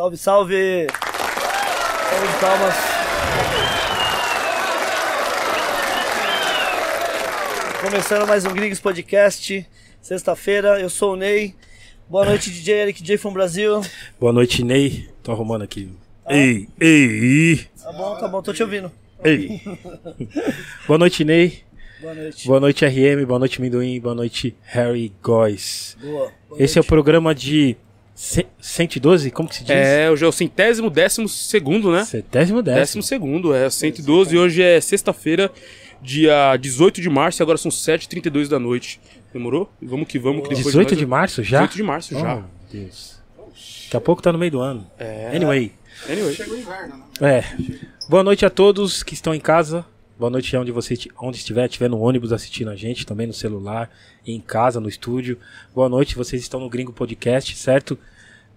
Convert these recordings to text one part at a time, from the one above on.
Salve, salve! Salve de palmas. Começando mais um Gringos Podcast, sexta-feira, eu sou o Ney. Boa noite, DJ Eric J from Brasil. Boa noite, Ney. Tô arrumando aqui. Ei, ei, Tá bom, tá bom, tô te ouvindo. ei. Boa noite, Ney. Boa noite. Boa noite, RM. Boa noite, Minduim. Boa noite, Harry Góes. Boa. boa Esse é o noite. programa de ce- 112, como que se diz? É, hoje é o centésimo décimo segundo, né? Centésimo Décimo décimo. segundo, é 112 e hoje é sexta-feira, dia 18 de março e agora são 7h32 da noite. Demorou? Vamos que vamos. Que depois 18 nós- de março já? 18 de março já. Oh, meu Deus. Daqui a pouco tá no meio do ano. É. Anyway. Anyway. É. Boa noite a todos que estão em casa. Boa noite onde você onde estiver, estiver no ônibus assistindo a gente, também no celular, em casa, no estúdio. Boa noite, vocês estão no Gringo Podcast, certo?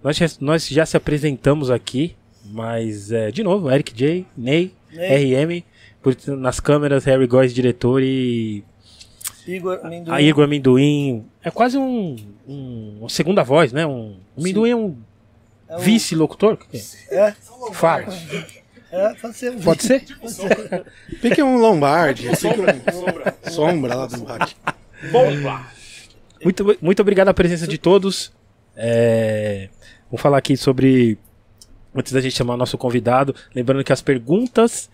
Nós, já- nós já se apresentamos aqui, mas é, de novo, Eric J, Ney, Ney. RM, por- nas câmeras, Harry Góes, diretor e Igor Amendoim. a Igor Amendoim. É quase um, um- uma segunda voz, né? Um, o Amendoim é um É um- vice-locutor? É? É, Fala. É, pode ser. um Pode ser? Pique um Lombardi. Pique um... Sombra lá do rack. Muito, muito obrigado a presença de todos. É, vamos falar aqui sobre. Antes da gente chamar nosso convidado, lembrando que as perguntas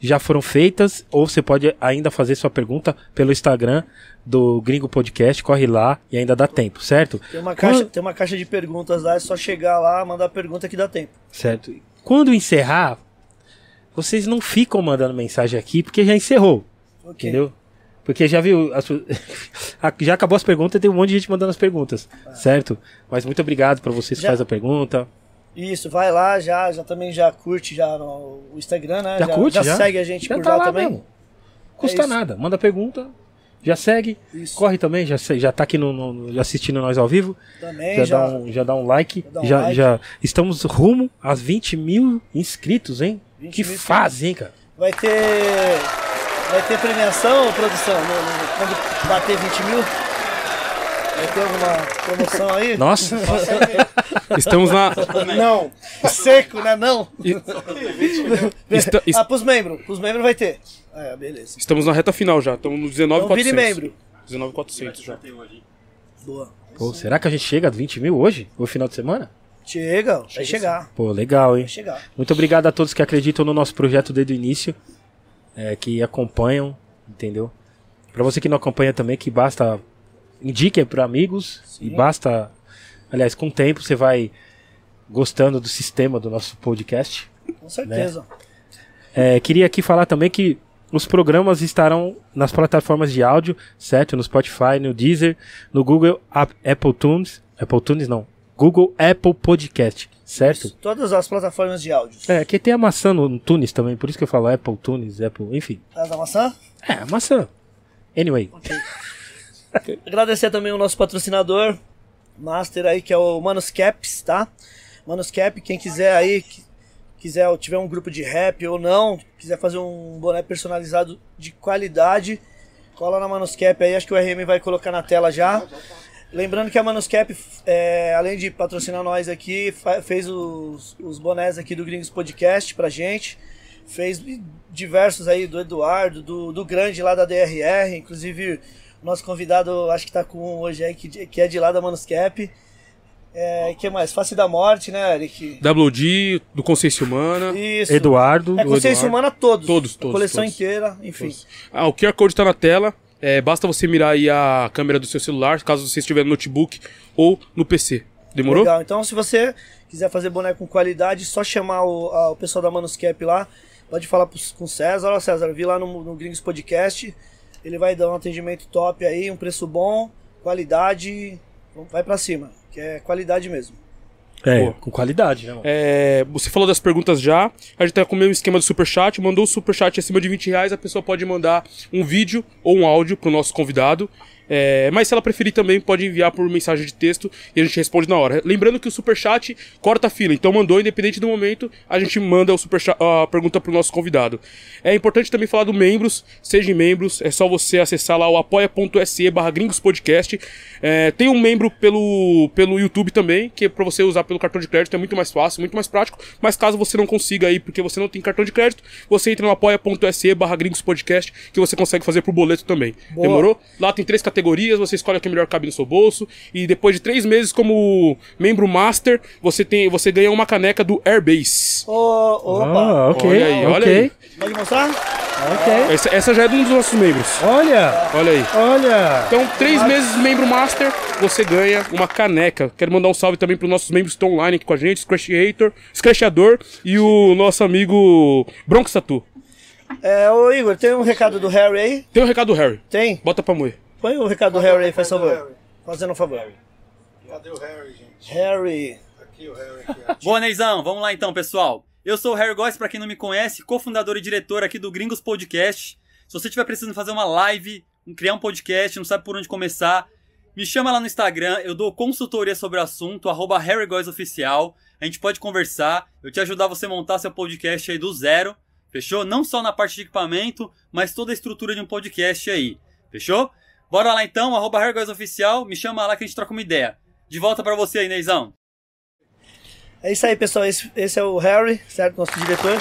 já foram feitas, ou você pode ainda fazer sua pergunta pelo Instagram do Gringo Podcast, corre lá e ainda dá tempo, certo? Tem uma, caixa, Quando- tem uma caixa de perguntas lá, é só chegar lá, mandar a pergunta que dá tempo. Certo. Quando encerrar, vocês não ficam mandando mensagem aqui, porque já encerrou. Ok. Entendeu? Porque já viu, as já acabou as perguntas, tem um monte de gente mandando as perguntas, certo? Mas muito obrigado para vocês que Já- fazem a pergunta. Isso, vai lá, já, já também já curte já no o Instagram, né? Já curte, já? segue a gente Já por tá lá, lá também. mesmo. Custa É nada, manda pergunta, já segue, Isso. corre também, já, já tá aqui no, no- já assistindo nós ao vivo, Também já, já. Dá um, já dá um like, dá um já, like. já estamos rumo às 20 mil inscritos, hein? 20 que mil fase, hein, cara? Vai ter. Vai ter premiação, produção, no- no- quando bater 20 mil? Vai ter alguma promoção aí? Nossa, Estamos na. Não. Seco, né? Não. Esta- est- Ah, pros membros. Pros membros vai ter. É, beleza. Estamos na reta final já. Estamos no Então vire 19,400. membro. 19,400 já. Boa. Pô, será que a gente chega a 20 mil hoje? No final de semana? Chega, vai chegar. Pô, legal, hein? Vai chegar. Muito obrigado a todos que acreditam no nosso projeto desde o início, é, que acompanham, entendeu? Pra você que não acompanha também, que basta indique para amigos e basta, aliás, com o tempo você vai gostando do sistema do nosso podcast. Com certeza. É, queria aqui falar também que os programas estarão nas plataformas de áudio, certo? No Spotify, no Deezer, no Google Apple Tunes, Apple Tunes não, Google Apple Podcast, certo? Todas as plataformas de áudio. É, que tem a maçã no, no Tunes também, por isso que eu falo Apple Tunes, Apple, enfim. Tá da maçã? É, a maçã. Anyway, Agradecer também o nosso patrocinador, Master aí, que é o Manuscaps, tá? Manuscap, quem quiser aí, quiser, tiver um grupo de rap ou não, quiser fazer um boné personalizado de qualidade, cola na Manuscap aí, acho que o RM vai colocar na tela já. Lembrando que a Manuscap, é, além de patrocinar nós aqui, fez os, os bonés aqui do Gringos Podcast pra gente. Fez diversos aí do Eduardo, do, do grande lá da DRR, inclusive o nosso convidado acho que tá com um hoje aí, que, que é de lá da Manuscap. É, que mais? Face da Morte, né, Eric? WD, do Consciência Humana. Isso. Eduardo, É consciência Eduardo. humana todos. Todos, A todos, coleção todos. inteira, enfim. Ah, o QR Code tá na tela. É, basta você mirar aí a câmera do seu celular, caso você estiver no notebook ou no PC. Demorou? Legal. Então, se você quiser fazer boneco com qualidade, só chamar o, a- o pessoal da Manuscap lá. Pode falar pros- com o César. Ó, César, vi lá no, no Gringos Podcast. Ele vai dar um atendimento top aí, um preço bom, qualidade. Vai pra cima, que é qualidade mesmo. É, Pô. com qualidade, né, mano? É, você falou das perguntas já. A gente tá com o mesmo esquema do superchat. Mandou o superchat acima de 20 reais, a pessoa pode mandar um vídeo ou um áudio pro nosso convidado. É, mas se ela preferir também, pode enviar por mensagem de texto e a gente responde na hora. Lembrando que o superchat corta a fila, então mandou, independente do momento, a gente manda o superchat, a pergunta pro nosso convidado. É importante também falar do membros, sejam membros, é só você acessar lá o apoia.se barra. É, tem um membro pelo, pelo YouTube também, que é pra você usar pelo cartão de crédito, é muito mais fácil, muito mais prático, mas caso você não consiga aí, porque você não tem cartão de crédito, você entra no apoia.se barra gringospodcast, que você consegue fazer pro boleto também. Boa. Demorou? Lá tem três categorias, você escolhe a que melhor cabe no seu bolso. E depois de três meses como membro master, você, tem, você ganha uma caneca do Airbase. Ô, opa, Ah, ok. Olha aí, olha aí. pode mostrar? Ok. Essa, essa já é de um dos nossos membros. Olha, Olha aí. olha. Então, três meses membro master, você ganha uma caneca. Quero mandar um salve também para os nossos membros que estão online aqui com a gente, Scratchator, Scratchador e o nosso amigo Bronx Tatu. É, ô Igor, tem um recado do Harry aí? Tem um recado do Harry. Tem? Bota pra moer. Põe o recado do Harry aí, faz favor. Fazendo um favor. Cadê o Harry, gente? Harry. Aqui o Harry. Aqui, Boa, Neizão. Vamos lá então, pessoal. Eu sou o Harry Góes, pra quem não me conhece, cofundador e diretor aqui do Gringos Podcast. Se você estiver precisando fazer uma live, criar um podcast, não sabe por onde começar, me chama lá no Instagram, eu dou consultoria sobre o assunto, arroba Harry Góes Oficial. A gente pode conversar, eu te ajudar você a montar seu podcast aí do zero, fechou? Não só na parte de equipamento, mas toda a estrutura de um podcast aí, fechou? Bora lá então, arroba Oficial, me chama lá que a gente troca uma ideia. De volta pra você aí, Neizão. É isso aí, pessoal. Esse, esse é o Harry, certo? Nosso diretor.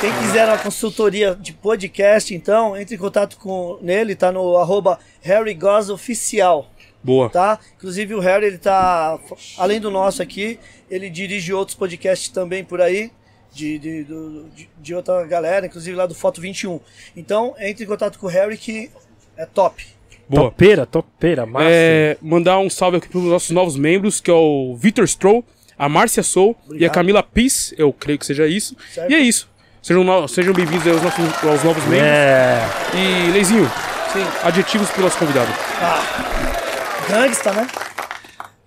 Quem quiser uma consultoria de podcast, então, entre em contato com nele, tá no arroba Harry Oficial, Boa. tá? Inclusive o Harry, ele tá, além do nosso aqui, ele dirige outros podcasts também por aí, de, de, de, de outra galera, inclusive lá do Foto 21. Então, entre em contato com o Harry que é top. Boa. Topeira, topeira, massa. É, mandar um salve aqui para os nossos novos membros, que é o Vitor Stroll, a Márcia Soul e a. Camila Peace, eu creio que seja isso. Certo. E é isso. Sejam, no- sejam bem-vindos aos, nossos, aos novos membros. É. E, Leizinho, Sim. adjetivos pro nosso convidado. Ah, gangsta, né?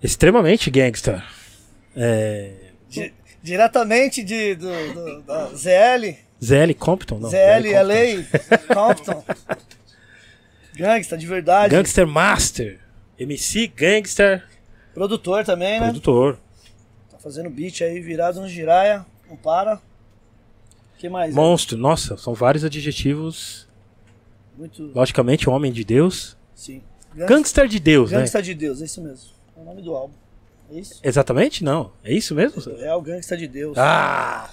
Extremamente gangster. É. Di- diretamente de, do, do- da ZL, ZL Compton? Não. ZL, Compton. LA, Compton. Gangsta, de verdade. Gangster Master. MC Gangster. Produtor também, né? Produtor. Tá fazendo beat aí, virado no giraia. Não para. que mais? né? Monstro. Nossa, são vários adjetivos. Muito. Logicamente, homem de Deus. Sim. Gangster de Deus, né? Gangsta de Deus, é isso mesmo. É o nome do álbum. É isso? Exatamente? Não. É isso mesmo? É o Gangsta de Deus. Ah!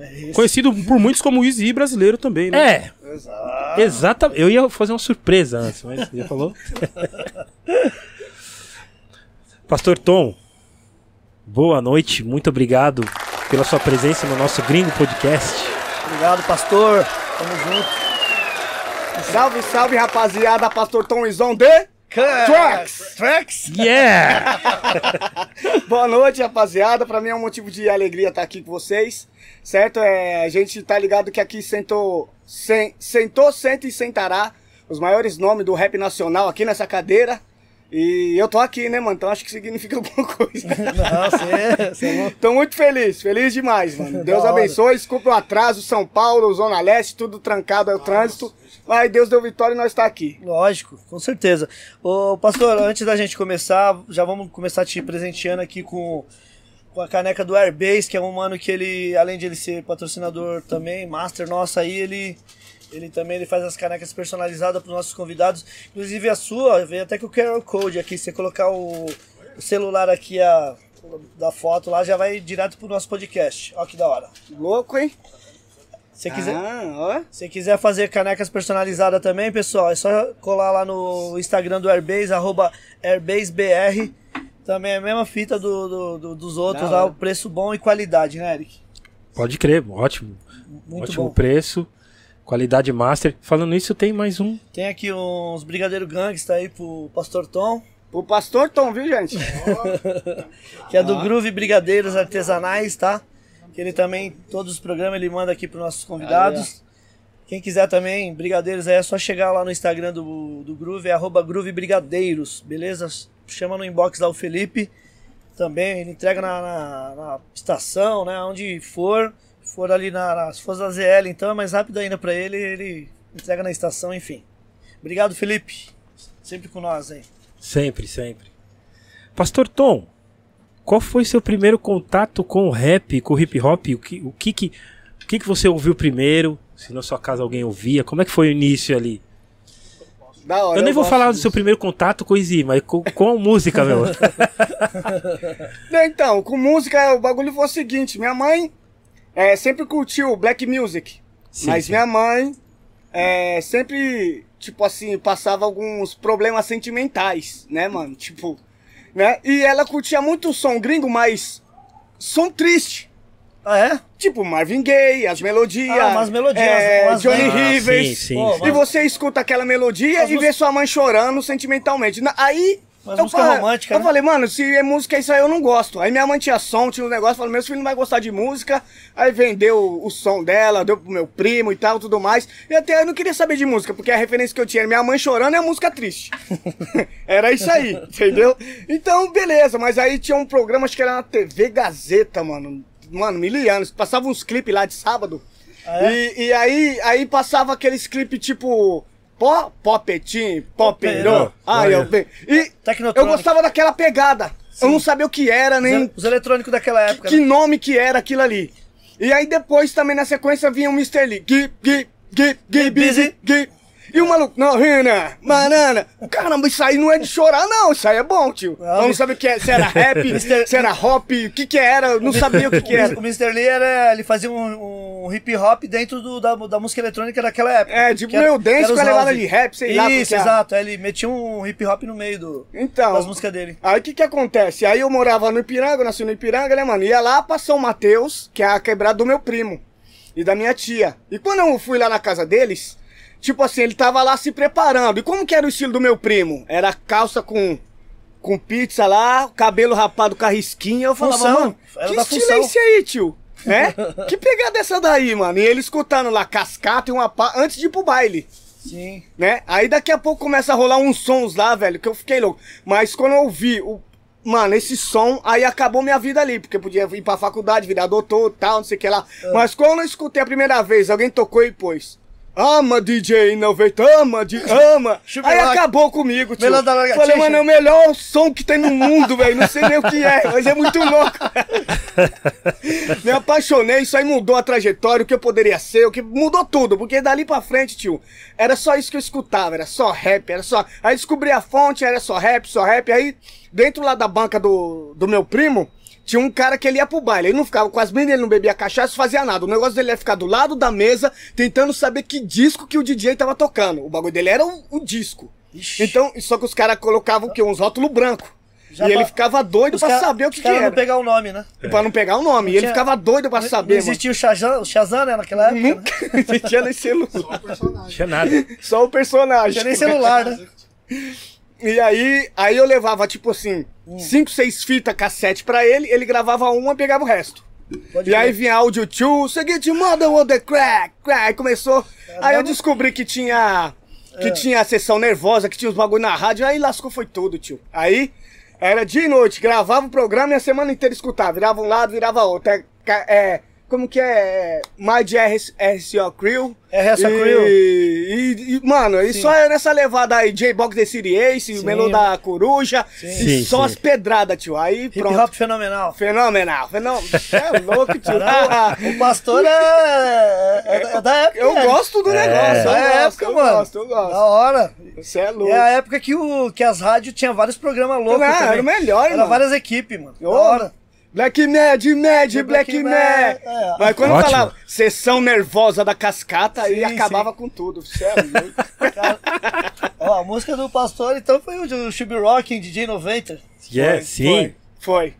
É esse. Conhecido por muitos como Easy brasileiro também, né? É. Exatamente. Eu ia fazer uma surpresa antes, mas você já falou. Pastor Tom, boa noite. Muito obrigado pela sua presença no nosso Gringo Podcast. Obrigado, pastor. Tamo junto. Salve, salve, rapaziada. Pastor Tom Izon de Tracks. Tracks? Yeah! Boa noite, rapaziada. Pra mim é um motivo de alegria estar aqui com vocês. Certo? É, a gente tá ligado que aqui sentou, sen- sentou, senta e sentará os maiores nomes do rap nacional aqui nessa cadeira. E eu tô aqui, né, mano? Então acho que significa alguma coisa. Não, você, é louco. Tô muito feliz, feliz demais, mano. Deus abençoe, desculpa o atraso, São Paulo, Zona Leste, tudo trancado, é o trânsito. Mas Deus deu vitória e nós tá aqui. Lógico, com certeza. Ô, pastor, antes da gente começar, já vamos começar te presenteando aqui com, com a caneca do Airbase, que é um mano que ele, além de ele ser patrocinador também, master nosso aí, ele, ele também ele faz as canecas personalizadas para os nossos convidados. Inclusive a sua, veio até com o QR Code aqui, se você colocar o, o celular aqui a, da foto lá, já vai direto pro nosso podcast. Ó que da hora. Louco, hein? Se você quiser... Ah, ó. Se quiser fazer canecas personalizadas também, pessoal, é só colar lá no Instagram do Airbase, arroba AirbaseBR. Também é a mesma fita do, do- do- dos outros lá, o preço bom e qualidade, né, Eric? Pode crer, ótimo. Muito ótimo bom. preço. Qualidade master. Falando isso, tem mais um. Tem aqui uns Brigadeiro Gangsta aí pro Pastor Tom, O pastor Tom, viu, gente? que é do Groove Brigadeiros Artesanais, tá? Que ele também, todos os programas ele manda aqui pros nossos convidados. Quem quiser também, Brigadeiros, aí é só chegar lá no Instagram do, do Groove, é arroba Groove Brigadeiros, beleza? Chama no inbox lá o Felipe. Também, ele entrega na, na- na estação, né? Onde for. Se for ali na, na- Se for da ZL, então é mais rápido ainda pra ele, ele entrega na estação, enfim. Obrigado, Felipe. Sempre com nós aí. Sempre, sempre. Pastor Tom, qual foi seu primeiro contato com o rap, com o hip hop? O que, o que, que, o que, que você ouviu primeiro? Se na sua casa alguém ouvia, como é que foi o início ali? Hora, eu nem vou gosto falar do disso. seu primeiro contato com o Izzy, mas com, com a música, meu. Então, com música, o bagulho foi o seguinte: minha mãe é, sempre curtiu black music. Sim, mas sim. minha mãe é, sempre, tipo assim, passava alguns problemas sentimentais, né, mano? Tipo, né? E ela curtia muito o som gringo, mas som triste. Ah, é? Tipo Marvin Gaye, as melodias. Ah, umas melodias, é, umas Johnny velhas. Ah, Rivers. sim, sim, Pô, sim. E você escuta aquela melodia As e vê sua mãe chorando sentimentalmente. Aí. Mas eu música falei- romântica, Eu né? falei, mano, se é música isso aí eu não gosto. Aí minha mãe tinha som, tinha um negócio, falou, meu filho não vai gostar de música. Aí vendeu o, som dela, deu pro meu primo e tal, tudo mais. E até eu não queria saber de música, porque a referência que eu tinha era minha mãe chorando e a música triste. era isso aí, entendeu? Então, beleza, mas aí tinha um programa, acho que era na TV Gazeta, mano. Mano, mil anos. Passava uns clipes lá de sábado. Ah, é? E, e aí, aí passava aqueles clipes tipo. Pó, popetim. Ah, Olha. eu bem. E eu gostava daquela pegada. Eu não sabia o que era, nem Os eletrônicos daquela época. que né? nome que era aquilo ali. E aí depois também na sequência vinha o Mr. Lee. Gui, gui, gui, gui, busy, gui. E o maluco, não, Rina, banana. Caramba, isso aí não é de chorar, não. Isso aí é bom, tio. Não, eu não sabia o que era. Se era rap, se era hop, o que que era. Não sabia o que que era. O Mr. Lee era, ele fazia um, um hip hop dentro do- da, da música eletrônica daquela época. É, tipo meu dance com a levada de rap, sei lá. Isso, exato. Aí ele metia um hip hop no meio do, Então, das músicas dele. Aí o que que acontece? Aí eu morava no Ipiranga, eu nasci no Ipiranga, né, mano? Ia lá pra São Mateus, que é a quebrada do meu primo e da minha tia. E quando eu fui lá na casa deles, tipo assim, ele tava lá se preparando. E como que era o estilo do meu primo? Era calça com, com pizza lá, cabelo rapado com a risquinha. Eu falava, Função, mano, era que estilo função. é esse aí, tio? É? que pegada é essa daí, mano? E ele escutando lá cascata e uma pá, antes de ir pro baile Sim. né? Aí daqui a pouco começa a rolar uns sons lá, velho, que eu fiquei louco. Mas quando eu ouvi o. Mano, esse som, aí acabou minha vida ali, porque eu podia ir pra faculdade, virar doutor tal, não sei o que lá. Ah. Mas quando eu escutei a primeira vez, alguém tocou e pôs. Ama DJ Innovate, ama, di- ama. Aí acabou comigo, tio. Falei, mano, é o melhor som que tem no mundo, velho. Não sei nem o que é, mas é muito louco. Me apaixonei, isso aí mudou a trajetória, o que eu poderia ser, o que mudou tudo, porque dali pra frente, tio, era só isso que eu escutava, era só rap, era só. Aí descobri a fonte, era só rap, só rap. Aí, dentro lá da banca do, do meu primo, tinha um cara que ele ia pro baile, ele não ficava com as meninas, ele não bebia cachaça, fazia nada. O negócio dele era ficar do lado da mesa, tentando saber que disco que o DJ tava tocando. O bagulho dele era o, o disco. Ixi. Então, só que os caras colocavam o quê? Uns rótulos brancos. Já e ele pa- ficava doido Os pra cara- saber o os que, que era. não pegar o nome, né? Pra não pegar o nome. E ele ficava doido pra Não- saber, não existia o Shazam, o Shazam, né, naquela época. mano. Né? Nunca tinha nem celular. Não tinha nada. Só o Não personagem. tinha nem celular, né? E aí, aí eu levava, tipo assim, Hum. cinco, seis fitas cassete pra ele, ele gravava uma e pegava o resto. Pode e aí crer. vinha áudio tio, seguinte, mother of the crack, crack. Aí começou. Aí eu descobri que tinha. Que É. tinha a sessão nervosa, que tinha os bagulho na rádio, aí lascou foi tudo, tio. Aí era dia e noite, gravava o programa e a semana inteira escutava. Virava um lado, virava outro. É, é, como que é? Mind RCO Crew. RSO E- Crew. E, e, mano, e Sim. só é nessa levada aí, J-Box The City Ace, Sim. o Melô da Coruja, e Sim, só sim. as pedradas, tio. Aí Hip pronto. hop fenomenal. Fenomenal, fenomenal. É louco, tio. Caramba, o pastor é, é, é da época. Eu né? gosto do negócio, É eu da gosto, época, eu mano. gosto, eu Da gosto. hora. Você é E louco. é a época que, o, que as rádios tinham vários programas loucos. Não, também. era o melhor, Era mano. várias equipes, mano. Da hora. Black Mad, Mad, Black Black Mad, Mad. é. Mas quando Ótimo. falava sessão nervosa da cascata, aí Sim, acabava sim. com tudo. É louco. Ó, a música do pastor, então, foi o do Chubby Rocking, DJ 90. Yeah, Foi, sim. Foi.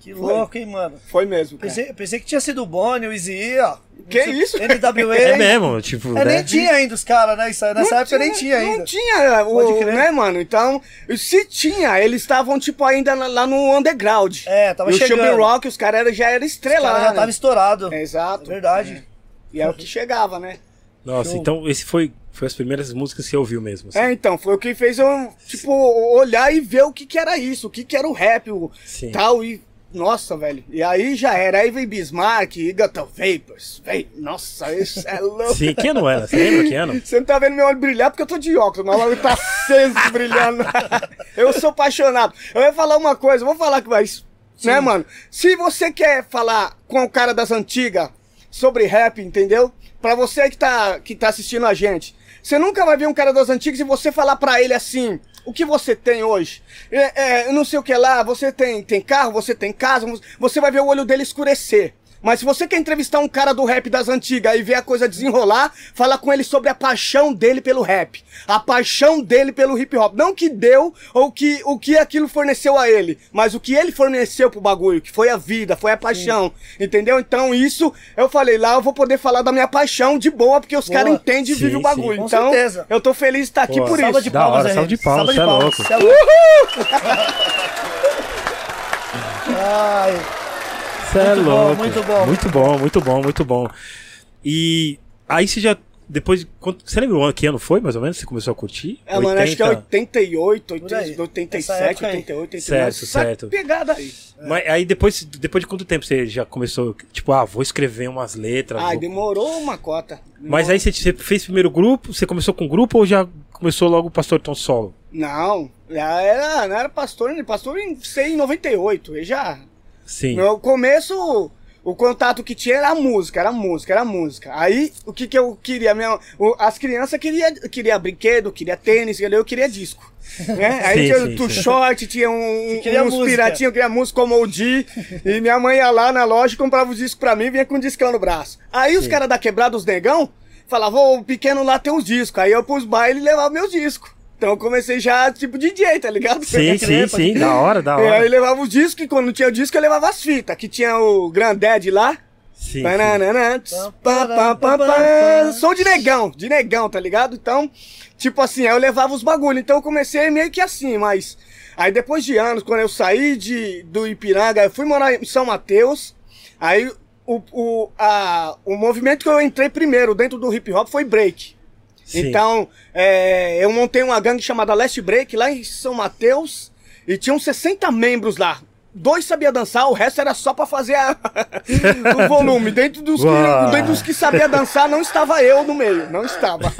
Que foi. louco, hein, mano. Foi mesmo, cara. Pensei, pensei que tinha sido o Bonnie, o Easy, ó. Que isso? NWA. É mesmo, tipo. É, né? nem tinha ainda os caras, né? Isso aí, nessa época nem tinha ainda. Não tinha, o, né, mano? Então, se tinha, eles estavam, tipo, ainda lá- no underground. É, tava e chegando. o Rock, os caras já eram Os estrela caras lá, já né? tava estourado. É, Exato. É verdade. E é o que chegava, né? Nossa, Show. então esse foi, foi as primeiras músicas que você ouviu mesmo. assim. É, então, foi o que fez eu, tipo, olhar e ver o que que era isso, o que que era o rap, o Sim. tal, e Nossa, velho. E aí já era. Aí veio Bismarck, Egerton Vapors. Véi, nossa, isso é louco. Sim, que ano era? Você lembra que ano? Você não tá vendo meu olho brilhar porque eu tô de óculos, o olho tá aceso brilhando. eu sou apaixonado. Eu ia falar uma coisa, vou falar que vai. Né, mano? Se você quer falar com o cara das antigas sobre rap, entendeu? Pra você que tá, que tá assistindo a gente, você nunca vai ver um cara das antigas e você falar pra ele assim. O que você tem hoje? É, é, não sei o que lá, você tem, tem carro, você tem casa, você vai ver o olho dele escurecer. Mas se você quer entrevistar um cara do rap das antigas e ver a coisa desenrolar, fala com ele sobre a paixão dele pelo rap. A paixão dele pelo hip hop. Não que deu ou que, o que aquilo forneceu a ele, mas o que ele forneceu pro bagulho, que foi a vida, foi a paixão. Sim. Entendeu? Então isso, eu falei lá, eu vou poder falar da minha paixão de boa, porque os caras entendem e vivem o bagulho. Sim, então, certeza. eu tô feliz de estar aqui Pô, por isso. De palmas, da hora, salve de palmas, salve de palmas. Você é louco. Uhul! Ai. Você é louco. Bom, muito bom. Muito bom, muito bom, muito bom. E aí você já. Depois. Você lembra o ano que ano foi, mais ou menos? Você começou a curtir? É, 80... mano, acho que é 88, 87, 88, 89. Certo, certo. Pegada aí. É. Mas aí depois, depois de quanto tempo você já começou? Tipo, ah, vou escrever umas letras. Ah, vou... demorou uma cota. Demorou. Mas aí você, você fez primeiro grupo? Você começou com grupo ou já começou logo o Pastor Tom solo? Não, já era, não era pastor, pastor em, sei, em 98. Ele já Sim. No começo, o contato que tinha era a música, era a música, era a música. Aí, o que que eu queria? Minha, as crianças queriam queria brinquedo, queria tênis, eu queria disco. Né? Aí sim, tinha o short, tinha um, uns piratinhos, eu queria música como o D. e minha mãe ia lá na loja e comprava os discos pra mim e vinha com um discão no braço. Aí sim. os caras da quebrada, os negão, falavam, o pequeno lá tem uns discos. Aí eu pus baile e levava meus discos. Então eu comecei já tipo DJ, tá ligado? Sim, sim, sim, da hora, da hora. E aí levava os discos, e quando tinha o disco eu levava as fitas, que tinha o Granddad lá. Sim, sim. Som de negão, de negão, tá ligado? Então, tipo assim, aí eu levava os bagulho. Então eu comecei meio que assim, mas. Aí depois de anos, quando eu saí de, do Ipiranga, eu fui morar em São Mateus. Aí o, o, a, o movimento que eu entrei primeiro dentro do hip hop foi break. Sim. Então, é, eu montei uma gangue chamada Last Break lá em São Mateus e tinham 60 membros lá. Dois sabia dançar, o resto era só para fazer a... o volume. Dentro dos, que, dentro dos que sabia dançar, não estava eu no meio. Não estava.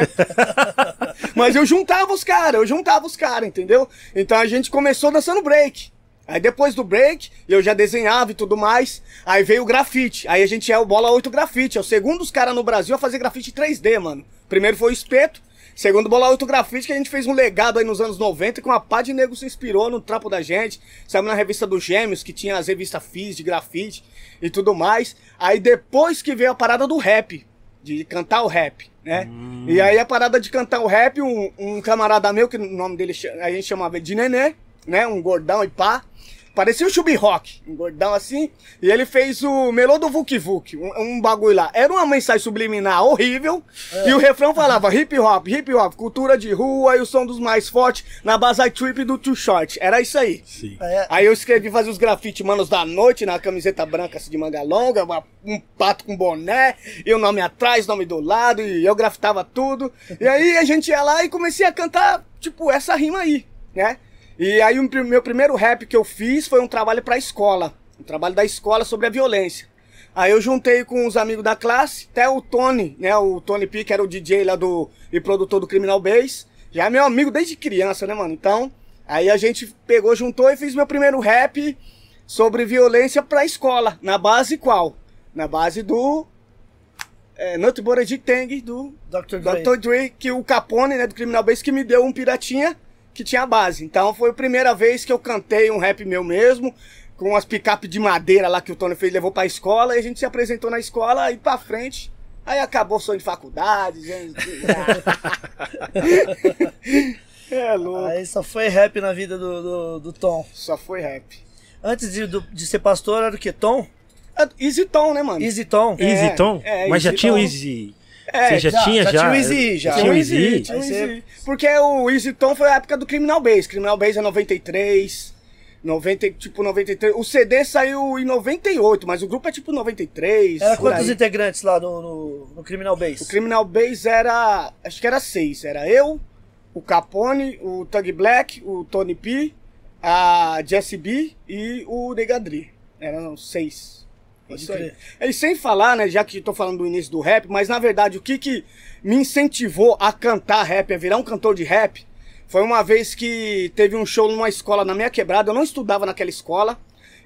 Mas eu juntava os caras, eu juntava os caras, entendeu? Então a gente começou dançando break. Aí depois do break, eu já desenhava e tudo mais. Aí veio o grafite. Aí a gente é o Bola 8 Grafite. É o segundo dos caras no Brasil a fazer grafite 3D, mano. Primeiro foi o Espeto. Segundo Bola 8 Grafite, que a gente fez um legado aí nos anos 90, que uma pá de nego se inspirou no trampo da gente. Saiu na revista dos Gêmeos, que tinha as revistas FIS de grafite e tudo mais. Aí depois que veio a parada do rap, de cantar o rap, né? Hum. E aí a parada de cantar o rap, um, um camarada meu, que o nome dele a gente chamava de Nenê, né? Um gordão e pá. Parecia o Chubby Rock, um gordão assim. E ele fez o Melô do Vuk Vuk, um, um, bagulho lá. Era uma mensagem subliminar horrível. É. E o refrão falava hip hop, hip hop, cultura de rua e o som dos mais fortes na base trip do Too Short. Era isso aí. Sim. É. Aí eu escrevi fazer os grafites Manos da Noite na camiseta branca assim, de manga longa, uma, um pato com boné, e o nome atrás, nome do lado, e eu grafitava tudo. E aí a gente ia lá e comecei a cantar, tipo, essa rima aí, né? E aí o meu primeiro rap que eu fiz foi um trabalho pra escola. Um trabalho da escola sobre a violência. Aí eu juntei com os amigos da classe, até o Tony, né? O Tony P, que era o DJ lá do. e produtor do Criminal Base. Já é meu amigo desde criança, né, mano? Então, aí a gente pegou, juntou e fiz meu primeiro rap sobre violência pra escola. Na base qual? Na base do. É, Nutbora de Tang, do Dr. Dre. Dr. Dre, que o Capone, né, do Criminal Base, que me deu um piratinha que tinha base. Então foi a primeira vez que eu cantei um rap meu mesmo, com umas picape de madeira lá que o Tony fez, levou pra escola, e a gente se apresentou na escola, e pra frente. Aí acabou o sonho de faculdade, gente. é louco. Aí só foi rap na vida do, do, do Tom. Só foi rap. Antes de, do, de ser pastor, era o que? Tom? É, Easy Tom, né, mano? Easy Tom. É, Easy Tom? É, Mas Easy já tinha o Easy. É, você já, já, tinha já? Já tinha o Easy, já. Tinha o Easy. Tinha o Easy. Porque o Easy Tom foi a época do Criminal Base. Criminal Base é 93, 90, tipo 93. O CD saiu em 98, mas o grupo é tipo 93. Era quantos aí. integrantes lá no, no, no, Criminal Base? O Criminal Base era, acho que era seis. Era eu, o Capone, o Tug Black, o Tony P, a Jesse B e o Negadri. Eram seis. Pode Isso aí. E sem falar, né, já que tô falando do início do rap, mas na verdade o que que me incentivou a cantar rap, a virar um cantor de rap, foi uma vez que teve um show numa escola na minha quebrada, eu não estudava naquela escola,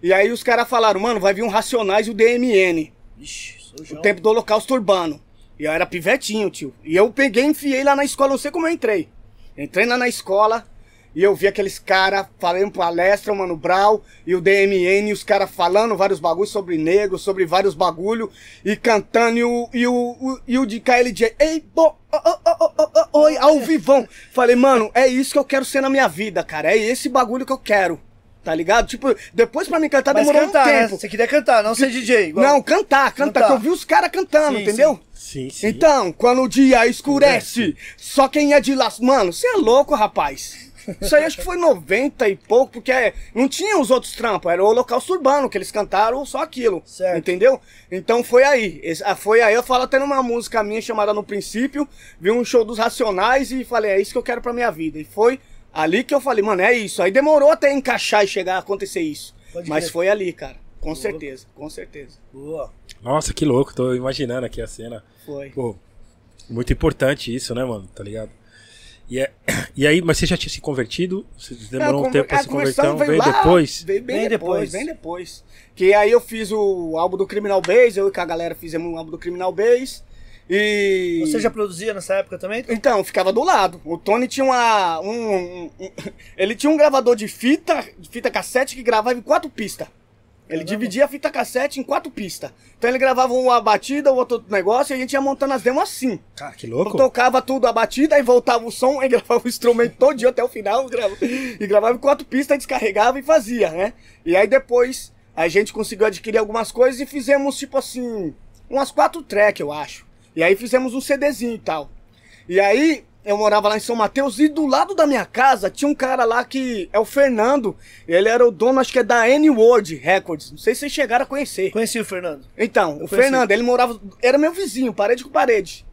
e aí os caras falaram, mano, vai vir um Racionais e o DMN, Ixi, o tempo do Holocausto Urbano. E eu era pivetinho, tio. E eu peguei e enfiei lá na escola, não sei como eu entrei. Entrei lá na escola e eu vi aqueles caras falando palestra, o Mano Brau e o DMN, e os caras falando vários bagulhos sobre negro, sobre vários bagulho e cantando, e o, e o, o- e o de KLJ, ei, bo, oh, oh, oh, oi, ao vivão. Falei, mano, é isso que eu quero ser na minha vida, cara. É esse bagulho que eu quero. Tá ligado? Tipo, depois pra me cantar Mas demorou cantar, um né? tempo. Você queria cantar, não ser DJ. igual- Não, cantar, cantar, Cantar. que eu vi os caras cantando, Sim, entendeu? Sim, sim. Então, quando o dia escurece, só quem é de lá. Mano, você é louco, rapaz. Isso aí acho que foi 90 e pouco, porque é, não tinha os outros trampos, era o Holocausto Urbano, que eles cantaram só aquilo. Certo. Entendeu? Então foi aí. Ah, Foi aí, eu falo até numa música minha chamada No Princípio, vi um show dos Racionais e falei, é isso que eu quero pra minha vida. E foi ali que eu falei, mano, é isso. Aí demorou até encaixar e chegar a acontecer isso. Pode Mas crer. foi ali, cara. Com certeza, com certeza. Boa. Nossa, que louco, tô imaginando aqui a cena. Foi. Pô, muito importante isso, né, mano? Tá ligado? E, é, e aí, mas você já tinha se convertido? Você demorou Não, um tempo pra se converter? conversão Então, veio lá, depois? Veio bem, Bem depois, depois. bem depois. Que aí eu fiz o álbum do Criminal Base, eu e com a galera fizemos um álbum do Criminal Base. E. Você já produzia nessa época também? Então, ficava do lado. O Tony tinha uma. Um, um- um- ele tinha um gravador de fita, de fita cassete que gravava em quatro pistas. Ele dividia a fita cassete em quatro pistas. Então ele gravava uma batida, o outro negócio, e a gente ia montando as demos assim. Cara, que Eu louco. tocava tudo a batida, aí voltava o som, aí gravava o instrumento todo dia até o final, grava- e gravava em quatro pistas, descarregava e fazia, né? E aí depois a gente conseguiu adquirir algumas coisas e fizemos, tipo assim, umas quatro tracks, eu acho. E aí fizemos um CDzinho e tal. E aí eu morava lá em São Mateus e do lado da minha casa tinha um cara lá que é o Fernando. Ele era o dono, acho que é da N-Word Records. Não sei se vocês chegaram a conhecer. Conheci o Fernando. Então, o conheci. Fernando, ele morava. Era meu vizinho, parede com parede.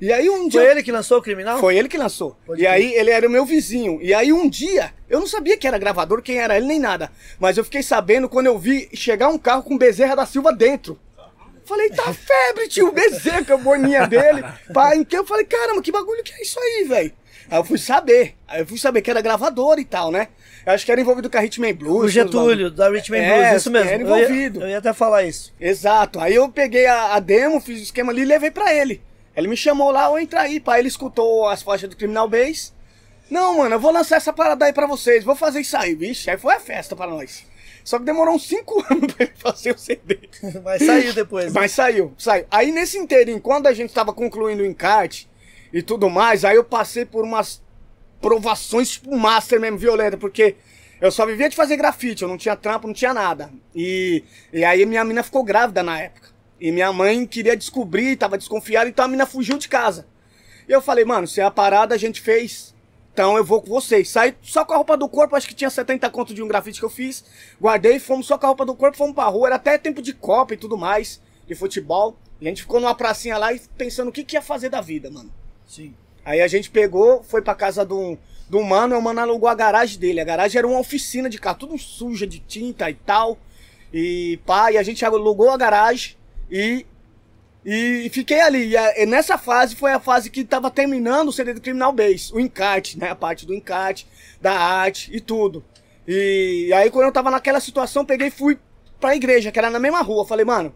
E aí um dia. Foi ele que lançou o Criminal? Foi ele que lançou. Pode e crer. aí ele era o meu vizinho. E aí um dia, eu não sabia que era gravador, quem era ele nem nada. Mas eu fiquei sabendo quando eu vi chegar um carro com Bezerra da Silva dentro. Falei, tá febre, tio, Bezerra, com a boninha dele. Pá, que eu falei, caramba, que bagulho que é isso aí, velho? Aí eu fui saber. Aí eu fui saber que era gravador e tal, né? Eu acho que era envolvido com a Hitman Blues. O Getúlio, da Richmond É, Blues, isso mesmo. era Eu ia- envolvido. Eu ia, até falar isso. Exato. Aí eu peguei a, a demo, fiz o esquema ali e levei pra ele. Ele me chamou lá, eu entra aí, pá. Ele escutou as faixas do Criminal Base. Não, mano, eu vou lançar essa parada aí pra vocês, vou fazer isso aí, vixe. Aí foi a festa pra nós. Só que demorou uns 5 anos pra ele fazer o CD. Mas saiu depois. né? Mas saiu, saiu. Aí nesse inteirinho, quando a gente tava concluindo o encarte e tudo mais, aí eu passei por umas provações, tipo, master mesmo, violenta, porque eu só vivia de fazer grafite, eu não tinha trampo, não tinha nada. E, e aí minha mina ficou grávida na época. E minha mãe queria descobrir, tava desconfiada, então a mina fugiu de casa. E eu falei, mano, se é a parada a gente fez, então eu vou com vocês. Saí só com a roupa do corpo, acho que tinha 70 conto de um grafite que eu fiz. Guardei, fomos só com a roupa do corpo, fomos pra rua. Era até tempo de Copa e tudo mais, de futebol. E a gente ficou numa pracinha lá e pensando o que, que ia fazer da vida, mano. Sim. Aí a gente pegou, foi pra casa de um, de um mano, e o mano alugou a garagem dele. A garagem era uma oficina de carro, tudo suja de tinta e tal. E pá, e a gente alugou a garagem e, e fiquei ali. E, nessa fase foi a fase que tava terminando o CD do Criminal Base, o encarte, né? A parte do encarte, da arte e tudo. E, aí quando eu tava naquela situação, peguei e fui pra igreja, que era na mesma rua. Falei, mano,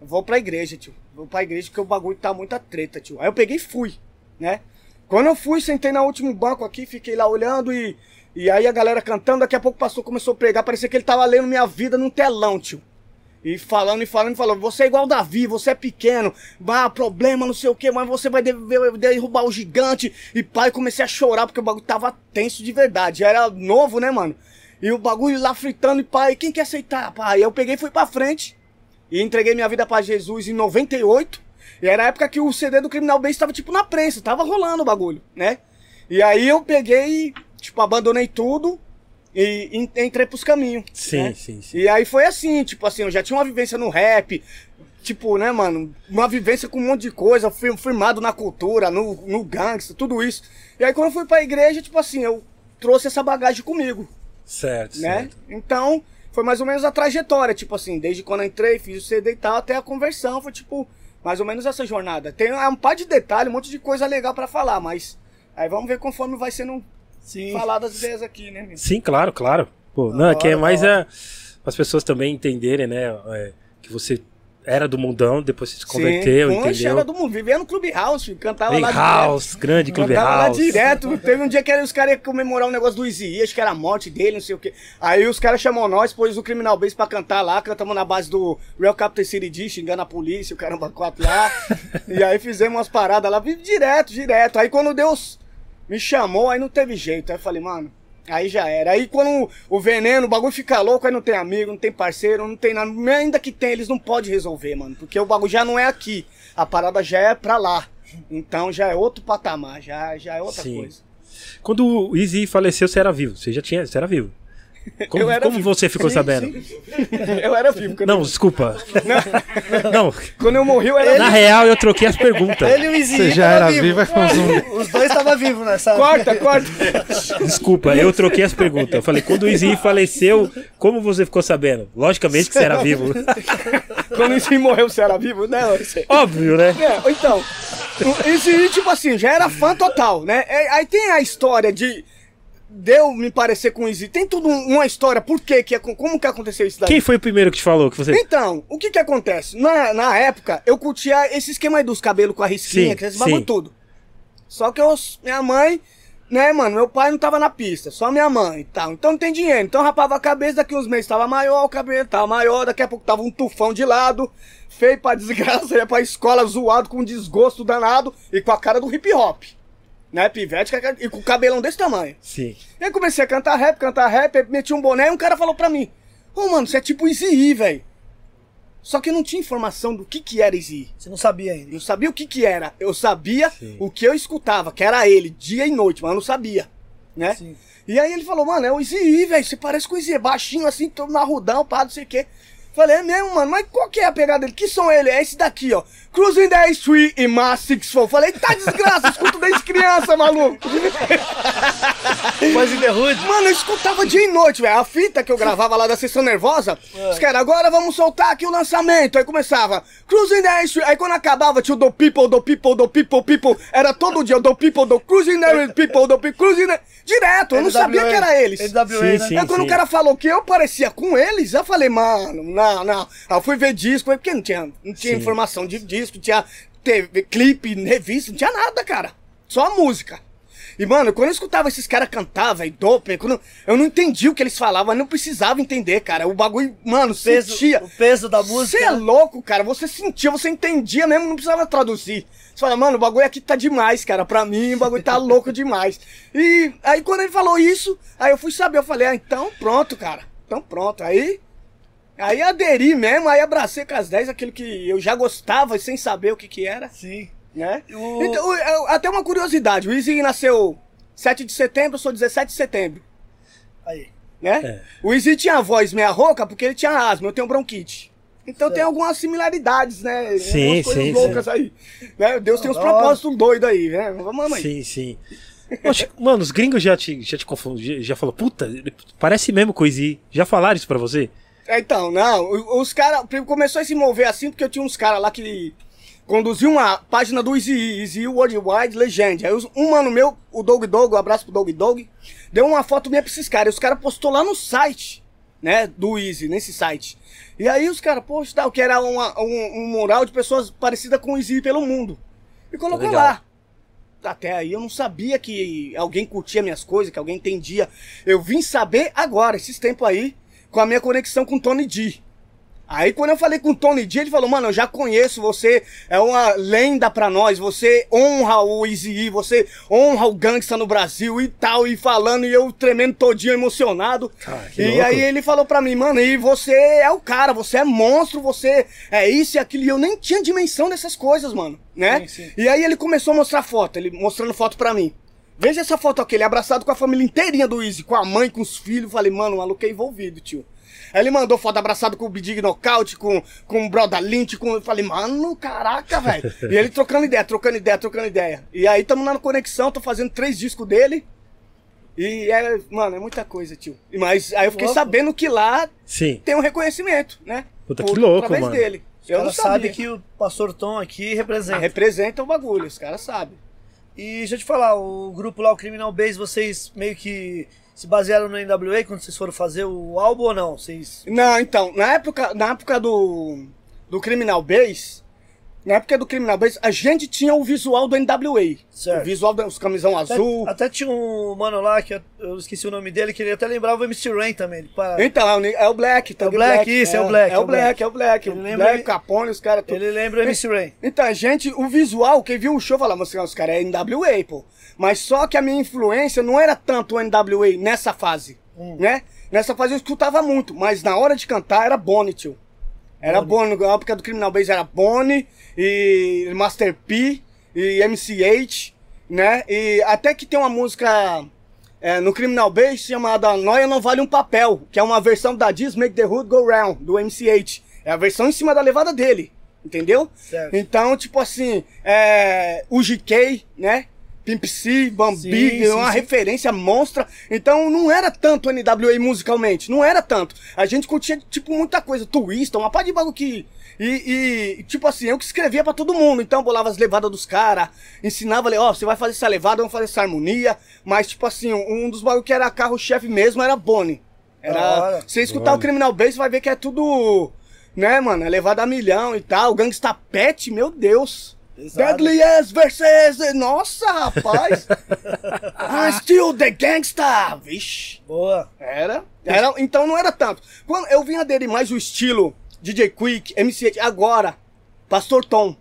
vou pra igreja, tio. Vou pra igreja porque o bagulho tá muita treta, tio. Aí eu peguei e fui, né? Quando eu fui, sentei no último banco aqui, fiquei lá olhando e. E aí a galera cantando, daqui a pouco o pastor começou a pregar, parecia que ele tava lendo minha vida num telão, tio. E falando e falando e falando, você é igual o Davi, você é pequeno, ah, problema, não sei o que, mas você vai derrubar o gigante. E pai, comecei a chorar porque o bagulho tava tenso de verdade. Já era novo, né, mano? E o bagulho lá fritando, e pai, quem quer aceitar, pai? Eu peguei e fui pra frente. E entreguei minha vida pra Jesus em 98. E era a época que o CD do Criminal Base tava tipo na prensa, tava rolando o bagulho, né? E aí eu peguei, tipo, abandonei tudo e en- entrei pros caminhos. Sim, né? sim, sim. E aí foi assim, tipo assim, eu já tinha uma vivência no rap, tipo, né, mano, uma vivência com um monte de coisa, fui firmado na cultura, no, no gangsta, tudo isso. E aí quando eu fui pra igreja, tipo assim, eu trouxe essa bagagem comigo Certo, né? certo. Então, foi mais ou menos a trajetória, tipo assim, desde quando eu entrei, fiz o CD e tal, até a conversão, foi tipo, mais ou menos essa jornada. Tem é um par de detalhes, um monte de coisa legal pra falar, mas aí vamos ver conforme vai sendo Sim. falado as ideias aqui, né, meu? Sim, claro, claro. Pô, não, é que é hora, mais da é, as pessoas também entenderem, né? é, que você era do mundão, depois você se converteu, Sim, entendeu? era do mundo, vivia no Clube House, filho, cantava Big lá House, grande Clube Cantava lá House. direto. Teve um dia que os caras iam comemorar um negócio do Easy, acho que era a morte dele, não sei o quê. Aí os caras chamam nós, pôs o Criminal Base pra cantar lá, cantamos na base do Real Captain City D, xingando a polícia, o caramba, quatro lá. e aí fizemos umas paradas lá, vive direto, direto. Aí quando Deus me chamou, aí não teve jeito. Aí eu falei, mano, aí já era. Aí quando o veneno, o bagulho fica louco, aí não tem amigo, não tem parceiro, não tem nada. Ainda que tem, eles não podem resolver, mano. Porque o bagulho já não é aqui. A parada já é pra lá. Então já é outro patamar, já, já é outra Sim. coisa. Quando o Easy faleceu, você era vivo. Você já tinha, você era vivo. Como, Eu era como você ficou Sim, sabendo? sim. eu era vivo. Quando, Não, desculpa. Não, quando eu morri, eu era na real eu troquei as perguntas. Ele e o Izzy Você já era vivo. vivo, vai fazer um. Os dois estavam vivos nessa. Corta, corta. Desculpa, eu troquei as perguntas. Eu falei, quando o Easy faleceu, como você ficou sabendo? Logicamente que você era vivo. quando o Izzy morreu, você era vivo? Não, eu sei. Óbvio, né? É, então, esse, tipo assim, já era fã total, né? É, Aí tem a história de. Deu me parecer com o. Tem tudo um- uma história, por que que, acon- como que aconteceu isso daí? Quem foi o primeiro que te falou que você. Então, o que que acontece? Na, na época, eu curtia esse esquema aí dos cabelos com a risquinha, Sim, que esse bagulho sim. tudo. Só que eu, minha mãe, né, mano, meu pai não tava na pista, só minha mãe e tal. Então não tem dinheiro. Então rapava a cabeça, daqui uns meses tava maior, o cabelo tava maior, daqui a pouco tava um tufão de lado, feio pra desgraça, ia pra escola zoado, com desgosto danado e com a cara do hip hop. Né, pivete, cara- e com o cabelão desse tamanho. Sim. E aí comecei a cantar rap, cantar rap, meti um boné e um cara falou pra mim: Ô mano, você é tipo Easy velho. Só que eu não tinha informação do que que era Easy. Você não sabia ainda. Eu sabia o que que era. Eu sabia Sim. o que eu escutava, que era ele, dia e noite, mas eu não sabia, né? Sim. E aí ele falou, mano, é o Easy velho. Você parece com o Easy baixinho assim, todo narrudão, pá, não sei o quê. Falei, é mesmo, mano, mas qual que é a pegada dele? Que som é ele? É esse daqui, ó. Cruising the Street e Mass Six Four. Falei, tá desgraça, escuto desde criança, maluco. Mas em The Hood, Mano, eu escutava dia e noite, velho. A fita que eu gravava lá da sessão nervosa, os caras, agora vamos soltar aqui o lançamento. Aí começava, Cruising the Street. Aí quando acabava, tinha o do People, do People, do People, People. Era todo dia o do People, do Cruising the People, do People, Cruising the... Direto, eu não sabia que era eles. NWA, Sim, né? sim. Aí quando o cara falou que eu parecia com eles, eu falei, mano, não, não. Aí eu fui ver disco, porque não tinha, não tinha informação de disco, tinha TV, clipe, revista, não tinha nada, cara. Só a música. E, mano, quando eu escutava esses caras cantar, velho, dope, quando eu não entendia o que eles falavam, mas não precisava entender, cara. O bagulho, mano, Peso, sentia. o peso da música. Você é né? louco, cara. Você sentia, você entendia mesmo, não precisava traduzir. Você fala, mano, o bagulho aqui tá demais, cara. Pra mim, o bagulho tá louco demais. E aí, quando ele falou isso, aí eu fui saber. Eu falei, ah, então pronto, cara. Então pronto. Aí, aí aderi mesmo, aí abracei com as 10 aquilo que eu já gostava, sem saber o que que era, Sim. né? O- Então, eu- até uma curiosidade. O Easy nasceu 7 de setembro, eu sou 17 de setembro, Aí. né? É. O Easy tinha a voz meia rouca porque ele tinha asma, eu tenho bronquite. Então tem algumas similaridades, né? Sim, Algumas coisas sim, loucas aí. Né? Deus tem uns propósitos doidos aí, né? Vamos aí. Sim, sim. Poxa, mano, os gringos já te, já te confundiram, já falou, puta, parece mesmo com o Easy. Já falaram isso pra você? É, Então, não, os caras começou a se mover assim porque eu tinha uns caras lá que conduziam uma página do Easy Easy Worldwide Legend. Aí um mano meu, o Dog Dog, um abraço pro Dog Dog, deu uma foto minha pra esses caras. E os caras postou lá no site, né, do Easy, nesse site. E aí os caras, poxa, tal, que era uma- um, um mural de pessoas parecidas com o Easy pelo mundo. E colocou Legal. lá. Até aí eu não sabia que alguém curtia minhas coisas, que alguém entendia. Eu vim saber agora, esses tempos aí, com a minha conexão com o Tony D. Aí quando eu falei com o Tony D, ele falou, mano, eu já conheço, você é uma lenda pra nós, você honra o Easy E, você honra o gangsta no Brasil e tal, e falando, e eu tremendo todinho emocionado. Que e louco. aí ele falou pra mim, mano, e você é o cara, você é monstro, você é isso e aquilo, e eu nem tinha dimensão dessas coisas, mano, né? Sim, sim. E aí ele começou a mostrar foto, ele mostrando foto pra mim. Veja essa foto aqui, ele abraçado com a família inteirinha do Easy, com a mãe, com os filhos. Falei, mano, o maluco é envolvido, tio. Aí ele mandou foto abraçado com o Big Knockout, com, com o Brother Lynch, com... Eu falei, mano, caraca, velho. e ele trocando ideia, trocando ideia, trocando ideia. E aí tamo na conexão, tô fazendo três discos dele. E é, mano, é muita coisa, tio. Mas aí eu fiquei Louco. sabendo que lá Sim. tem um reconhecimento, né? Puta, Por- que louco, através mano. dele. Os Eu não sabia. que o Pastor Tom aqui Ah, representa. representa o bagulho, os caras sabem. E deixa eu te falar, o grupo lá, o Criminal Base, vocês meio que se basearam no NWA quando vocês foram fazer o álbum ou não? Vocês. Não, então, na época, na época do, do Criminal Base, na época do Criminal Base, a gente tinha o visual do NWA. Certo. O visual dos camisão Até, azul. até tinha um mano lá, que eu, esqueci o nome dele, que ele até lembrava o MC Rain também. Ele, para- Então, é o, é o Black. tá? É o Black, isso, é o Black, É o Black, é o Black. Ele O lembra- Black, Capone, os caras ele lembra o MC Rain. Então, a gente, o visual, quem viu o show falava assim, "Ah, os caras é NWA, pô. Mas só que a minha influência não era tanto o NWA nessa fase, Hum. né? Nessa fase eu escutava muito, mas na hora de cantar era Bonnie, tio. Era Bonnie, na época do Criminal Base era Bonnie, e Master P, e MCH, né? E até que tem uma música é, no Criminal Base chamada Noia Não Vale um Papel, que é uma versão da Diz Make the Hood Go Round, do MCH. É a versão em cima da levada dele, entendeu? Certo. Então, tipo assim, é, o GK, né? Pimp C, Bambi, Sim, uma sim, sim. referência monstra. Então não era tanto NWA musicalmente, não era tanto. A gente curtia, tipo, muita coisa. Twista, uma parte de bagulho que. E, e, tipo assim, eu que escrevia pra todo mundo. Então bolava as levadas dos caras, ensinava, ó, você vai fazer essa levada, vamos fazer essa harmonia. Mas, tipo assim, um dos bagulho que era carro-chefe mesmo era Bonnie. Era. Você escutar o Criminal Base, você vai ver que é tudo. Né, mano? É levada a milhão e tal. Gangsta Pet, meu Deus. Exato. Deadly as versus. Nossa, rapaz! I'm still the gangsta! Vixe. Boa. Era. era. Então não era tanto. Quando eu vim aderir mais o estilo DJ Quick, MC agora, Pastor Tom.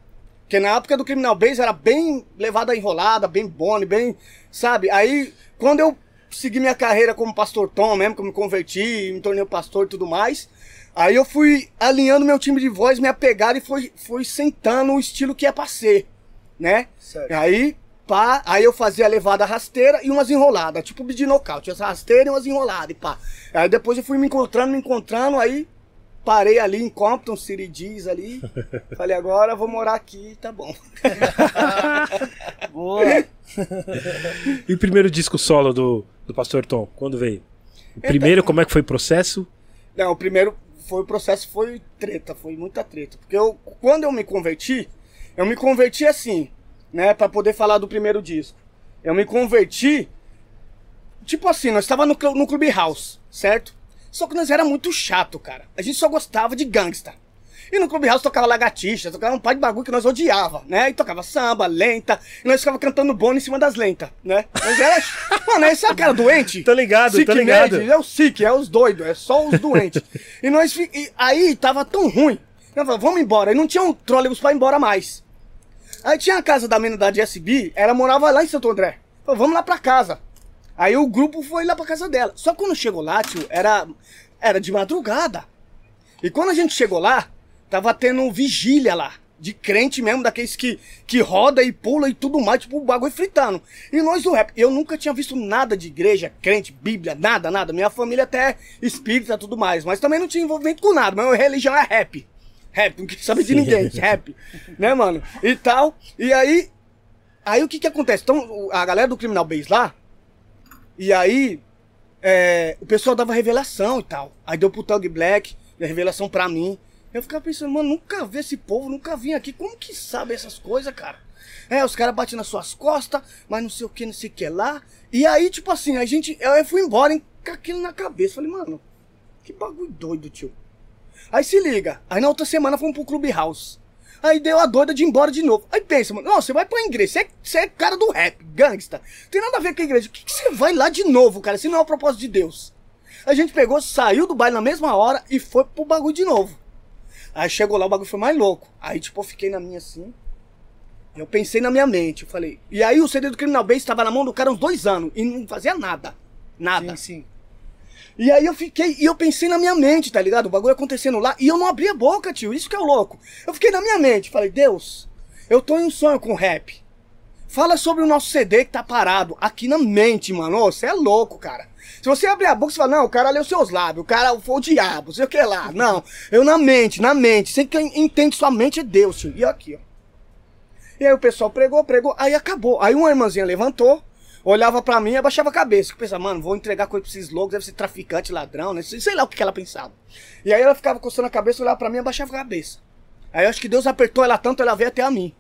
Que na época do Criminal Base era bem levada enrolada, bem bone, bem. Sabe? Aí, quando eu segui minha carreira como Pastor Tom mesmo, que eu me converti, me tornei pastor e tudo mais. Aí eu fui alinhando meu time de voz, minha pegada e fui, fui sentando o estilo que é pra ser, né? Certo. Aí, pá, aí eu fazia a levada rasteira e umas enroladas, tipo de nocaute, as rasteiras e umas enroladas, e pá. Aí depois eu fui me encontrando, me encontrando, aí parei ali em Compton, City Diz ali. Falei, agora eu vou morar aqui, tá bom. Boa. E o primeiro disco solo do, do Pastor Tom, quando veio? O primeiro, como é que foi o processo? Não, o primeiro foi o processo foi treta, foi muita treta, porque eu quando eu me converti, eu me converti assim, né, Pra poder falar do primeiro disco. Eu me converti tipo assim, nós estava no, no Clube House, certo? Só que nós era muito chato, cara. A gente só gostava de gangsta. E no Clube House tocava lagartixa, tocava um par de bagulho que nós odiava, né? E tocava samba, lenta, e nós ficava cantando bônus em cima das lentas, né? Mas era... Mano, esse é o cara doente. Tô ligado, Sick ligado. Made, é o sick, é os doidos, é só os doentes. e nós e aí tava tão ruim. Eu falei, vamos embora. E não tinha um trólebus pra ir embora mais. Aí tinha a casa da menina da DSB, ela morava lá em Santo André. Falei, vamos lá pra casa. Aí o grupo foi lá pra casa dela. Só que quando chegou lá, tio, era, era de madrugada. E quando a gente chegou lá, tava tendo vigília lá. De crente mesmo, daqueles que, que roda e pula e tudo mais, tipo, o bagulho fritando. E nós do rap, eu nunca tinha visto nada de igreja, crente, bíblia, nada, nada. Minha família até é espírita e tudo mais. Mas também não tinha envolvimento com nada. Minha religião é rap. Rap, não saber de ninguém. Rap. Né, mano? E tal. E aí. Aí o que que acontece? Então, a galera do Criminal Base lá. E aí. é, o pessoal dava revelação e tal. Aí deu pro Tug Black, deu revelação pra mim. Eu ficava pensando, mano, nunca vi esse povo, nunca vim aqui. Como que sabe essas coisas, cara? É, os caras batem nas suas costas, mas não sei o que, não sei o que lá. E aí, tipo assim, a gente. Eu fui embora hein, com aquilo na cabeça. Falei, mano, que bagulho doido, tio. Aí se liga. Aí na outra semana fomos pro Clube House. Aí deu a doida de ir embora de novo. Aí pensa, mano, não, você vai pra igreja, você é, é cara do rap, gangsta. Tem nada a ver com a igreja. O que, que você vai lá de novo, cara? Se não é o propósito de Deus. A gente pegou, saiu do baile na mesma hora e foi pro bagulho de novo. Aí chegou lá, o bagulho foi mais louco. Aí, tipo, eu fiquei na minha assim. Eu pensei na minha mente, eu falei. E aí o CD do Criminal Base estava na mão do cara uns dois anos e não fazia nada. Nada. Sim, sim. E aí eu fiquei, e eu pensei na minha mente, tá ligado? O bagulho acontecendo lá, e eu não abri a boca, tio, isso que é o louco. Eu fiquei na minha mente, falei, Deus, eu tô em um sonho com rap. Fala sobre o nosso CD que tá parado aqui na mente, mano. Você é louco, cara. Se você abrir a boca, você fala, não, o cara leu seus lábios, o cara foi o diabo, sei o que lá. Não, eu na mente, na mente. Sempre que entende sua mente é Deus, tio. E aqui, ó. E aí o pessoal pregou, pregou, aí acabou. Aí uma irmãzinha levantou, olhava pra mim e abaixava a cabeça. Eu pensava, mano, vou entregar coisa pra esses loucos, deve ser traficante, ladrão, né? Sei lá o que, ela pensava. E aí ela ficava coçando a cabeça, olhava pra mim e abaixava a cabeça. Aí eu acho que Deus apertou ela tanto, ela veio até a mim.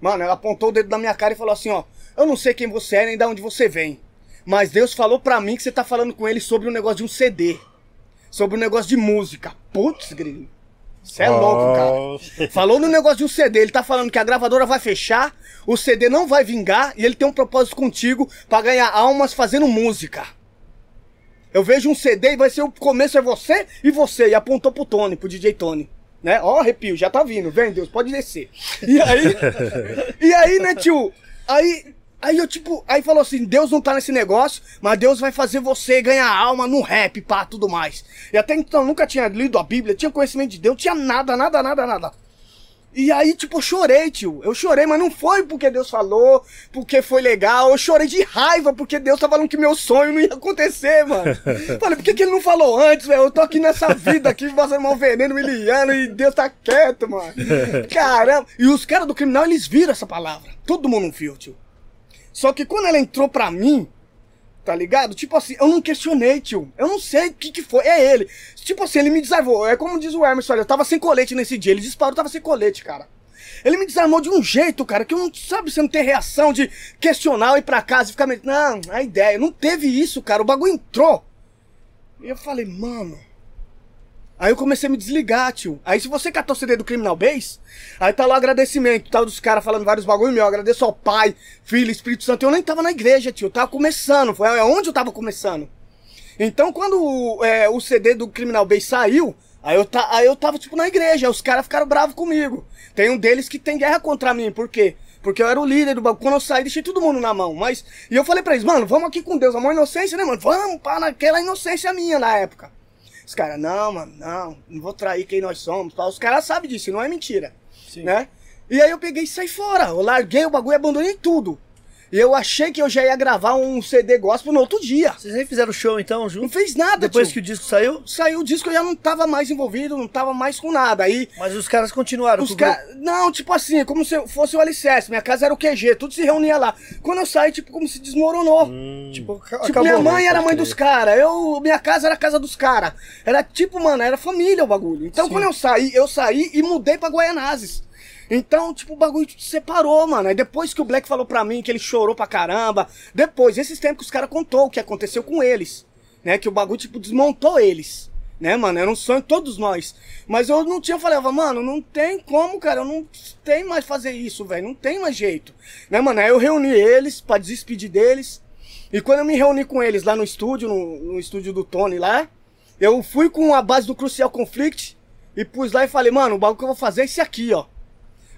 Mano, ela apontou o dedo na minha cara e falou assim, ó, eu não sei quem você é nem de onde você vem. Mas Deus falou pra mim que você tá falando com ele sobre um negócio de um CD. Sobre um negócio de música. Putz, grilo. Você é louco, cara. Falou no negócio de um CD, ele tá falando que a gravadora vai fechar, o CD não vai vingar e ele tem um propósito contigo pra ganhar almas fazendo música. Eu vejo um CD e vai ser o começo é você e você. E apontou pro Tony, pro DJ Tony. Né? Ó, arrepio, já tá vindo. Vem, Deus, pode descer. E aí. e aí, né, tio? Aí. Aí eu, tipo, aí falou assim: Deus não tá nesse negócio, mas Deus vai fazer você ganhar alma no rap, pá, tudo mais. E até então eu nunca tinha lido a Bíblia, tinha conhecimento de Deus, tinha nada, nada, nada, nada. E aí, tipo, eu chorei, tio. Eu chorei, mas não foi porque Deus falou, porque foi legal. Eu chorei de raiva, porque Deus tá falando que meu sonho não ia acontecer, mano. Falei, por que, que ele não falou antes, velho? Eu tô aqui nessa vida aqui, passando mal veneno, me liando, e Deus tá quieto, mano. Caramba. E os caras do criminal, eles viram essa palavra. Todo mundo viu, tio. Só que quando ela entrou pra mim, tá ligado? Tipo assim, eu não questionei, tio. Eu não sei o que que foi. É ele. Tipo assim, ele me desarmou. É como diz o Emerson, olha, eu tava sem colete nesse dia. Ele disparou, tava sem colete, cara. Ele me desarmou de um jeito, cara, que eu não sabe, você não tem reação de questionar, ir pra casa e ficar meio. Não, a ideia. Não teve isso, cara. O bagulho entrou. E eu falei, mano. Aí eu comecei a me desligar, tio. Aí se você catou o CD do Criminal Base, aí tá lá o agradecimento, tal dos caras falando vários bagulho meu. Eu agradeço ao Pai, Filho, Espírito Santo. Eu nem tava na igreja, tio. Eu tava começando. Foi onde eu tava começando. Então quando é, o CD do Criminal Base saiu, aí eu, ta, aí eu tava tipo na igreja. Aí os caras ficaram bravos comigo. Tem um deles que tem guerra contra mim. Por quê? Porque eu era o líder do bagulho. Quando eu saí, deixei todo mundo na mão. Mas. E eu falei pra eles, mano, vamos aqui com Deus. A maior inocência, né, mano? Vamos, pá, naquela inocência minha na época. Os caras, não, mano, não, não vou trair quem nós somos. Os caras sabem disso, não é mentira. Sim. Né? E aí eu peguei e saí fora. Eu larguei o bagulho e abandonei tudo. E eu achei que eu já ia gravar um CD gospel no outro dia. Vocês nem fizeram show então, Não junto? fez nada, Depois tio. que o disco saiu? Saiu o disco, eu já não tava mais envolvido, não tava mais com nada. Aí Mas os caras continuaram os com o grupo. caras. Não, tipo assim, é como se fosse o alicerce. Minha casa era o QG, tudo se reunia lá. Quando eu saí, tipo, como se desmoronou. Tipo, ca- Tipo, acabou. minha mãe né? era a Pode mãe crer. dos caras, eu, minha casa era a casa dos caras. Era tipo, mano, era família o bagulho. Então quando eu saí, eu saí e mudei pra Guaianazes. Então, tipo, o bagulho separou, mano. Aí depois que o Black falou pra mim que ele chorou pra caramba, depois, esses tempos que os caras contou o que aconteceu com eles, né? Que o bagulho, tipo, desmontou eles. Né, mano? Era um sonho todos nós. Mas eu não tinha, eu falava, mano, não tem como, cara. Eu não tem mais fazer isso, velho. Não tem mais jeito. Né, mano? Aí eu reuni eles pra despedir deles. E quando eu me reuni com eles lá no estúdio, no, no estúdio do Tony lá, eu fui com a base do Crucial Conflict e pus lá e falei, mano, o bagulho que eu vou fazer é esse aqui, ó.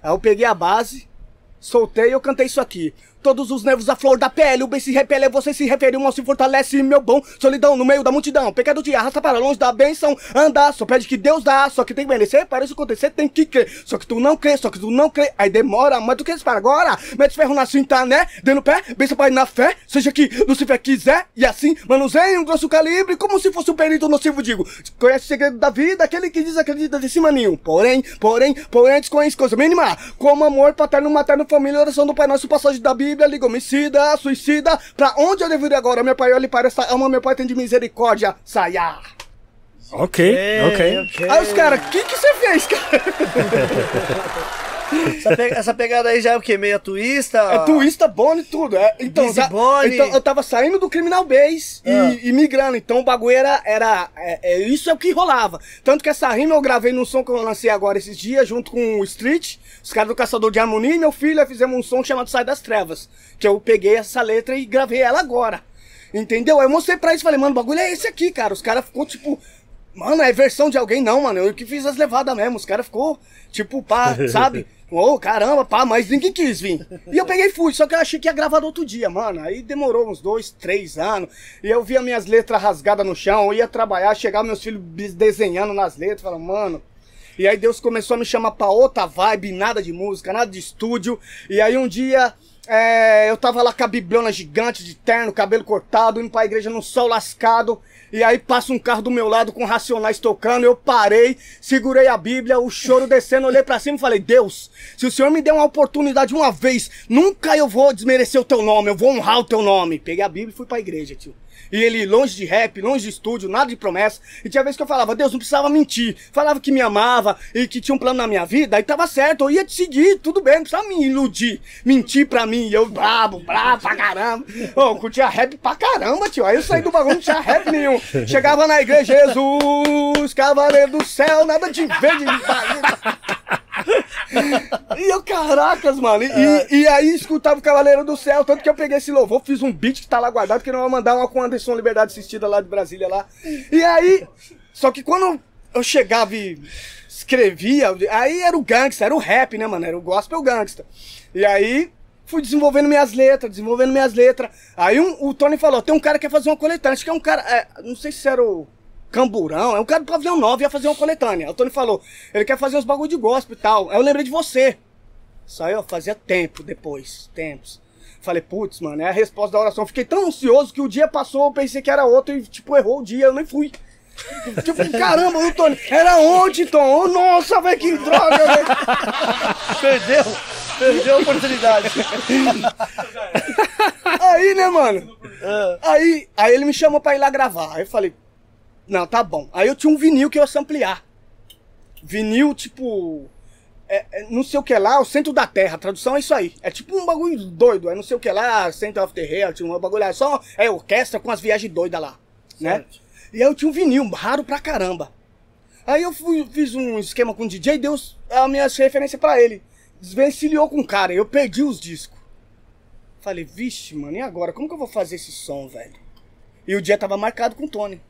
Aí eu peguei a base, soltei e eu cantei isso aqui. Todos os nervos à flor da pele, o bem se repele, você se refere, o mal se fortalece, meu bom. Solidão no meio da multidão, pecado te arrasta para longe da benção. Andar, só pede que Deus dá, só que tem que merecer, para isso acontecer tem que crer. Só que tu não crê, só que tu não crê, aí demora, mas tu quer esperar agora. Mete ferro na cinta, né? Dê no pé, benção pai na fé, seja que Lucifer quiser, e assim manuseie um grosso calibre, como se fosse um perito nocivo, digo. Conhece o segredo da vida, aquele que desacredita de cima nenhum. Porém, porém, porém, desconhece coisa mínima, como amor paterno, materno, família, oração do Pai Nosso, passagem da Bíblia, liga homicida, suicida, pra onde eu devo ir agora? Meu pai olha para essa alma, meu pai tem de misericórdia, saia. Ok, ok. ok. Aí os caras, o que que você fez, cara? Essa, essa pegada aí já é o quê? Meia twista? É twista, Bone e tudo. É, então, tá- então, eu tava saindo do Criminal Base e, Ah. e migrando. Então o bagulho era. era é, é, isso é o que rolava. Tanto que essa rima eu gravei num som que eu lancei agora esses dias, junto com o Street, os caras do Caçador de Harmonia e meu filho. Fizemos um som chamado Sai das Trevas. Que eu peguei essa letra e gravei ela agora. Entendeu? Aí eu mostrei pra eles e falei, mano, o bagulho é esse aqui, cara. Os caras ficou tipo. Mano, é versão de alguém? Não, mano. Eu que fiz as levadas mesmo. Os caras ficou, tipo, pá, sabe? Ô, caramba, pá, mas ninguém quis vir. E eu peguei e fui, só que eu achei que ia gravar outro dia, mano. Aí demorou uns dois, três anos. E eu via minhas letras rasgadas no chão, eu ia trabalhar, chegava meus filhos desenhando nas letras, falando, mano. E aí Deus começou a me chamar pra outra vibe, nada de música, nada de estúdio. E aí um dia é, eu tava lá com a bibliona gigante de terno, cabelo cortado, indo pra igreja num sol lascado. E aí passa um carro do meu lado com racionais tocando, eu parei, segurei a Bíblia, o choro descendo, olhei pra cima e falei: Deus, se o Senhor me der uma oportunidade uma vez, nunca eu vou desmerecer o teu nome, eu vou honrar o teu nome. Peguei a Bíblia e fui pra igreja, tio. E ele longe de rap, longe de estúdio, nada de promessa. E tinha vezes que eu falava, Deus, não precisava mentir. Falava que me amava e que tinha um plano na minha vida, aí tava certo, eu ia te seguir, tudo bem, não precisava me iludir, mentir pra mim. E eu brabo, brabo pra caramba. Ô, curtia rap pra caramba, tio. Aí eu saí do bagulho, não tinha rap nenhum. Chegava na igreja, Jesus, cavaleiro do céu, nada de verde, de e eu, caracas, mano. E, e, e aí escutava o Cavaleiro do Céu, tanto que eu peguei esse louvor, fiz um beat que tá lá guardado, que não vai mandar uma com o Anderson Liberdade Assistida lá de Brasília lá. E aí, só que quando eu chegava e escrevia, aí era o gangsta, era o rap, né, mano? Era o gospel gangsta. E aí fui desenvolvendo minhas letras, desenvolvendo minhas letras. Aí um, o Tony falou: tem um cara que quer fazer uma coletânea. Acho que é um cara. É, não sei se era o Camburão, é um cara do pavilhão 9 ia fazer uma coletânea. O Tony falou: ele quer fazer uns bagulho de gospel e tal. Aí eu lembrei de você. Saiu, fazia tempo depois, tempos. Falei, putz, mano, é a resposta da oração. Fiquei tão ansioso que o dia passou, eu pensei que era outro e, tipo, errou o dia, eu nem fui. Tipo, caramba, o Tony, era ontem, Tom. Oh, nossa, velho, que droga, velho. Perdeu, perdeu a oportunidade. Aí, né, mano? Aí, aí ele me chamou pra ir lá gravar. Aí eu falei, não, tá bom. Aí eu tinha um vinil que eu ia samplear. Vinil, tipo. É, é, não sei o que lá, o centro da terra. A tradução é isso aí. É tipo um bagulho doido. É não sei o que lá, Center of the Heart, um bagulho lá. Só é orquestra com as viagens doidas lá. Né? E aí eu tinha um vinil, raro pra caramba. Aí eu fui, fiz um esquema com o DJ, deu a minha referência pra ele. Desvencilhou com o cara, eu perdi os discos. Falei, vixe, mano, e agora? Como que eu vou fazer esse som, velho? E o dia tava marcado com o Tony.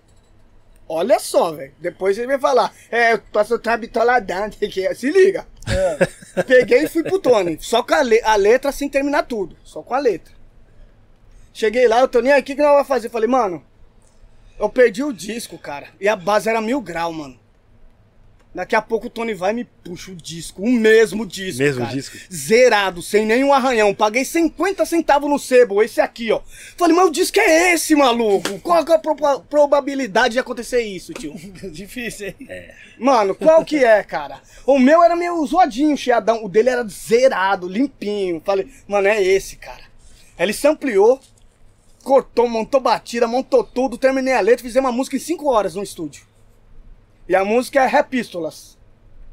Olha só, velho. Depois ele vai falar, é, eu passo o bitoladão, que se liga. É. Peguei e fui pro Tony. Só com a, le a letra sem terminar tudo. Só com a letra. Cheguei lá, o Tony, aí, o que, que nós vamos fazer? Falei, mano, eu perdi o disco, cara. E a base era mil grau, mano. Daqui a pouco o Tony vai e me puxa o disco, o mesmo disco. Mesmo cara. disco? Zerado, sem nenhum arranhão. Paguei 50 centavos no sebo, esse aqui, ó. Falei, mas o disco é esse, maluco? Qual que é a proba- probabilidade de acontecer isso, tio? Difícil, hein? Mano, qual que é, cara? O meu era meio zoadinho, chiadão. O dele era zerado, limpinho. Falei, mano, é esse, cara. Ele sampleou, cortou, montou batida, montou tudo, terminei a letra, fizemos uma música em 5 horas no estúdio. E a música é Repístolas.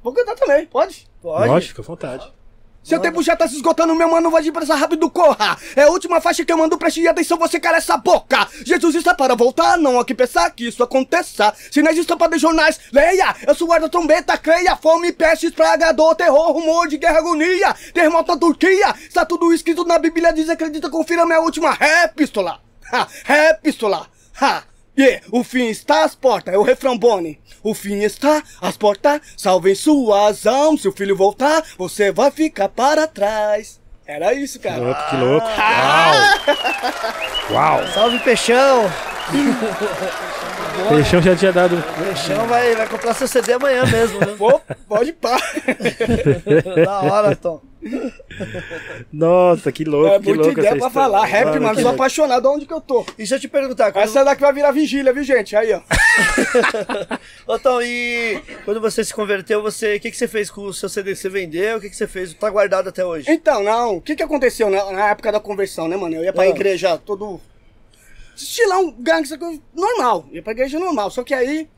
Vou cantar também, pode? Pode. Lógico, fica à vontade. Seu tempo já tá se esgotando, meu mano, vai depressa, rápido, corra. É a última faixa que eu mando, preste atenção, você cala essa boca. Jesus está para voltar, não há que pensar que isso aconteça. Sinais de estampa de jornais, leia. Eu sou guarda trombeta, creia. Fome, peste, praga, dor, terror, rumor de guerra, agonia. Terremoto na Turquia, está tudo escrito na Bíblia, desacredita, confira minha última répístola. Ha, répístola. Ha. Yeah, o fim está às portas, é o refrão Boni. O fim está às portas, salvem suas almas. Se o filho voltar, você vai ficar para trás. Era isso, Que cara. louco, que louco. Uau! Uau! Salve, Peixão. Peixão já tinha dado. Peixão vai, vai comprar seu CD amanhã mesmo, né? Pô, pode pá. da hora, Tom. Nossa, que louco, É que muita louco ideia pra história. falar. Rap, Mano, mano, sou louco. apaixonado onde que eu tô. E deixa eu te perguntar, quando... Essa daqui vai virar vigília, viu, gente? Aí, ó. Ô, Tom, e quando você se converteu, você, o que, que você fez com o seu CD? Você vendeu? O que, que você fez? Tá guardado até hoje? Então, não, o que que aconteceu na, na época da conversão, né, mano? Eu ia pra Ah. igreja todo. Estilão, gangster, normal. Ia pra igreja normal. Só que aí,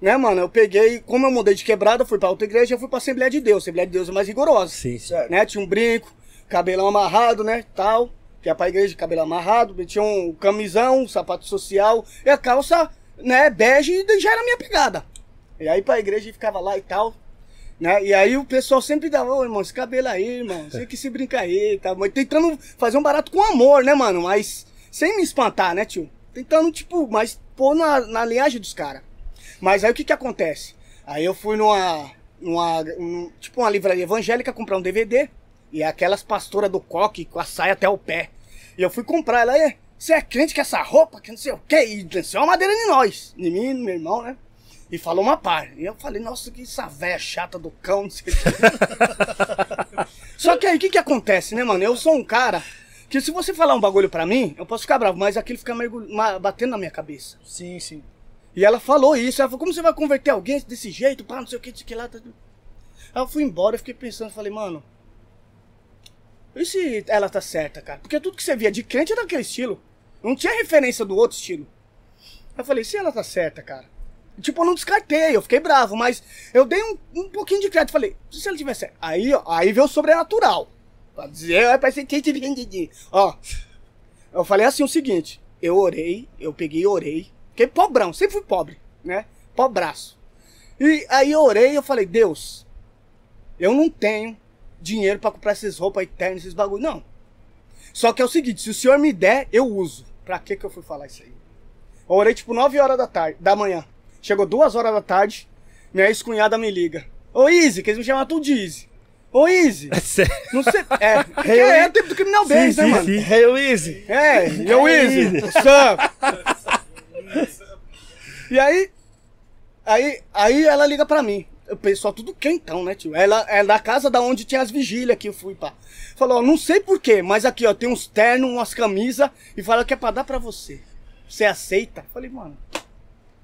né, mano, eu peguei, como eu mudei de quebrada, fui pra outra igreja, eu fui pra Assembleia de Deus. Assembleia de Deus é mais rigorosa. Sim, sim. Certo. Né? Tinha um brinco, cabelão amarrado, né? Tal. Que ia pra igreja cabelo amarrado, tinha um camisão, um sapato social, e a calça, né, bege, e já era a minha pegada. E aí pra igreja ficava lá e tal. Né? E aí o pessoal sempre dava, ô irmão, esse cabelo aí, irmão, você que se brinca aí, tá? Mas tentando fazer um barato com amor, né, mano? Mas sem me espantar, né, tio? Tentando, tipo, mas pôr na, na linhagem dos caras. Mas aí o que que acontece? Aí eu fui numa, numa um- tipo uma livraria evangélica comprar um DVD e aquelas pastoras do coque com a saia até o pé. E eu fui comprar ela, "É, você é crente com essa roupa, que não sei o quê, e desceu uma madeira em nós, em mim, no meu irmão, né? E falou uma par. E eu falei, nossa, que essa véia chata do cão, não sei o quê. Só que aí o que que acontece, né, mano? Eu sou um cara que se você falar um bagulho pra mim, eu posso ficar bravo, mas aquilo fica mergulho, batendo na minha cabeça. Sim, sim. E ela falou isso, ela falou, como você vai converter alguém desse jeito, pá, não sei o que, não sei o que lá. tá- Aí eu fui embora, eu fiquei pensando, falei, mano, e se ela tá certa, cara? Porque tudo que você via de crente é daquele estilo. Não tinha referência do outro estilo. Aí eu falei, se ela tá certa, cara? Tipo, eu não descartei, eu fiquei bravo, mas eu dei um, um pouquinho de crédito. Falei, se ela tiver certa. Aí, ó, aí veio o sobrenatural. Pra dizer, é ser Ó, eu falei assim o seguinte: eu orei, eu peguei e orei. Fiquei pobrão, sempre fui pobre, né? Pobraço. E aí eu orei eu falei, Deus, eu não tenho dinheiro pra comprar essas roupas terno, esses bagulho, não. Só que é o seguinte, se o senhor me der, eu uso. Pra que que eu fui falar isso aí? Eu orei tipo 9 horas da tarde, da manhã. Chegou 2 horas da tarde, minha ex-cunhada me liga. Ô Easy, que eles me chamam tudo de Easy. Ô Easy, É sério. não sei. É, porque é o tempo do criminal base, né, mano? Hey, Easy. É, eu Easy, Sam. E aí, aí, aí ela liga pra mim. O pessoal tudo quentão, né, tio? Ela é da casa da onde tinha as vigílias que eu fui, pá. Falou, ó, não sei porquê, mas aqui, ó, tem uns ternos, umas camisas e fala que é pra dar pra você. Você aceita? Falei, mano,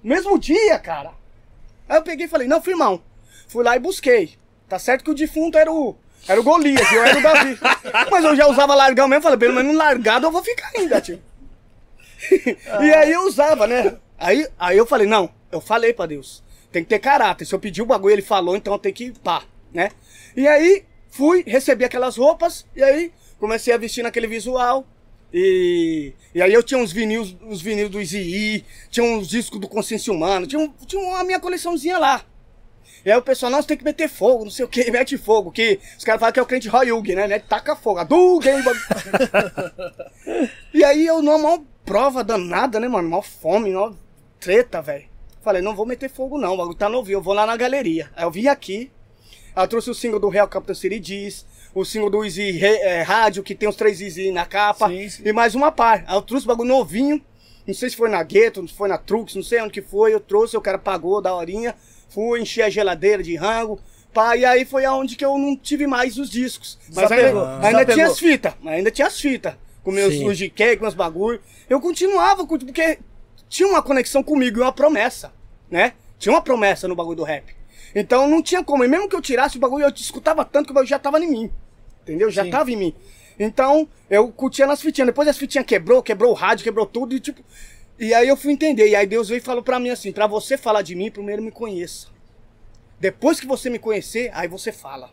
mesmo dia, cara. Aí eu peguei e falei, não, firmão. Fui lá e busquei. Tá certo que o defunto era o. Era o Golias, eu era o Davi. Mas eu já usava largão mesmo, falei, pelo menos largado eu vou ficar ainda, tio. e aí eu usava, né? Aí, aí eu falei, não, eu falei pra Deus. Tem que ter caráter. Se eu pedir o bagulho, ele falou, então eu tenho que pá, né? E aí, fui, recebi aquelas roupas, e aí comecei a vestir naquele visual. E, e aí eu tinha uns vinil, uns vinil do Easy tinha uns discos do Consciência Humana, tinha, um, tinha uma minha coleçãozinha lá. E aí o pessoal, não, você tem que meter fogo, não sei o que, mete fogo, que os caras falam que é o crente Royug, né? Mete, taca fogo, aduguem. e aí eu, numa maior prova danada, né, mano? Mó fome, mó treta, velho. Falei, não vou meter fogo não, o bagulho tá novinho, eu vou lá na galeria. Aí eu vim aqui, aí eu trouxe o single do Real Capitão Siri Diz, o single do Easy é, Rádio, que tem os três Easy na capa, Sim, sim. e mais uma par. Aí eu trouxe o bagulho novinho, não sei se foi na Gueto, se foi na Trux, não sei onde que foi, eu trouxe, o cara pagou da horinha, fui, enchi a geladeira de rango, pá, e aí foi aonde que eu não tive mais os discos. Mas ainda, ainda desapegou. tinha as fitas, ainda tinha as fitas, com meus Sim. os meus bagulho. Eu continuava, porque tinha uma conexão comigo e uma promessa, né? Tinha uma promessa no bagulho do rap. Então não tinha como, e mesmo que eu tirasse o bagulho, eu escutava tanto que o bagulho já tava em mim. Entendeu? Já tava em mim. Então, eu curtia nas fitinhas. Depois as fitinhas quebrou, quebrou o rádio, quebrou tudo e tipo. E aí eu fui entender. E aí Deus veio e falou pra mim assim: pra você falar de mim, primeiro me conheça. Depois que você me conhecer, aí você fala.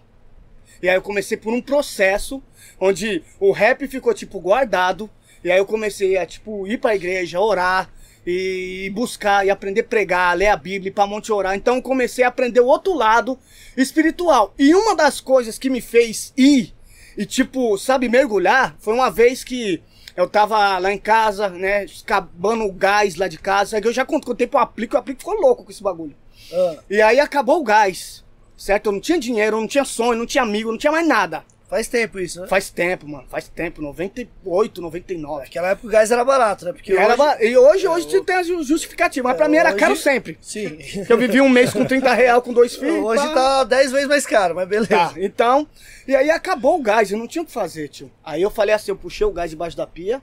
E aí eu comecei por um processo onde o rap ficou tipo guardado. E aí eu comecei a tipo ir pra igreja, orar e buscar e aprender a pregar, ler a Bíblia, pra monte orar. Então eu comecei a aprender o outro lado espiritual. E uma das coisas que me fez ir e tipo, sabe, mergulhar, foi uma vez que eu tava lá em casa, né, acabando o gás lá de casa, que eu já cont- contei pro Aplico, o Aplico ficou louco com esse bagulho. Ah, E aí acabou o gás, certo? Eu não tinha dinheiro, eu não tinha sonho, não tinha amigo, não tinha mais nada. Faz tempo isso, né? Faz tempo, mano, faz tempo, 98, 99. Naquela época o gás era barato, né? Porque E, era hoje... e hoje, hoje tem a ju- justificativa, mas pra mim era Hoje- caro sempre. Sim. Eu vivi um mês com 30 real com dois filhos. Hoje pá. tá 10 vezes mais caro, mas beleza. Tá, então, e aí acabou o gás, eu não tinha o que fazer, tio. Aí eu falei assim, eu puxei o gás debaixo da pia,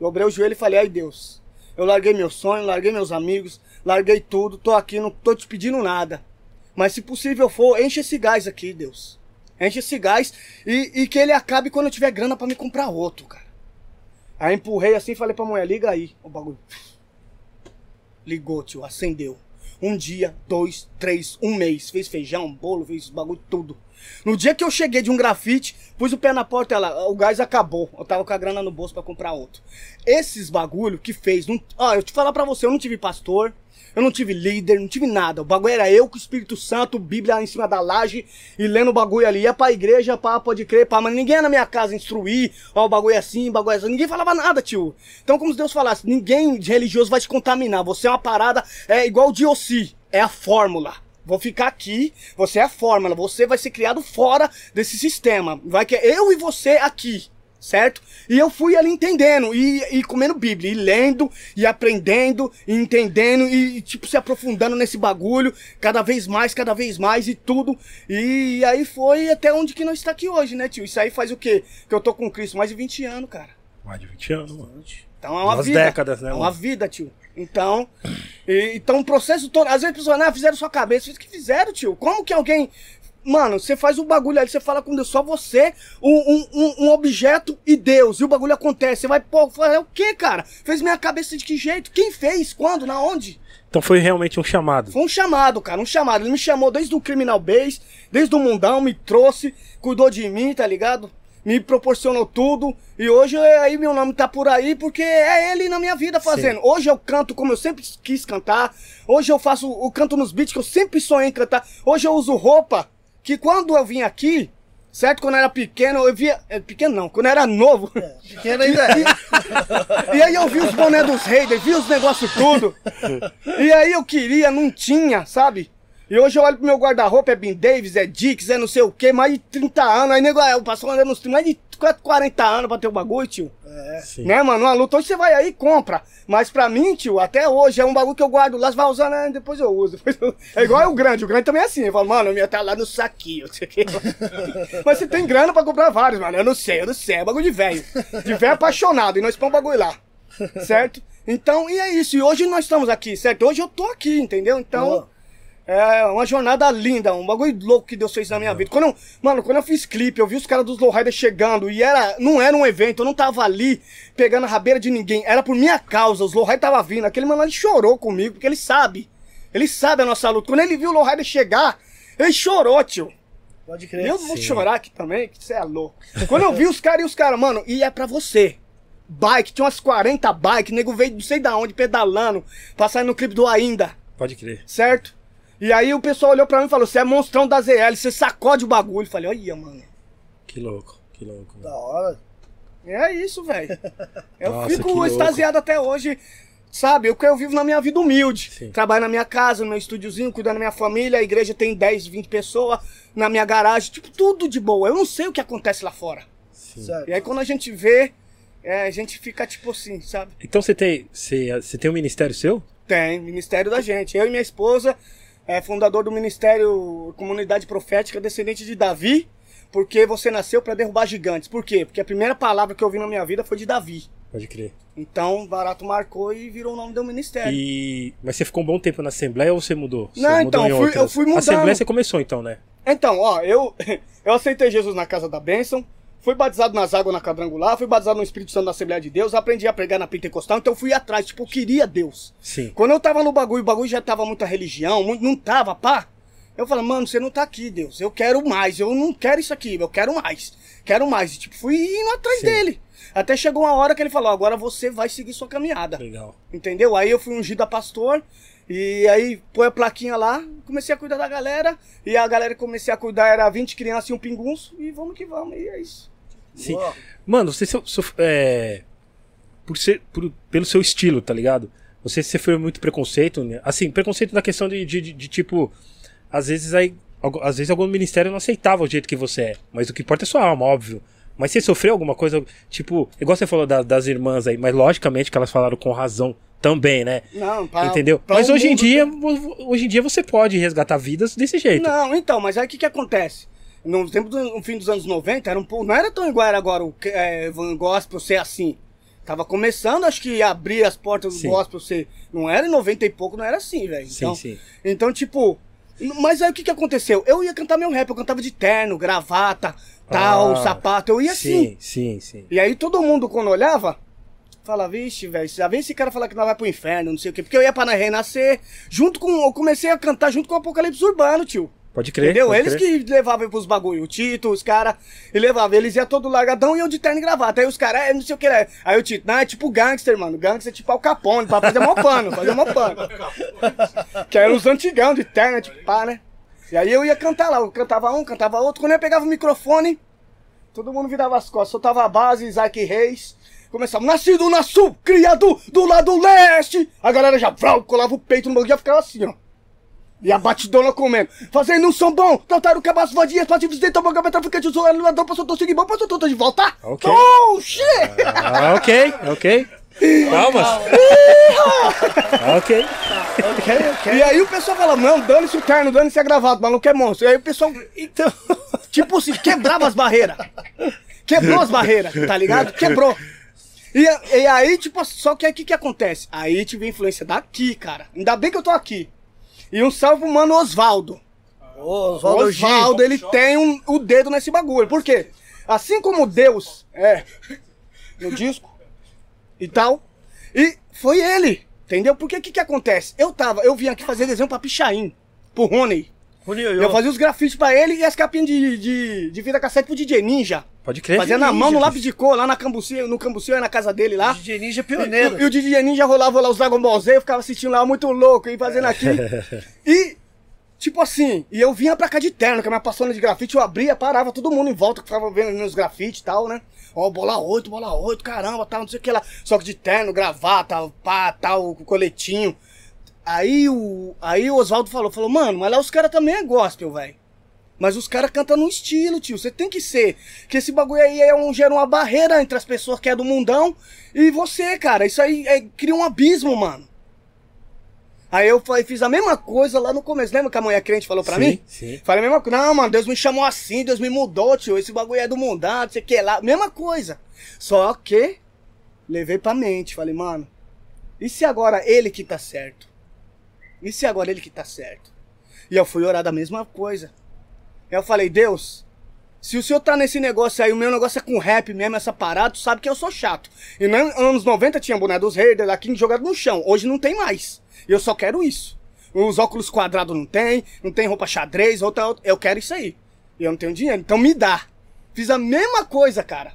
dobrei o joelho e falei, ai Deus, eu larguei meu sonho, larguei meus amigos, larguei tudo, tô aqui, não tô te pedindo nada. Mas se possível for, enche esse gás aqui, Deus. Enche esse gás e, e que ele acabe quando eu tiver grana pra me comprar outro, cara. Aí empurrei assim e falei pra mulher, liga aí o bagulho. Ligou, tio, acendeu. Um dia, dois, três, um mês. Fez feijão, bolo, fez bagulho, tudo. No dia que eu cheguei de um grafite, pus o pé na porta, ela, o gás acabou. Eu tava com a grana no bolso pra comprar outro. Esses bagulho que fez. Não, ó, eu te falar pra você, eu não tive pastor, eu não tive líder, não tive nada. O bagulho era eu com o Espírito Santo, Bíblia em cima da laje e lendo o bagulho ali. Ia pra igreja, pá, pode crer, pá, mas ninguém ia na minha casa instruir, ó, o bagulho é assim, o bagulho é assim. Ninguém falava nada, tio. Então, como se Deus falasse, ninguém de religioso vai te contaminar. Você é uma parada, é igual o Diossi, é a fórmula. Vou ficar aqui, você é a fórmula, você vai ser criado fora desse sistema. Vai que é eu e você aqui, certo? E eu fui ali entendendo, e, e comendo Bíblia, e lendo, e aprendendo, e entendendo, e, e, tipo se aprofundando nesse bagulho, cada vez mais, cada vez mais, e tudo. E aí foi até onde que nós está aqui hoje, né, tio? Isso aí faz o quê? Que eu tô com Cristo mais de 20 anos, cara. Mais de 20 anos, mano. Então é uma Umas vida. décadas, né, É uma mano? vida, tio. Então, e- então e- o processo todo. Às vezes as pessoas, ah, fizeram sua cabeça. O que fizeram, tio? Como que alguém. Mano, você faz um bagulho ali, você fala com Deus, só você, um, um, um- objeto e Deus, e o bagulho acontece. Você vai, pô, fazer o quê, cara? Fez minha cabeça de que jeito? Quem fez? Quando? Na onde? Então foi realmente um chamado. Foi um chamado, cara, um chamado. Ele me chamou desde o Criminal Base, desde o mundão, me trouxe, cuidou de mim, tá ligado? Me proporcionou tudo. E hoje é, aí meu nome tá por aí porque é ele na minha vida fazendo. Hoje eu canto como eu sempre quis cantar. Hoje eu faço o canto nos beats que eu sempre sonhei em cantar. Hoje eu uso roupa que quando eu vim aqui, certo? Quando eu era pequeno, eu via. é, Pequeno não, quando eu era novo. Pequeno ainda é. E aí eu vi os boné dos Raiders, vi os negócios tudo. E aí eu queria, não tinha, sabe? E hoje eu olho pro meu guarda-roupa, é Ben Davis, é Dix, é não sei o que, mais de 30 anos. Aí nego, eu passo andando uns mais de 40 anos pra ter o bagulho, tio. Sim. Né, mano? Uma luta, hoje você vai aí e compra. Mas pra mim, tio, até hoje é um bagulho que eu guardo lá, você vai usando, né? depois eu uso. depois eu- É igual o grande, o grande também é assim. Eu falo, mano, eu ia estar lá no saquinho, não sei o quê. Mas você tem grana pra comprar vários, mano. Eu não sei, eu não sei. É bagulho de velho. De velho apaixonado. E nós põe o bagulho lá. Certo? Então, e é isso. E hoje nós estamos aqui, certo? Hoje eu tô aqui, entendeu? Então. É uma jornada linda, um bagulho louco que Deus fez na minha vida. Quando eu, mano, quando eu fiz clipe, eu vi os caras dos Lowrider chegando e era, não era um evento, eu não tava ali pegando a rabeira de ninguém, era por minha causa, os Lowrider tava vindo. Aquele mano ele chorou comigo, porque ele sabe. Ele sabe a nossa luta. Quando ele viu o Lowrider chegar, ele chorou, tio. Pode crer. eu vou chorar aqui também, que você é louco. Quando eu vi os caras e os caras, mano, e é pra você. Bike, tinha umas 40 bike, nego veio não sei da onde, pedalando, passando no clipe do Ainda Pode crer. certo? E aí o pessoal olhou pra mim e falou: Você é monstrão da ZL, você sacode o bagulho. Eu falei: Olha, mano. Que louco, que louco. Da hora. É isso, velho. Eu Nossa, fico extasiado até hoje. Sabe, eu, eu vivo na minha vida humilde. Sim. Trabalho na minha casa, no meu estúdiozinho, cuidando da minha família. A igreja tem 10, 20 pessoas na minha garagem. Tipo, tudo de boa. Eu não sei o que acontece lá fora. Certo. E aí quando a gente vê, é, a gente fica tipo assim, sabe? Então você tem, você, você tem um ministério seu? Tem, Ministério da Gente. Eu e minha esposa, é fundador do Ministério Comunidade Profética, descendente de Davi, porque você nasceu para derrubar gigantes. Por quê? Porque a primeira palavra que eu ouvi na minha vida foi de Davi. Pode crer. Então, Barato marcou e virou o nome do ministério. E mas você ficou um bom tempo na Assembleia ou você mudou? Você Não, mudou então, eu fui- eu fui mudando. Assembleia você começou então, né? Então, ó, eu, eu aceitei Jesus na Casa da Bênção, fui batizado nas águas na quadrangular, fui batizado no Espírito Santo da Assembleia de Deus, aprendi a pregar na Pentecostal, então eu fui atrás, tipo, eu queria Deus. Sim. Quando eu tava no bagulho, o bagulho já tava muita religião, muito, não tava, pá. Eu falei, mano, você não tá aqui, Deus. Eu quero mais. Eu não quero isso aqui, eu quero mais. Quero mais. E, tipo, fui indo atrás Sim. dele. Até chegou uma hora que ele falou, agora você vai seguir sua caminhada. Legal. Entendeu? Aí eu fui ungido a pastor. E aí põe a plaquinha lá, comecei a cuidar da galera. E a galera que comecei a cuidar era 20 crianças e um pingunço. E vamos que vamos. E é isso. Sim. Boa. Mano, você so- é, por ser por- pelo seu estilo, tá ligado? Você sofreu muito preconceito, né? Assim, preconceito na questão de, de, de- de, tipo, às vezes aí, às vezes algum ministério não aceitava o jeito que você é, mas o que importa é sua alma, óbvio. Mas você sofreu alguma coisa, tipo, igual você falou da- das irmãs aí, mas logicamente que elas falaram com razão também, né? Não, pra, Entendeu? pra Mas hoje em dia, vo- hoje em dia você pode resgatar vidas desse jeito. Não, então, mas aí o que que acontece? No tempo do no fim dos anos 90, era um pouco, não era tão igual era agora o que- é, Van Gospel ser assim. Tava começando, acho que abrir as portas do Sim. gospel ser. Não era em 90 e pouco, não era assim, velho. Sim, Então, sim. então, tipo. Mas aí o que que aconteceu? Eu ia cantar meu rap, eu cantava de terno, gravata, tal, Ah, sapato, eu ia assim. Sim, sim, sim. E aí todo mundo, quando olhava, falava, vixe, velho, já vem esse cara falar que nós vai pro inferno, não sei o quê. Porque eu ia pra renascer, junto com. Eu comecei a cantar junto com o Apocalipse Urbano, tio. Pode crer. Entendeu? pode Eles crer. que levavam pros bagulho, o Tito, os caras, e levavam, eles iam todo largadão e eu de terno e gravata. Aí os caras, é, não sei o que é. Aí o Tito, não, é tipo gangster, mano. Gangster é tipo Al Capone, pra fazer mó pano, fazer mó pano. que eram os antigão de terno, tipo pá, né? E aí eu ia cantar lá, eu cantava um, cantava outro. Quando eu pegava o microfone, todo mundo virava as costas, soltava a base, Isaac Reis. Começava, nascido na sul, criado do lado leste. A galera já vrau, colava o peito no bagulho e já ficava assim, ó. E a batidona comendo. Fazendo um som bom. Cantaram cabaço vadias, pativos de tamanho, traficante, zoando, luador, passou todo seguir bom, passou todo de volta. Ok. Oh, shit! Ah, ok, ok. Calma. Ok. Ok, ok. E aí o pessoal fala, não, dane-se o terno, dane-se a gravata, maluco é monstro. E aí o pessoal, então, tipo assim, quebrava as barreiras. Quebrou as barreiras, tá ligado? Quebrou. E, e aí, tipo, só que aí o que, que acontece? Aí tive influência daqui, cara. Ainda bem que eu tô aqui. E um salve pro mano Osvaldo. Ô, O Oswaldo G. Osvaldo, ele tem um, o dedo nesse bagulho. Por quê? Assim como Deus é no disco e tal, e foi ele, entendeu? Porque o que que acontece? Eu tava, eu vim aqui fazer desenho pra Pichain, pro Rony. Eu fazia os grafites pra ele e as capinhas de, de, de vida cassete pro DJ Ninja. Pode crer. Fazia na mão, no lápis de cor, lá na Cambuci, no Cambuci, na casa dele lá. DJ Ninja E, pioneiro. e o DJ Ninja rolava lá os Dragon Ball Z, eu ficava assistindo lá, muito louco, e fazendo aquilo. e, tipo assim, e eu vinha pra cá de terno, que a minha passona de grafite, eu abria, parava todo mundo em volta, que ficava vendo meus grafites e tal, né? Ó, bola 8, bola 8, caramba, tal, não sei o que lá. Só que de terno, gravata, pá, tal, coletinho. Aí o, aí o Oswaldo falou, falou, mano, mas lá os caras também é gospel, velho. Mas os caras cantam no estilo, tio. Você tem que ser. Que esse bagulho aí é um, gera uma barreira entre as pessoas que é do mundão e você, cara. Isso aí é- cria um abismo, mano. Aí eu fa- fiz a mesma coisa lá no começo. Lembra que a mulher crente falou pra Sim, mim? sim. Falei a mesma coisa. Não, mano, Deus me chamou assim, Deus me mudou, tio. Esse bagulho é do mundão, não sei o que lá. Mesma coisa. Só que levei pra mente. Falei, mano, e se agora ele que tá certo? E se agora ele que tá certo? E eu fui orar da mesma coisa. Eu falei, Deus, se o senhor tá nesse negócio aí, o meu negócio é com rap mesmo, essa parada, tu sabe que eu sou chato. E nos anos 90 tinha boné dos Raiders aqui jogado no chão. Hoje não tem mais. Eu só quero isso. Os óculos quadrados não tem, não tem roupa xadrez, outra. Eu quero isso aí. E eu não tenho dinheiro, então me dá. Fiz a mesma coisa, cara.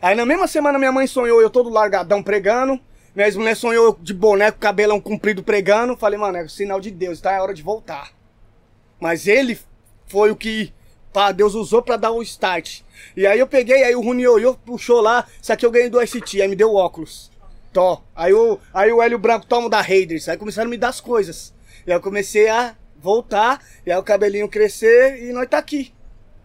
Aí na mesma semana minha mãe sonhou eu todo largadão pregando. Minha ex-mulher sonhou de boneco, cabelão comprido pregando. Falei, mano, é sinal de Deus, tá? É hora de voltar. Mas ele foi o que pá, Deus usou pra dar o start. E aí eu peguei, aí o Runi Yoyo puxou lá, isso aqui eu ganhei do ST, aí me deu óculos. Tó. Aí o, aí o Hélio Branco toma da Raiders. Aí começaram a me dar as coisas. E aí eu comecei a voltar, e aí o cabelinho crescer e nós tá aqui.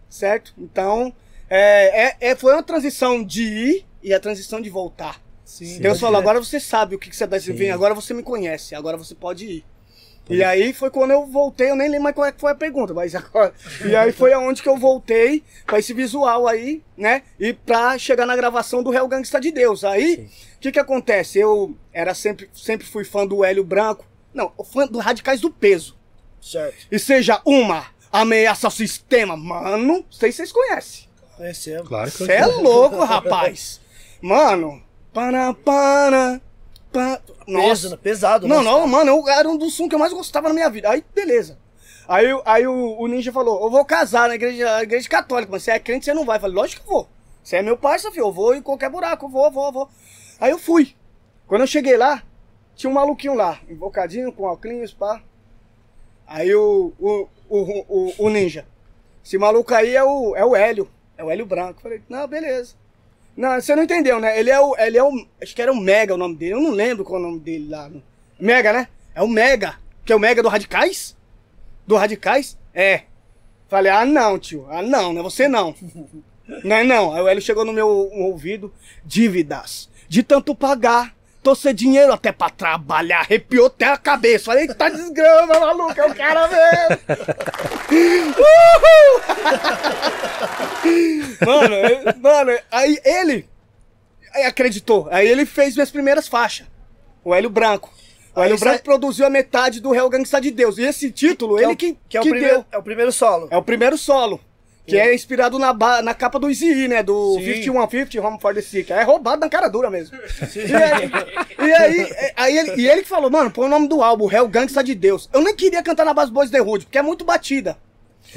Certo? Então, é, é, é- foi uma transição de ir e a transição de voltar. Sim, Deus pode falou, crer. agora você sabe o que, que você vai vir, agora você me conhece, agora você pode ir. E aí foi quando eu voltei, eu nem lembro mais qual é que foi a pergunta, mas agora. E aí foi aonde que eu voltei pra esse visual aí, né? E pra chegar na gravação do Real Gangsta de Deus. Aí, o que que acontece? Eu era sempre, sempre fui fã do Hélio Branco. Não, fã do Radicais do Peso. Certo. E seja uma ameaça ao sistema, mano, não sei se vocês conhecem. Conhecemos. Claro que eu Você é louco, rapaz. Mano, para, para, pa- Peso, Nossa. né? pesado. Não, não, mano, eu, era um dos sons que eu mais gostava na minha vida. Aí, beleza. Aí, o- aí o, o Ninja falou, eu vou casar na igreja, na igreja católica, mas você é crente, você não vai. Eu falei, lógico que eu vou. Você é meu parceiro, filho, eu vou em qualquer buraco, eu vou, eu vou, eu vou. Aí eu fui. Quando eu cheguei lá, tinha um maluquinho lá, invocadinho, com óculos, pá. Aí o, o, o, o, o Ninja, esse maluco aí é o, é o Hélio, é o Hélio Branco. Eu falei, não, beleza. Não, você não entendeu, né? Ele é o. Ele é o. Acho que era o Mega o nome dele. Eu não lembro qual é o nome dele lá. Mega, né? É o Mega. Que é o Mega do Radicais? Do Radicais? É. Falei, ah não, tio. Ah não, não é você não. não é não. Aí o Hélio chegou no meu ouvido. Dívidas. De tanto pagar. Tô sem dinheiro até pra trabalhar. Arrepiou até a cabeça. Falei, tá desgrama, maluco. É o cara mesmo. Mano, eu- mano, aí ele aí acreditou. Aí ele fez minhas primeiras faixas. O Hélio Branco. O Hélio Branco produziu a metade do Real Gangsta de Deus. E esse título, Que é ele o- que, que é o que primeiro, deu. é o primeiro solo. É o primeiro solo. Que é inspirado na, na capa do Easy, né? Do Sim. 5150 Home for the Sick. É roubado na cara dura mesmo. E aí, e aí, é- aí ele, e ele que falou, mano, põe o nome do álbum, Hell Gangsta de Deus. Eu nem queria cantar na Bas Boys The Hood, porque é muito batida.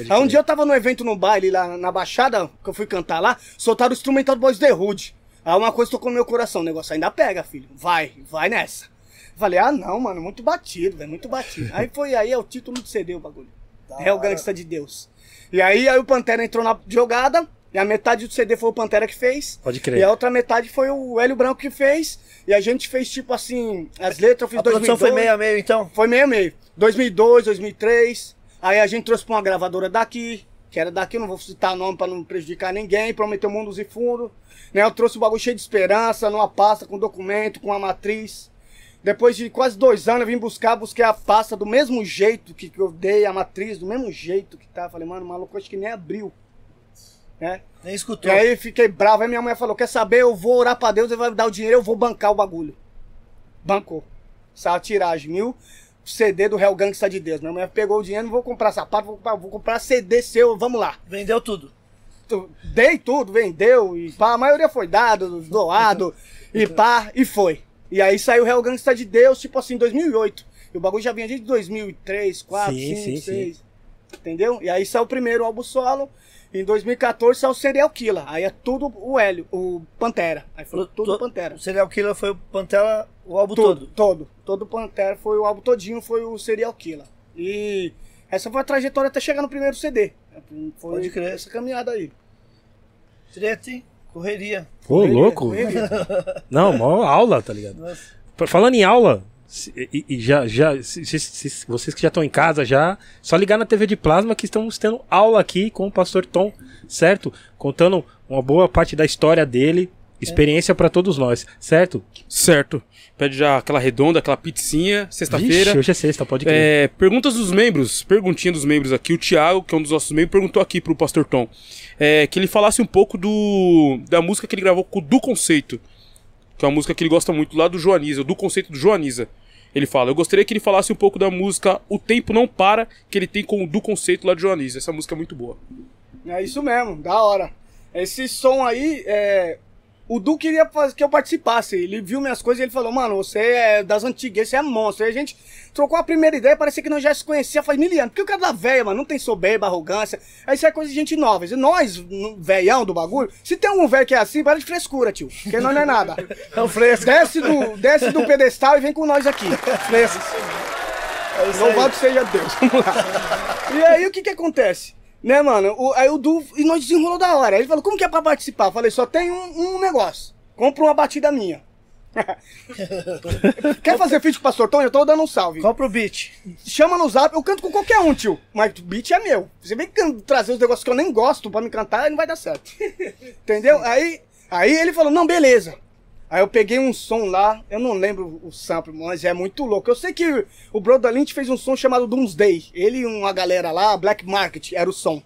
Aí um dia eu tava no evento no baile lá na Baixada, que eu fui cantar lá, soltaram o instrumental do Boys The Hood. Aí uma coisa tocou no meu coração, o negócio ainda pega, filho. Vai, vai nessa. Falei, ah não, mano, muito batido, velho, muito batido. Aí foi aí, é o título do CD o bagulho. Hell Gangsta de Deus. E aí, aí o Pantera entrou na jogada, e a metade do CD foi o Pantera que fez. Pode crer. E a outra metade foi o Hélio Branco que fez. E a gente fez tipo assim, as letras eu fiz A produção 2002. foi meio a meio, então? Foi meio a meio. 2002, 2003. Aí a gente trouxe pra uma gravadora daqui, que era daqui, não vou citar nome pra não prejudicar ninguém, prometeu mundos e fundos. Né? Eu trouxe o bagulho cheio de esperança, numa pasta, com documento, com a matriz. Depois de quase dois anos eu vim buscar, busquei a pasta do mesmo jeito que, que eu dei, a matriz, do mesmo jeito que tá. Falei, mano, maluco acho que nem abriu. né? Nem E escutou. aí fiquei bravo, aí minha mãe falou, quer saber, eu vou orar pra Deus, ele vai me dar o dinheiro, eu vou bancar o bagulho. Bancou. Saiu a tiragem, mil CD do Real Gangsta de Deus. Minha mãe pegou o dinheiro, não vou comprar sapato, vou comprar, vou comprar CD seu, vamos lá. Vendeu tudo. Tu- Dei tudo, vendeu, e pá, a maioria foi dado, doado, e pá, e foi. E aí saiu o Real Gangsta de Deus, tipo assim, em 2008. E o bagulho já vinha desde 2003, 4, Sim, 5, sim, 6. Entendeu? E aí saiu o primeiro álbum solo. Em 2014 saiu o Serial Killer. Aí é tudo o Hélio, o Pantera. Aí foi tudo To- Pantera. O Serial Killer foi o Pantera, o álbum Todo, todo. todo. Todo Pantera foi o álbum todinho, foi o Serial Killer. E essa foi a trajetória até chegar no primeiro CD. Foi Pode crer. essa caminhada aí. Treta, hein? Correria. Ô, Correria, louco. correria. Não, mó aula, tá ligado? Nossa. Falando em aula, e, e já, já se- se- se- vocês que já estão em casa já, só ligar na TV de plasma que estamos tendo aula aqui com o pastor Tom, certo? Contando uma boa parte da história dele, experiência pra todos nós, certo? Certo. Pede já aquela redonda, aquela pizzinha, sexta-feira. Hoje é sexta, pode crer. É, perguntas dos membros, perguntinha dos membros aqui. O Thiago, que é um dos nossos membros, perguntou aqui pro Pastor Tom é, que ele falasse um pouco do da música que ele gravou com o Do Conceito, que é uma música que ele gosta muito lá do Joaniza, do conceito do Joaniza. Ele fala: Eu gostaria que ele falasse um pouco da música O Tempo Não Para, que ele tem com o do conceito lá do Joaniza. Essa música é muito boa. É isso mesmo, da hora. Esse som aí, é, o Du queria que eu participasse. Ele viu minhas coisas e ele falou, mano, você é das antigas, você é monstro. Aí a gente trocou a primeira ideia, parecia que nós já se conhecia faz mil anos. Porque o cara da velha, mano, não tem soberba, arrogância. Aí isso é coisa de gente nova. E nós, velhão do bagulho, se tem algum velho que é assim, para de frescura, tio. Porque nós não é nada. É o fresco. Desce do, desce do pedestal e vem com nós aqui. Fresco. É. Louvado seja Deus. Vamos lá. E aí o que que acontece? Né, mano? O- aí o Du. E nós desenrolou da hora. Ele falou: como que é pra participar? Eu falei: só tem um, um negócio. Compra uma batida minha. Quer fazer feat com o Pastor Tony? Eu tô dando um salve. Compra o beat. Chama no zap, eu canto com qualquer um, tio. Mas o beat é meu. Você vem trazer os negócios que eu nem gosto pra me cantar, não vai dar certo. Entendeu? Aí, aí ele falou, não, beleza. Aí eu peguei um som lá, eu não lembro o sample, mas é muito louco. Eu sei que o Brother Lynch fez um som chamado Doomsday. Ele e uma galera lá, Black Market, era o som.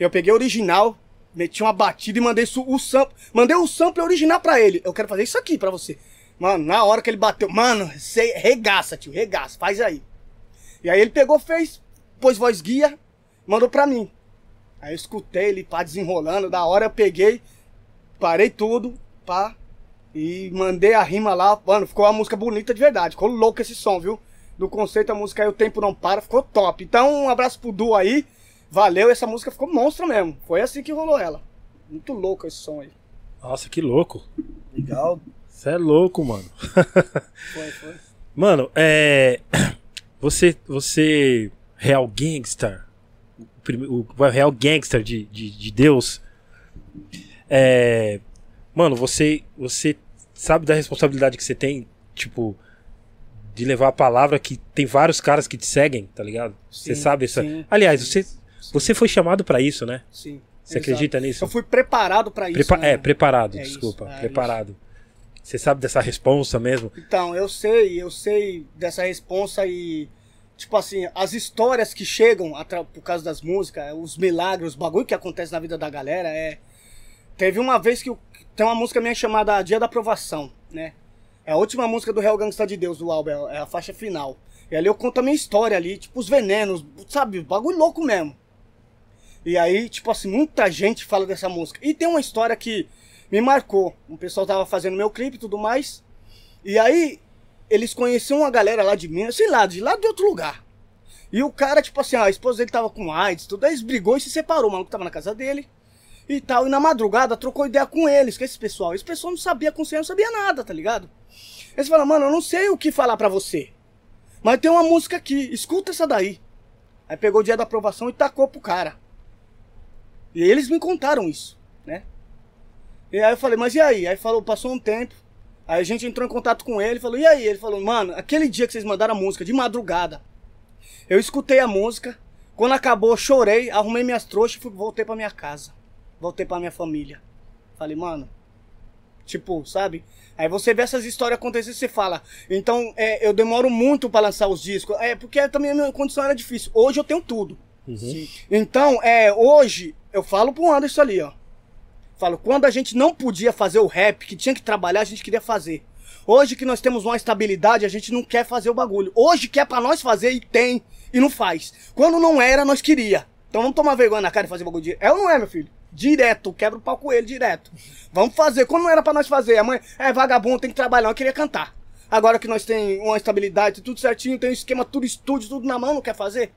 Eu peguei o original, meti uma batida e mandei o sample. Mandei o sample original pra ele. Eu quero fazer isso aqui pra você. Mano, na hora que ele bateu, mano, você regaça, tio, regaça, faz aí. E aí ele pegou, fez, pôs voz guia, mandou pra mim. Aí eu escutei ele, pá, desenrolando, da hora eu peguei, parei tudo, pá, e mandei a rima lá, mano, ficou uma música bonita de verdade, ficou louco esse som, viu? Do conceito, a música aí, O Tempo Não Para, ficou top. Então, um abraço pro Du aí, valeu, essa música ficou monstra mesmo. Foi assim que rolou ela. Muito louco esse som aí. Nossa, que louco. Legal. Você é louco, mano. Foi, foi. Mano, é. Você. Você. Real Gangster. O, prime- o Real Gangster de, de, de Deus. É. Mano, você. Você sabe da responsabilidade que você tem, tipo. De levar a palavra que tem vários caras que te seguem, tá ligado? Você Sim, sabe essa. sim. Aliás, você, você foi chamado pra isso, né? Sim. Você exato. acredita nisso? Eu fui preparado pra isso. Prepa- né? É, preparado, É isso, desculpa. é preparado. Você sabe dessa responsa mesmo? Então, eu sei, eu sei dessa responsa e. Tipo assim, as histórias que chegam por causa das músicas, os milagres, os bagulho que acontece na vida da galera é. Teve uma vez que eu- tem uma música minha chamada Dia da Aprovação, né? É a última música do Real Gangsta de Deus do álbum, é é a faixa final. E ali eu conto a minha história ali, tipo, os venenos, sabe? Bagulho louco mesmo. E aí, tipo assim, muita gente fala dessa música. E tem uma história que me marcou. O pessoal tava fazendo meu clipe e tudo mais. E aí, eles conheciam uma galera lá de Minas, sei lá, de lá de outro lugar. E o cara, tipo assim, a esposa dele tava com AIDS, tudo, aí eles brigou e se separou. O maluco tava na casa dele e tal. E na madrugada trocou ideia com eles, com esse pessoal. Esse pessoal não sabia consciência, não sabia nada, tá ligado? Eles falaram, mano, eu não sei o que falar pra você. Mas tem uma música aqui, escuta essa daí. Aí pegou o dia da aprovação e tacou pro cara. E eles me contaram isso, né? E aí eu falei, mas e aí? Aí falou, passou um tempo. Aí a gente entrou em contato com ele falou, e aí? Ele falou, mano, aquele dia que vocês mandaram a música, de madrugada, eu escutei a música, quando acabou, chorei, arrumei minhas trouxas e voltei pra minha casa. Voltei pra minha família. Falei, mano, tipo, sabe? Aí você vê essas histórias acontecer e você fala, então é, eu demoro muito pra lançar os discos. É, porque também a minha condição era difícil. Hoje eu tenho tudo. Então, é, hoje, eu falo pro Anderson ali, ó. Falo, quando a gente não podia fazer o rap, que tinha que trabalhar, a gente queria fazer. Hoje que nós temos uma estabilidade, a gente não quer fazer o bagulho. Hoje que é pra nós fazer e tem, e não faz. Quando não era, nós queria. Então vamos tomar vergonha na cara e fazer o bagulho direto. É ou não é, meu filho? Direto, quebra o pau com ele direto. Vamos fazer. Quando não era pra nós fazer, a mãe é vagabundo, tem que trabalhar, eu queria cantar. Agora que nós tem uma estabilidade, tudo certinho, tem um esquema, tudo estúdio, tudo na mão, não quer fazer?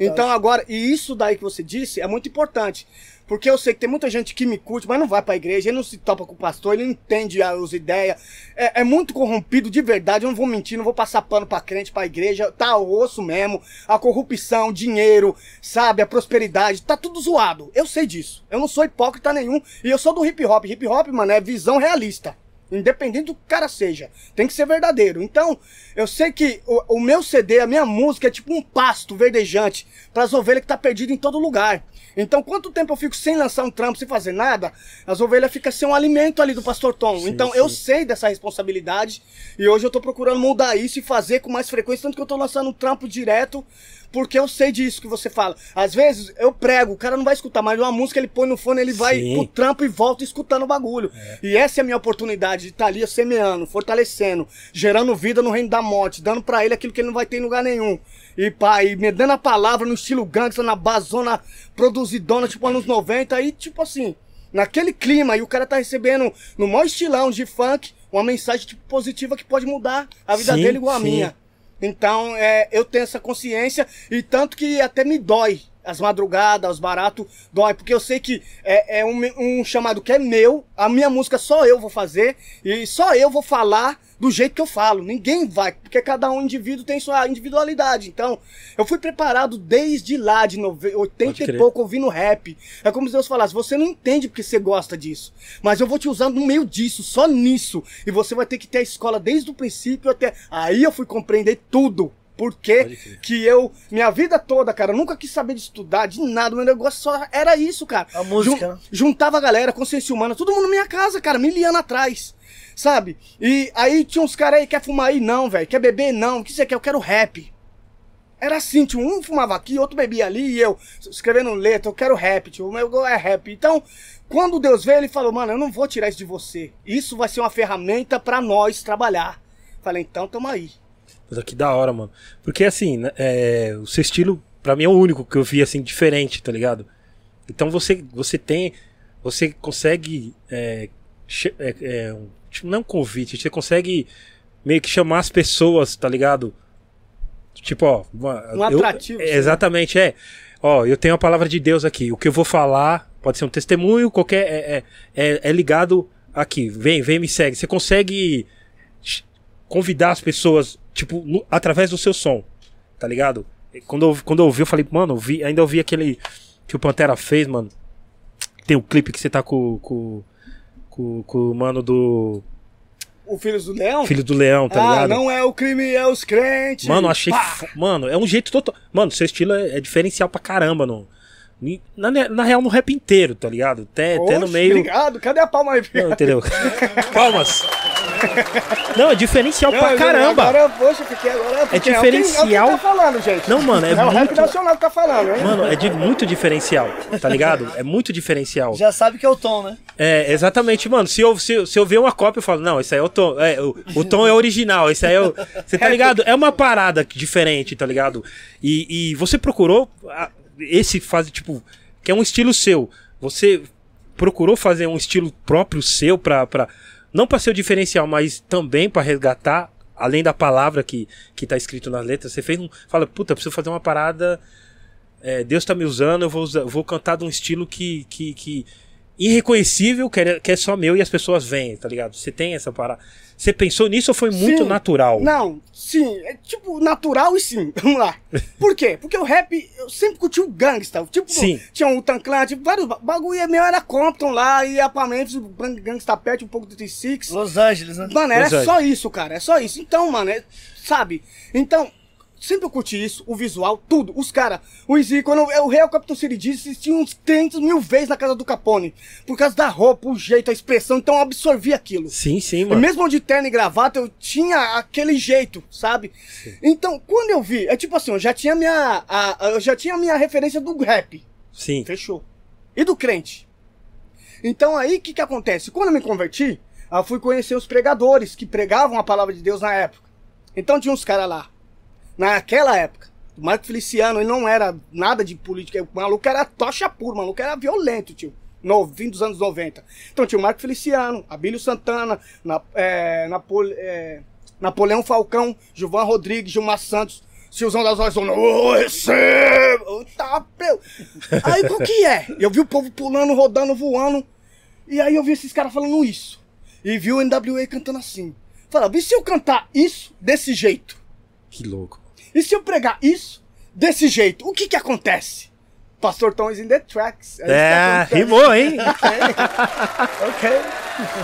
Então agora, e isso daí que você disse é muito importante. Porque eu sei que tem muita gente que me curte, mas não vai pra igreja, ele não se topa com o pastor, ele não entende as ideias. É, é muito corrompido de verdade, eu não vou mentir, não vou passar pano pra crente, pra igreja. Tá osso mesmo, a corrupção, dinheiro, sabe, a prosperidade, tá tudo zoado. Eu sei disso. Eu não sou hipócrita nenhum. E eu sou do hip hop. Hip hop, mano, é visão realista. Independente do que o cara seja. Tem que ser verdadeiro. Então, eu sei que o, o meu CD, a minha música é tipo um pasto verdejante para as ovelhas que tá perdido em todo lugar. Então, quanto tempo eu fico sem lançar um trampo, sem fazer nada, as ovelhas ficam sem um alimento ali do Pastor Tom. Sim, então, sim. eu sei dessa responsabilidade e hoje eu tô procurando mudar isso e fazer com mais frequência, tanto que eu tô lançando um trampo direto, porque eu sei disso que você fala. Às vezes, eu prego, o cara não vai escutar, mas uma música ele põe no fone, ele vai Sim. pro trampo e volta escutando o bagulho. E essa é a minha oportunidade de estar ali semeando, fortalecendo, gerando vida no reino da morte, dando pra ele aquilo que ele não vai ter em lugar nenhum. E pá, e me dando a palavra no estilo gangsta, na bazona produzidona, tipo anos 90, aí tipo assim, naquele clima, e o cara tá recebendo no maior estilão de funk, uma mensagem tipo positiva que pode mudar a vida Sim, dele igual a sim. minha. Então, é, eu tenho essa consciência e tanto que até me dói. As madrugadas, os baratos, dói. Porque eu sei que é, é um, um chamado que é meu, a minha música só eu vou fazer e só eu vou falar do jeito que eu falo. Ninguém vai, porque cada um indivíduo tem sua individualidade. Então, eu fui preparado desde lá, de nove- 80 Pode e pouco, ouvindo rap. É como se Deus falasse: você não entende porque você gosta disso. Mas eu vou te usando no meio disso, só nisso. E você vai ter que ter a escola desde o princípio até. Aí eu fui compreender tudo. Por Pode quê? crer. Que eu, minha vida toda, cara, nunca quis saber de estudar, de nada. Meu negócio só era isso, cara. A música, né? Juntava a galera, consciência humana, todo mundo na minha casa, cara, mil anos atrás. Sabe? E aí tinha uns caras aí, quer fumar aí? Não, velho. Quer beber? Não. O que você quer? Eu quero rap. Era assim, tinha um fumava aqui, outro bebia ali, e eu escrevendo letra, eu quero rap, tio, o meu gol é rap. Então, quando Deus veio, ele falou, mano, eu não vou tirar isso de você. Isso vai ser uma ferramenta pra nós trabalhar. Falei, então tamo aí. Puta, que da hora, mano. Porque assim, né, é, o seu estilo, pra mim, é o único que eu vi assim, diferente, tá ligado? Então você, você tem. Você consegue. É, é, é, tipo, não é um convite, você consegue meio que chamar as pessoas, tá ligado? Tipo, ó. uma- Um atrativo, é, sim. exatamente, é. Ó, eu tenho a palavra de Deus aqui. O que eu vou falar pode ser um testemunho, qualquer. É, é, é- é ligado aqui. Vem, vem, me segue. Você consegue convidar as pessoas, tipo, no- através do seu som, tá ligado? Quando eu, quando eu ouvi, eu falei, mano, eu vi, ainda ouvi aquele que o Pantera fez, mano. Tem o clipe que você tá com, com, com, com o mano do O Filhos do Leão? Filho do Leão, tá ah, ligado? não é o crime, é os crentes. Mano, achei. Fo- Mano, é um jeito total. Mano, seu estilo é, é diferencial pra caramba, no, ni- na, na real, no rap inteiro, tá ligado? Até, até no Oxe, meio. Obrigado, cadê a palma aí? Não, entendeu? Palmas. Não, é diferencial Não, pra caramba. Agora, poxa, fiquei agora. porque diferencial. É o, que, é o que tá falando, gente. Não, mano, é o rap muito- nacional que tá falando, hein? Mano, é de muito diferencial, tá ligado? É muito diferencial. Já sabe que é o tom, né? É, exatamente, mano. Se eu, se, se eu ver uma cópia, eu falo, não, esse aí é o tom. É, o, o tom é original, esse aí é o. Você tá ligado? É uma parada diferente, tá ligado? E, e você procurou ah, esse faz, tipo, que é um estilo seu. Você procurou fazer um estilo próprio seu pra não pra ser o diferencial, mas também pra resgatar, além da palavra que, que tá escrito nas letras, você fez um. Fala, puta, preciso fazer uma parada. é, Deus tá me usando, eu vou, usar- vou cantar de um estilo que. que, que irreconhecível, que é, que é só meu e as pessoas veem, tá ligado? Você tem essa parada. Você pensou nisso ou foi muito Sim. natural? Não, sim, é tipo natural e sim. Vamos lá. Por quê? Porque o rap, eu sempre curti o gangsta. Tipo, Sim. tinha um Clan, tipo, vários ba- bagulho meu era Compton lá, ia pra Memphis, o Gang- Gangsta Pet, um pouco do T6. Los Angeles, né? Mano, era é. só isso, cara. É só isso. Então, mano, é- sabe? Então, sempre eu curti isso, o visual, tudo. Os caras, o Izzy, quando eu, o Real Capitão City disse, assistia uns 300 mil vezes na casa do Capone. Por causa da roupa, o jeito, a expressão. Então eu absorvi aquilo. Sim, sim, E mano. mesmo de terno e gravata, eu tinha aquele jeito, sabe? Então, quando eu vi, é tipo assim, eu já tinha minha. a- a- eu já tinha a minha referência do rap. Sim. Fechou. E do crente. Então aí, o que que acontece? Quando eu me converti, eu fui conhecer os pregadores que pregavam a palavra de Deus na época. Então tinha uns caras lá, naquela época. O Marco Feliciano, ele não era nada de política. O maluco era tocha pura, o maluco era violento, tio. No, fim dos anos 90. Então tinha o Marco Feliciano, Abílio Santana, na, é, Napole, é, Napoleão Falcão, Gilvan Rodrigues, Gilmar Santos, Tiozão das Vozes, ô, receba! Ô, Tá, meu. Aí qual que é? Eu vi o povo pulando, rodando, voando. E aí eu vi esses caras falando isso. E vi o NWA cantando assim. Falava, e se eu cantar isso desse jeito? Que louco. E se eu pregar isso desse jeito? O que que acontece? Pastor Tom is in the tracks. isso que É, rimou, hein? Ok.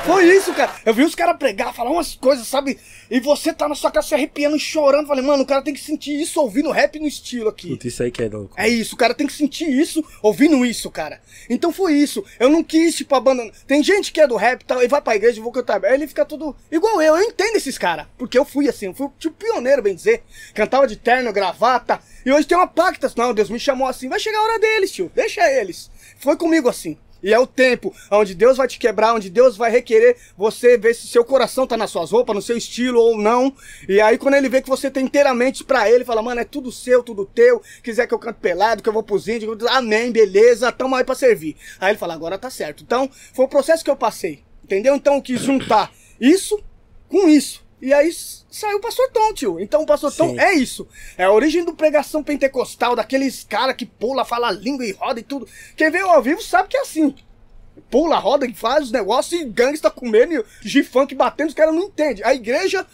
Foi isso, cara. Eu vi os caras pregar, falar umas coisas, sabe? E você tá na sua casa se arrepiando, chorando. Falei, mano, o cara tem que sentir isso ouvindo rap no estilo aqui. Puta, isso aí que é louco. É isso, o cara tem que sentir isso ouvindo isso, cara. Então foi isso. Eu não quis, tipo, abandonar. Tem gente que é do rap e tal, e vai pra igreja e vou cantar. Aí ele fica tudo igual eu. Eu entendo esses caras. Porque eu fui assim, eu fui tipo pioneiro, bem dizer. Cantava de terno, gravata. E hoje tem uma pacta. Não, Deus me chamou assim. Vai chegar a hora deles, tio. Deixa eles. Foi comigo assim. E é o tempo onde Deus vai te quebrar, onde Deus vai requerer você ver se seu coração tá nas suas roupas, no seu estilo ou não. E aí quando ele vê que você tem inteiramente pra ele, fala, mano, é tudo seu, tudo teu. Quiser que eu cante pelado, que eu vou pros índios, amém, beleza, tamo aí pra servir. Aí ele fala, agora tá certo. Então, foi o processo que eu passei. Entendeu? Então eu quis juntar isso com isso. E aí saiu o Pastor Tom, tio. Então o Pastor Tom Sim. é isso. É a origem do pregação pentecostal, daqueles cara que pula, fala língua e roda e tudo. Quem vê ao vivo sabe que é assim. Pula, roda e faz os negócios e gangsta comendo e G-Funk batendo, os caras não entendem. A igreja,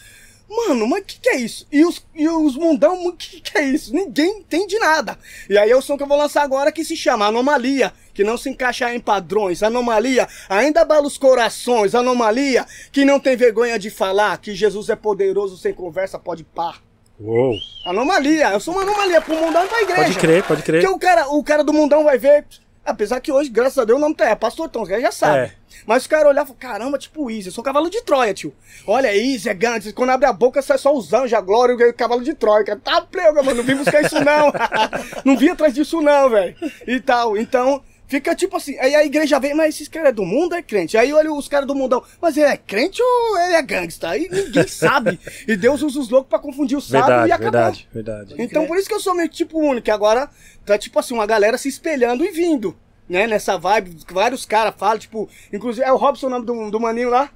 mano, mas o que, que é isso? E os, e os mundão, o que, que é isso? Ninguém entende nada. E aí é o som que eu vou lançar agora que se chama Anomalia, que não se encaixa em padrões. Anomalia, ainda abala os corações. Anomalia, que não tem vergonha de falar que Jesus é poderoso, sem conversa, pode pá. Uou. Anomalia, eu sou uma anomalia pro mundão e pra igreja. Pode crer, pode crer. Porque o cara, o cara do mundão vai ver. Apesar que hoje, graças a Deus, o nome tá é Pastor Tom, os caras já sabem. É. Mas os caras olhavam e caramba, tipo Easy, eu sou cavalo de Troia, tio. Olha, Easy, é Gantz. Quando abre a boca, sai só os anjos, a glória e o cavalo de Troia. Cara, Tá, pleuga, mano, não vim buscar isso não. não vim atrás disso não, velho. E tal, então... Fica tipo assim, aí a igreja vem, mas esses caras é do mundo é crente. Aí olha os caras do mundão, mas ele é crente ou ele é gangsta? Aí ninguém sabe. E Deus usa os loucos pra confundir o sábio Verdade, e acabou. verdade, verdade. Então por isso que eu sou meio tipo único. Agora tá tipo assim, uma galera se espelhando e vindo. Né? Nessa vibe, vários caras falam, tipo, inclusive é o Robson o nome do, do maninho lá,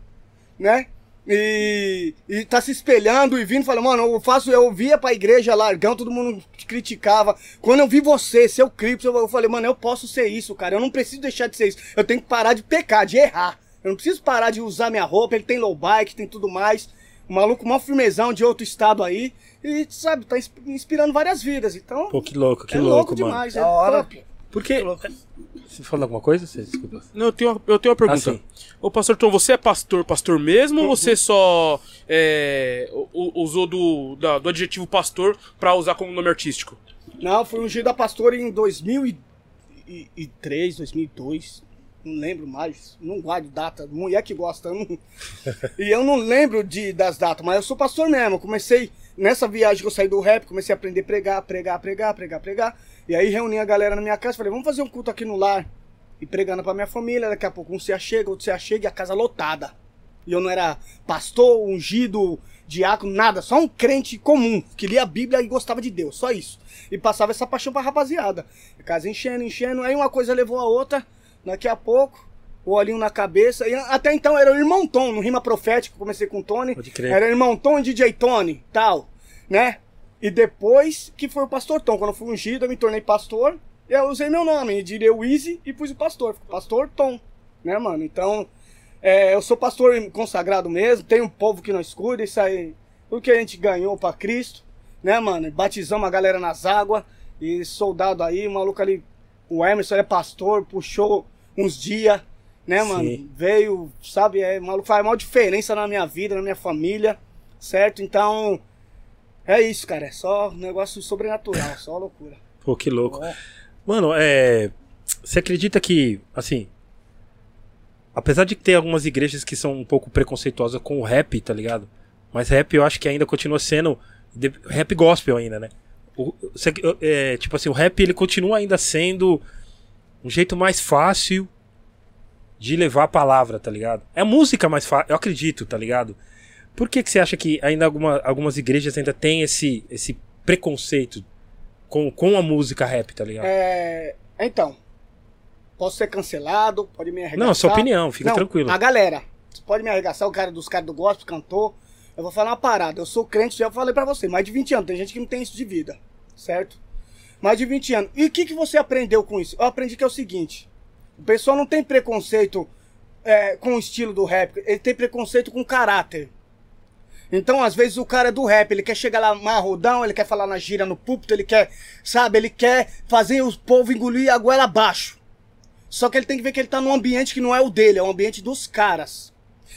né? E, e tá se espelhando e vindo, falando, mano, eu faço, eu via pra igreja largão, todo mundo criticava. Quando eu vi você, seu cripto, eu, falei, mano, eu posso ser isso, cara. Eu não preciso deixar de ser isso. Eu tenho que parar de pecar, de errar. Eu não preciso parar de usar minha roupa, ele tem low bike, tem tudo mais. O maluco, mó firmezão de outro estado aí. E, sabe, tá ins- inspirando várias vidas. Então, Pô, que louco, que é louco, louco, mano. demais. É hora. top. Porque. Você falou alguma coisa? Você, desculpa. Não, eu tenho, uma- eu tenho uma pergunta. Ah. Ô, pastor Tom, você é pastor, pastor mesmo, ou você só é, usou do, da- do adjetivo pastor pra usar como nome artístico? Não, fui ungido a pastor em 2003, 2002. Não lembro mais. Não guardo data. Mulher que gosta. não- e eu não lembro de, das datas, mas eu sou pastor mesmo. Eu comecei nessa viagem que eu saí do rap, comecei a aprender a pregar, pregar, pregar, pregar, pregar. E aí reuni a galera na minha casa. Falei, vamos fazer um culto aqui no lar. E pregando pra minha família. Daqui a pouco um se achega, outro se achega e a casa lotada. E eu não era pastor, ungido, diácono, nada. Só um crente comum, que lia a Bíblia e gostava de Deus. Só isso. E passava essa paixão pra rapaziada. A casa enchendo, enchendo. Aí uma coisa levou a outra. Daqui a pouco, o olhinho na cabeça. E até então era o irmão Tom, no Rima Profética. Comecei com o Tony. Era irmão Tom e DJ Tony, tal. Né? E depois que foi o pastor Tom. Quando eu fui ungido, eu me tornei pastor. Eu usei meu nome, diria o Easy, e pus o pastor. Pastor Tom. Né, mano? Então, é, eu sou pastor consagrado mesmo. Tem um povo que nós cuida. Isso aí, tudo que a gente ganhou pra Cristo. Né, mano? Batizamos a galera nas águas. E soldado aí, o maluco ali, o Emerson é pastor, puxou uns dias, né, mano? Sim. Veio, sabe, é, o maluco faz a maior diferença na minha vida, na minha família, certo? Então, é isso, cara. É só um negócio sobrenatural, só loucura. Pô, que louco. Mano, é. Você acredita que, assim. Apesar de ter algumas igrejas que são um pouco preconceituosas com o rap, tá ligado? Mas rap eu acho que ainda continua sendo. Rap gospel ainda, né? O, você- é, tipo assim, o rap ele continua ainda sendo um jeito mais fácil de levar a palavra, tá ligado? É música mais fácil, eu acredito, tá ligado? Por que, que você acha que ainda alguma, algumas igrejas ainda tem esse, esse preconceito com, com a música rap, tá ligado? É, então, posso ser cancelado, pode me arregaçar. Não, sua opinião, fica Não, tranquilo. A galera, pode me arregaçar, o cara dos caras do gospel, cantor. Eu vou falar uma parada, eu sou crente, já falei pra você, mais de 20 anos, tem gente que não tem isso de vida, certo? Mais de 20 anos. E o que, que você aprendeu com isso? Eu aprendi que é o seguinte, o pessoal não tem preconceito é, com o estilo do rap, ele tem preconceito com o caráter. Então, às vezes, o cara é do rap, ele quer chegar lá marrodão, ele quer falar na gira no púlpito, ele quer, sabe, ele quer fazer o povo engolir a goela abaixo. Só que ele tem que ver que ele tá num ambiente que não é o dele, é o ambiente dos caras.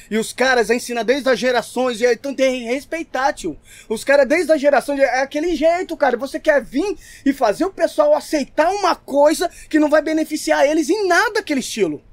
E os caras ensinam desde as gerações, e então tem que respeitar, tio. Os caras desde as gerações, é aquele jeito, cara. Você quer vir e fazer o pessoal aceitar uma coisa que não vai beneficiar eles em nada aquele estilo.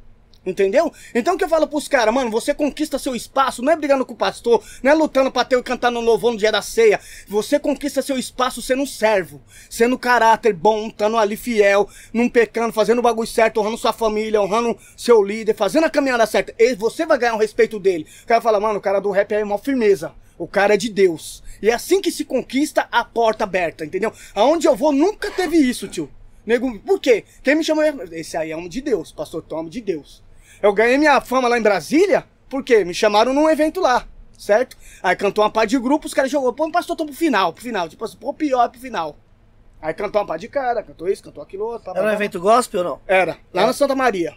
Entendeu? Então o que eu falo pros caras, mano, você conquista seu espaço, não é brigando com o pastor, não é lutando pra ter e cantar no louvor no dia da ceia. Você conquista seu espaço sendo servo, sendo caráter bom, estando ali fiel, não pecando, fazendo o bagulho certo, honrando sua família, honrando seu líder, fazendo a caminhada certa. E você vai ganhar o respeito dele. O cara fala, mano, o cara do rap é uma firmeza. O cara é de Deus. E é assim que se conquista a porta aberta, entendeu? Aonde eu vou nunca teve isso, tio. Nego, por quê? Quem me chamou? Esse aí é um de Deus, pastor Tom de Deus. Eu ganhei minha fama lá em Brasília, porque me chamaram num evento lá, certo? Aí cantou uma parte de grupo, os caras jogou, pô, pastor Tom pro final, pro final, tipo assim, pô, pior pro final. Aí cantou uma parte de cara, cantou isso, cantou aquilo outro. pá, pá, Era um pá. evento gospel ou não? Era, lá na Santa Maria.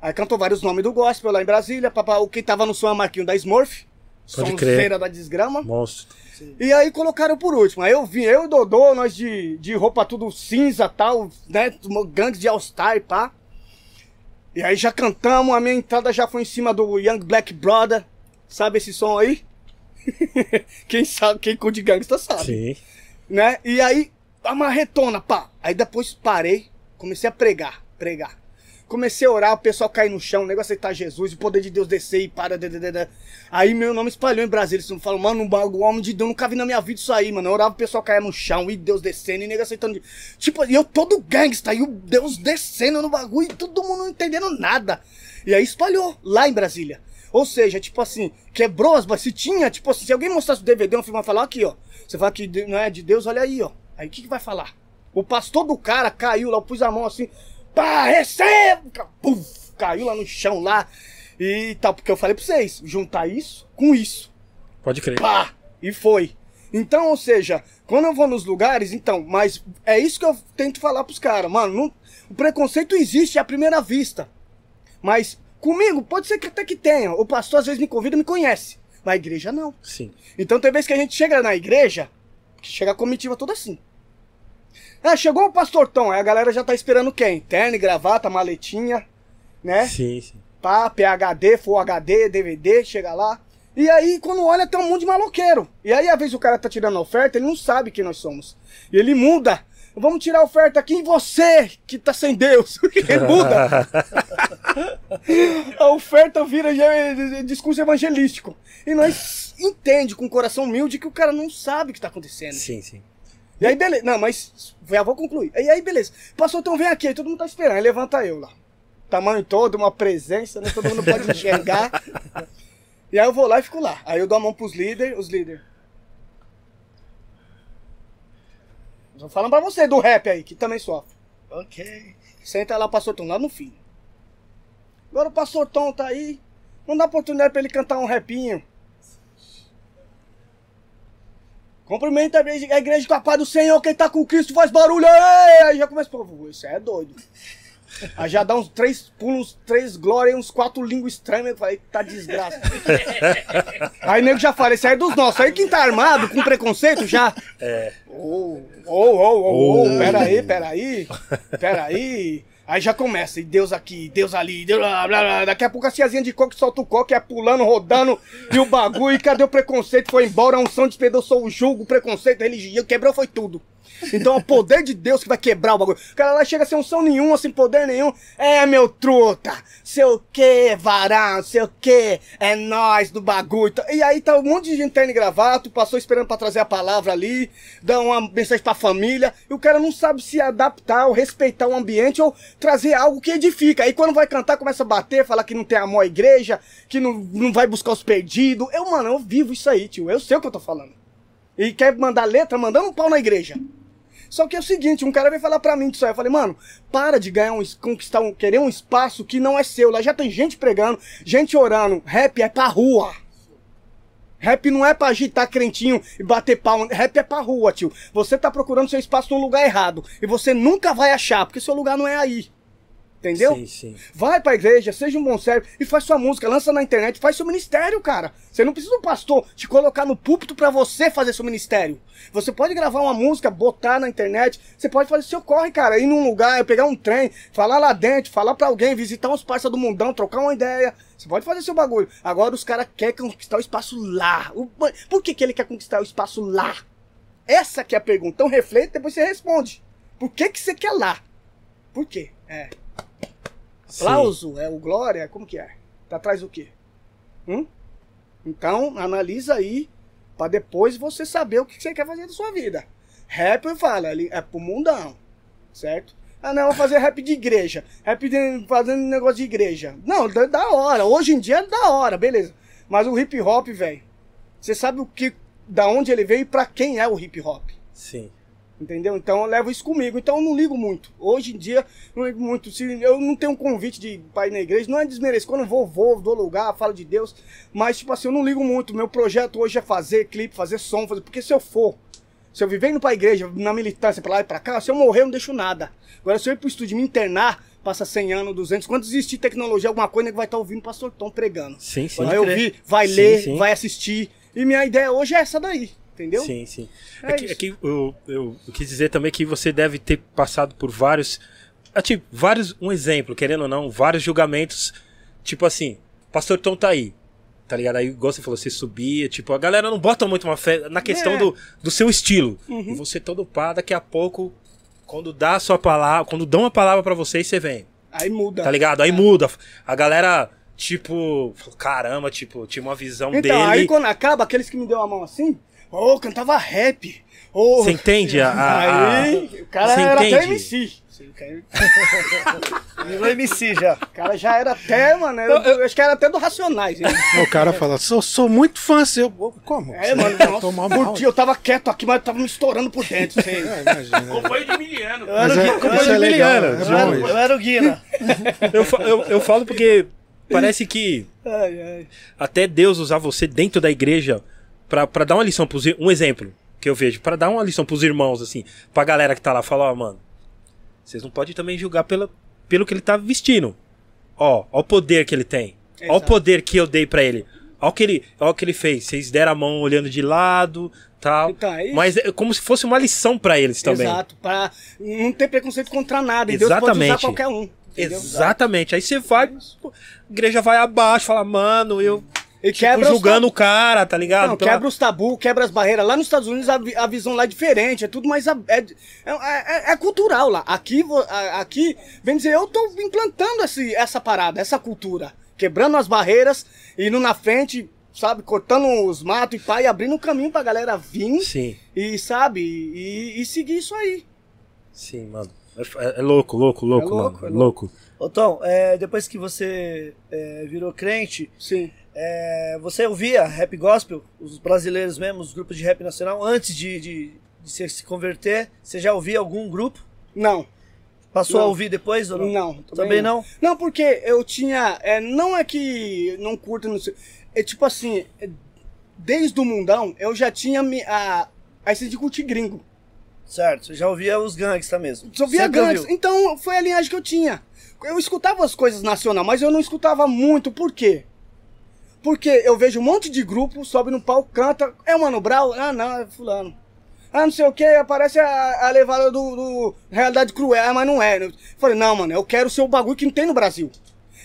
Aí cantou vários nomes do gospel lá em Brasília, papá, o que tava no som é Marquinho da Smurf, Pode crer. da desgrama. Monstro. E aí colocaram por último. Aí eu vim, eu e o Dodô, nós de, de roupa tudo cinza tal, né? Gangues de All-Star e pá. E aí já cantamos, a minha entrada já foi em cima do Young Black Brother. Sabe esse som aí? quem sabe, quem curte gangsta sabe Sim. né? E aí, a marretona, pá. Aí depois parei, comecei a pregar, pregar. Comecei a orar, o pessoal cair no chão, o negócio aceitar Jesus, o poder de Deus descer e para. Aí meu nome espalhou em Brasília. Eles falam, mano, o homem de Deus, nunca vi na minha vida isso aí, mano. Eu orava o pessoal cair no chão e Deus descendo e nego aceitando. Tipo, e eu todo gangsta, e o Deus descendo no bagulho e todo mundo não entendendo nada. E aí espalhou lá em Brasília. Ou seja, tipo assim, quebrou as. Se tinha, tipo assim, se alguém mostrasse o DVD, um filme vai falar aqui, ó. Você fala que não é de Deus, olha aí, ó. Aí o que, que vai falar? O pastor do cara caiu lá, eu pus a mão assim, pá, receba! Puf, caiu lá no chão lá. E tal, porque eu falei pra vocês, juntar isso com isso. Pode crer. Pá! E foi. Então, ou seja, quando eu vou nos lugares, então, mas é isso que eu tento falar pros caras, mano. não- o preconceito existe à primeira vista. Mas comigo, pode ser que até que tenha. O pastor às vezes me convida e me conhece. Mas a igreja não. Sim. Então tem vezes que a gente chega na igreja, que chega a comitiva toda assim. Ah, chegou o pastor Tom, aí a galera já tá esperando quem? Terno, gravata, maletinha, né? Sim, sim. Pá, PHD, Full HD, DVD, chega lá. E aí, quando olha, tem um monte de maloqueiro. E aí, às vezes, o cara tá tirando a oferta, ele não sabe quem nós somos. E ele muda. Vamos tirar a oferta aqui em você, que tá sem Deus. ele muda. a oferta vira já é discurso evangelístico. E nós entende com o coração humilde que o cara não sabe o que tá acontecendo. Sim, sim. E aí, beleza. Não, mas já vou concluir. E aí, beleza. Pastor, então vem aqui. Aí todo mundo tá esperando. Aí levanta eu lá. Tamanho todo, uma presença, né? Todo mundo pode enxergar. E aí eu vou lá e fico lá. Aí eu dou a mão pros líderes, os líderes. Tô falando pra você do rap aí, que também sofre. Ok. Senta lá o pastor Tom, lá no fim. Agora o pastor Tom tá aí. Não dá oportunidade pra ele cantar um rapinho. Cumprimenta a igreja, com a paz do Senhor, quem tá com Cristo faz barulho. Ei! Aí já começa, pô, isso é doido. Aí já dá uns três pulos, três glórias, uns quatro línguas estranhas. Eu falei, tá desgraça. aí nego já fala, esse aí é dos nossos. Aí quem tá armado, com preconceito, já. É. Ô, ô, ô, ô, ô, peraí, peraí, peraí. Aí já começa, e Deus aqui, Deus ali, Deus blá, blá, blá. Daqui a pouco a tiazinha de coque solta o coque, é pulando, rodando, e o bagulho, e cadê o preconceito? Foi embora, a unção despedou, sou o julgo, preconceito, religião, quebrou, foi tudo. Então é o poder de Deus que vai quebrar o bagulho. O cara lá chega sem unção nenhuma, sem poder nenhum. É, meu truta, sei o que, varão, sei o que, é nós do bagulho. E aí tá um monte de gente terno gravata, passou esperando pra trazer a palavra ali, dá uma mensagem pra família, e o cara não sabe se adaptar ou respeitar o ambiente ou trazer algo que edifica. Aí quando vai cantar, começa a bater, falar que não tem amor à igreja, que não, não vai buscar os perdidos. Eu, mano, eu vivo isso aí, tio. Eu sei o que eu tô falando. E quer mandar letra mandando um pau na igreja. Só que é o seguinte, um cara veio falar pra mim disso aí. Eu falei, mano, para de ganhar um, conquistar um, querer um espaço que não é seu. Lá já tem gente pregando, gente orando. Rap é pra rua. Rap não é pra agitar crentinho e bater pau. Rap é pra rua, tio. Você tá procurando seu espaço no lugar errado. E você nunca vai achar, porque seu lugar não é aí. Entendeu? Sim, sim. Vai pra igreja, seja um bom servo e faz sua música, lança na internet, faz seu ministério, cara. Você não precisa do pastor te colocar no púlpito pra você fazer seu ministério. Você pode gravar uma música, botar na internet, você pode fazer seu corre, cara, ir num lugar, pegar um trem, falar lá dentro, falar pra alguém, visitar uns parceiros do mundão, trocar uma ideia. Você pode fazer seu bagulho. Agora os caras querem conquistar o espaço lá. Por que, que ele quer conquistar o espaço lá? Essa que é a pergunta. Então reflete, depois você responde. Por que, que você quer lá? Por quê? É. Sim. Aplauso, é o glória, como que é? Tá atrás do quê? Hum? Então, analisa aí, pra depois você saber o que você quer fazer da sua vida. Rap, eu falo, é pro mundão, certo? Ah, não, eu vou fazer rap de igreja. Rap de, fazendo negócio de igreja. Não, da, da hora. Hoje em dia é da hora, beleza. Mas o hip hop, velho, você sabe o que, da onde ele veio e pra quem é o hip hop. Sim. Entendeu? Então eu levo isso comigo. Então eu não ligo muito. Hoje em dia, não ligo muito. Se eu não tenho um convite de pai na igreja, não é desmerecer. Quando eu vou, vou, dou lugar, falo de Deus. Mas, tipo assim, eu não ligo muito. Meu projeto hoje é fazer clipe, fazer som, fazer. Porque se eu for, se eu viver indo pra igreja, na militância, pra lá e pra cá, se eu morrer, eu não deixo nada. Agora, se eu ir pro estúdio me internar, passa 100 anos, 200, quando existir tecnologia, alguma coisa, nego vai estar ouvindo o pastor Tom pregando. Sim, sim. Vai ouvir, vai Sim, ler, sim. vai assistir. E minha ideia hoje é essa daí. Entendeu? Sim, sim. É É, que, é que eu, eu, eu quis dizer também que você deve ter passado por vários. ah, Tipo, vários. Um exemplo, querendo ou não, vários julgamentos. Tipo assim, Pastor Tom tá aí. Tá ligado? Aí, igual você falou, você subia, tipo, a galera não bota muito uma fé na questão É. do, do seu estilo. Uhum. E você todo pá, daqui a pouco, quando dá a sua palavra, quando dão a palavra pra você, você vem. Aí muda. Tá ligado? Aí muda. A galera, tipo, caramba, tipo, tinha uma visão Então, dele. aí quando acaba, aqueles que me deu a mão assim, ô, cantava rap. Você entende a- a- a- Aí, o cara era até entende? MC. Virou MC já. O cara já era até, mano, eu, eu acho que era até do Racionais. hein? O cara fala, sou, sou muito fã seu. Como? É, mano, por mal? eu tava quieto aqui, mas eu tava me estourando por dentro. Assim. É, imagina. Companhio de Miliano. Eu era, Mas o é- Gui- eu era é o legal, Guilherme. é Eu era- eu era o Guina. Eu, eu, eu falo porque parece que Ai, ai. até Deus usar você dentro da igreja pra, pra dar uma lição pros um exemplo que eu vejo, pra dar uma lição pros irmãos, assim, pra galera que tá lá, falar, ó, mano, vocês não podem também julgar pela, pelo que ele tá vestindo. Ó, ó o poder que ele tem. Ó o Exato. poder que eu dei pra ele. Ó o que ele, ó o que ele fez. Vocês deram a mão olhando de lado, tal. É isso. Mas é como se fosse uma lição pra eles também. Exato, pra não ter preconceito contra nada. Deus pode Exatamente. qualquer um. entendeu? Exatamente. Aí você vai, pô, a igreja vai abaixo, fala, mano, eu E tipo, quebra os julgando o cara, tá ligado? Não, Pela- quebra os tabus, quebra as barreiras. Lá nos Estados Unidos a, a visão lá é diferente, é tudo mais. a- É, é, é- é cultural lá. Aqui, aqui, vem dizer, eu tô implantando esse, essa parada, essa cultura. Quebrando as barreiras, indo na frente, sabe, cortando os matos e e abrindo um caminho pra galera vir Sim, e, sabe, e, e seguir isso aí. sim, mano. É, é louco, louco, louco, É louco, mano. é É louco. Ô Tom, é, depois que você é, virou crente, Sim. É, você ouvia rap gospel, os brasileiros mesmo, os grupos de rap nacional, antes de, de, de você se converter, você já ouvia algum grupo? Não, Passou Não. a ouvir depois ou não? não. Também não? Não, porque eu tinha. é, não é que não curto, não sei. É tipo assim, é, desde o mundão eu já tinha me, a, a essência de curtir gringo. Certo, você já ouvia os gangsta mesmo. Só via Sempre grandes. ouviu. Então foi a linhagem que eu tinha. Eu escutava as coisas nacional, mas eu não escutava muito. Por quê? Porque eu vejo um monte de grupo, sobe no palco, canta. É o Mano Brown? Ah, não, é fulano. Ah, não sei o que, aparece a, a levada do, do Realidade Cruel, ah, mas não é. Eu falei, não, mano, eu quero ser o bagulho que não tem no Brasil.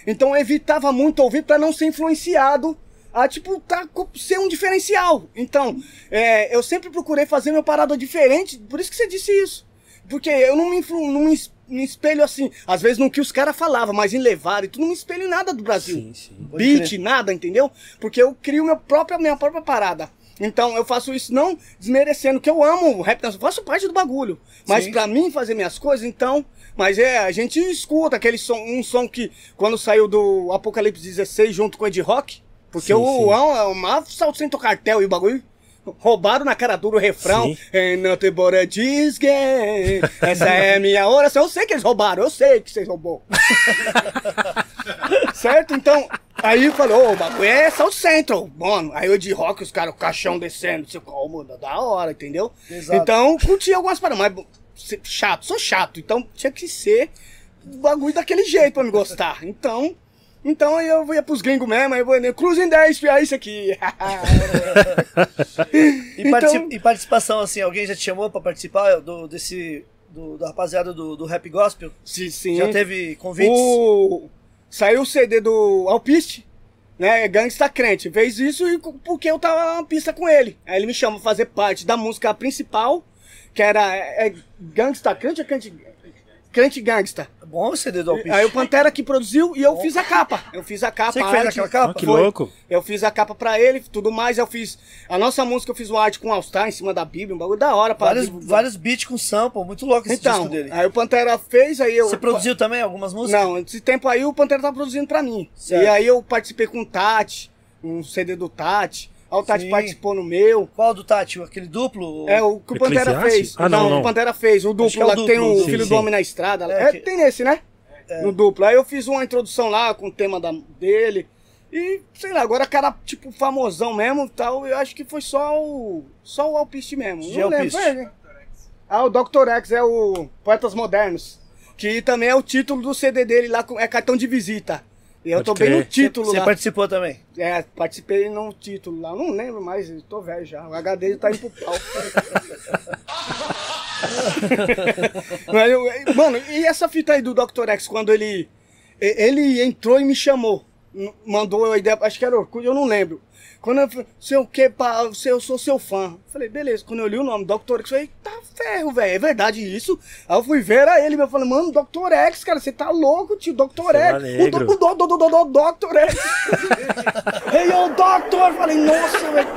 Então eu evitava muito ouvir pra não ser influenciado a, tipo, tá, ser um diferencial. Então, é, eu sempre procurei fazer meu parada diferente, por isso que você disse isso. Porque eu não me, influ, não me me espelho assim, às vezes no que os caras falavam, mas em levar e tudo, não me espelho em nada do Brasil. Sim, sim. Beat, crer. nada, entendeu? Porque eu crio meu próprio, minha própria parada. Então eu faço isso não desmerecendo, que eu amo o rap, eu faço parte do bagulho. Mas pra mim fazer minhas coisas, então. Mas é, a gente escuta aquele som, um som que quando saiu do Apocalipse 16 junto com o Ed Rock, porque Sim, o sim. é uma salto sem cartel e o bagulho. Roubaram na cara dura o refrão. And nothing but a disgame. Essa é minha oração. Eu sei que eles roubaram, eu sei que vocês roubou. certo? Então, aí falou, o bagulho é South Central, mano. Aí eu de rock, os caras, o caixão descendo, sei como, da hora, entendeu? Exato. Então, curti algumas paradas, mas se- chato, sou chato, então tinha que ser o bagulho daquele jeito pra me gostar. Então, então aí eu ia pros gringos mesmo, aí eu vou, Cruising 10, é isso aqui. E, Então- partici- e participação, assim, alguém já te chamou pra participar do, desse. Do, da rapaziada do, do Rap Gospel? sim, sim. Já teve convites? O... Saiu o CD do Alpiste, né? Gangsta Crente. Fez isso e- porque eu tava na pista com ele. Aí ele me chamou pra fazer parte da música principal, que era é, é Gangsta Crente ou Crente, Crente Gangsta? Bom o CD do Alpiste. Aí o Pantera que produziu e eu fiz a capa. Eu fiz a capa. Você que a fez arte. aquela capa? Ah, que Foi. louco. Eu fiz a capa pra ele, tudo mais. Eu fiz a nossa música, eu fiz uma arte com All Star em cima da Bíblia, um bagulho da hora. Pra Vários, vários beats com sample, muito louco esse Então, disco dele. aí o Pantera fez, aí eu. Você produziu também algumas músicas? Não, esse tempo aí o Pantera tá produzindo pra mim. Certo. E aí eu participei com o Tati, um CD do Tati. Aí o Tati Sim. participou no meu. Qual do Tati? Aquele duplo? É o que o Pantera Eclesiastes? fez. Ah, não, não. o Pantera fez. O Acho duplo é o lá que tem duplo, o sim, Filho sim. do Homem na Estrada. É, É, que- Tem nesse, né? No duplo. Aí eu fiz uma introdução lá com o tema da, dele. E, sei lá, agora cara, tipo, famosão mesmo e tal, eu acho que foi só o. Só o Alpiste mesmo. Não lembro. Foi, né? Ah, o Dr. X é o Poetas Modernos. Que também é o título do CD dele lá, com- é cartão de visita. E eu Pode tô bem no título Você lá. participou também. É, participei no título lá. Não lembro mais, eu tô velho já. O HD tá indo pro pau. Eu- mano, e essa fita aí do Dr. X, quando ele. Ele entrou e me chamou. Mandou a ideia, acho que era Orkut, eu não lembro. Quando eu falei, sei o que, pá, eu sou seu fã. Eu Falei, beleza. Quando eu li o nome, Dr. X, eu falei, tá ferro, velho, é verdade isso? Aí eu fui ver era ele, eu falei, mano, Dr. X, cara, você tá louco, tio, Dr. Fala X. O, do, o do, do, do, do, do, Dr. X. Ei, ô, Doctor! Falei, nossa, velho.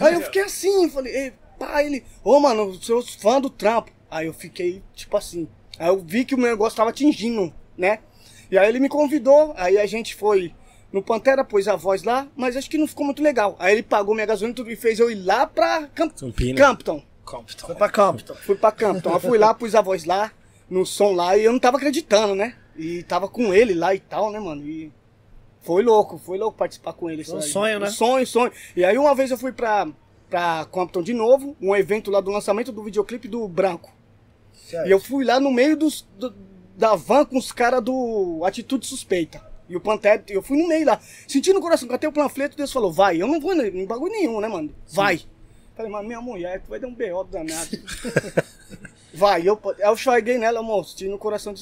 Aí eu fiquei assim, falei, ei, pá, ele, ô, mano, sou fã do trampo. Aí eu fiquei, tipo assim. Aí eu vi que o meu negócio tava atingindo, né? E aí ele me convidou, aí a gente foi no Pantera, pôs a voz lá, mas acho que não ficou muito legal. Aí ele pagou minha gasolina e tudo e fez eu ir lá pra Camp Campina. Campton. Foi pra Compton. Fui pra Campton. Eu fui lá, pus a voz lá, no som lá, e eu não tava acreditando, né? E tava com ele lá e tal, né, mano? E foi louco, foi louco participar com ele. Foi um sonho, né? Um sonho, sonho. E aí uma vez eu fui pra, pra Compton de novo, um evento lá do lançamento do videoclipe do Branco. Certo. E eu fui lá no meio dos, do- da van com os caras do Atitude Suspeita. E o Pantera, eu fui no meio lá, sentindo o coração, catei o panfleto, Deus falou, vai, eu não vou em bagulho nenhum, né, mano? Vai. Falei, mas minha mulher, tu vai dar um B.O. danado. vai, eu, eu cheguei nela, moço, tinha no coração,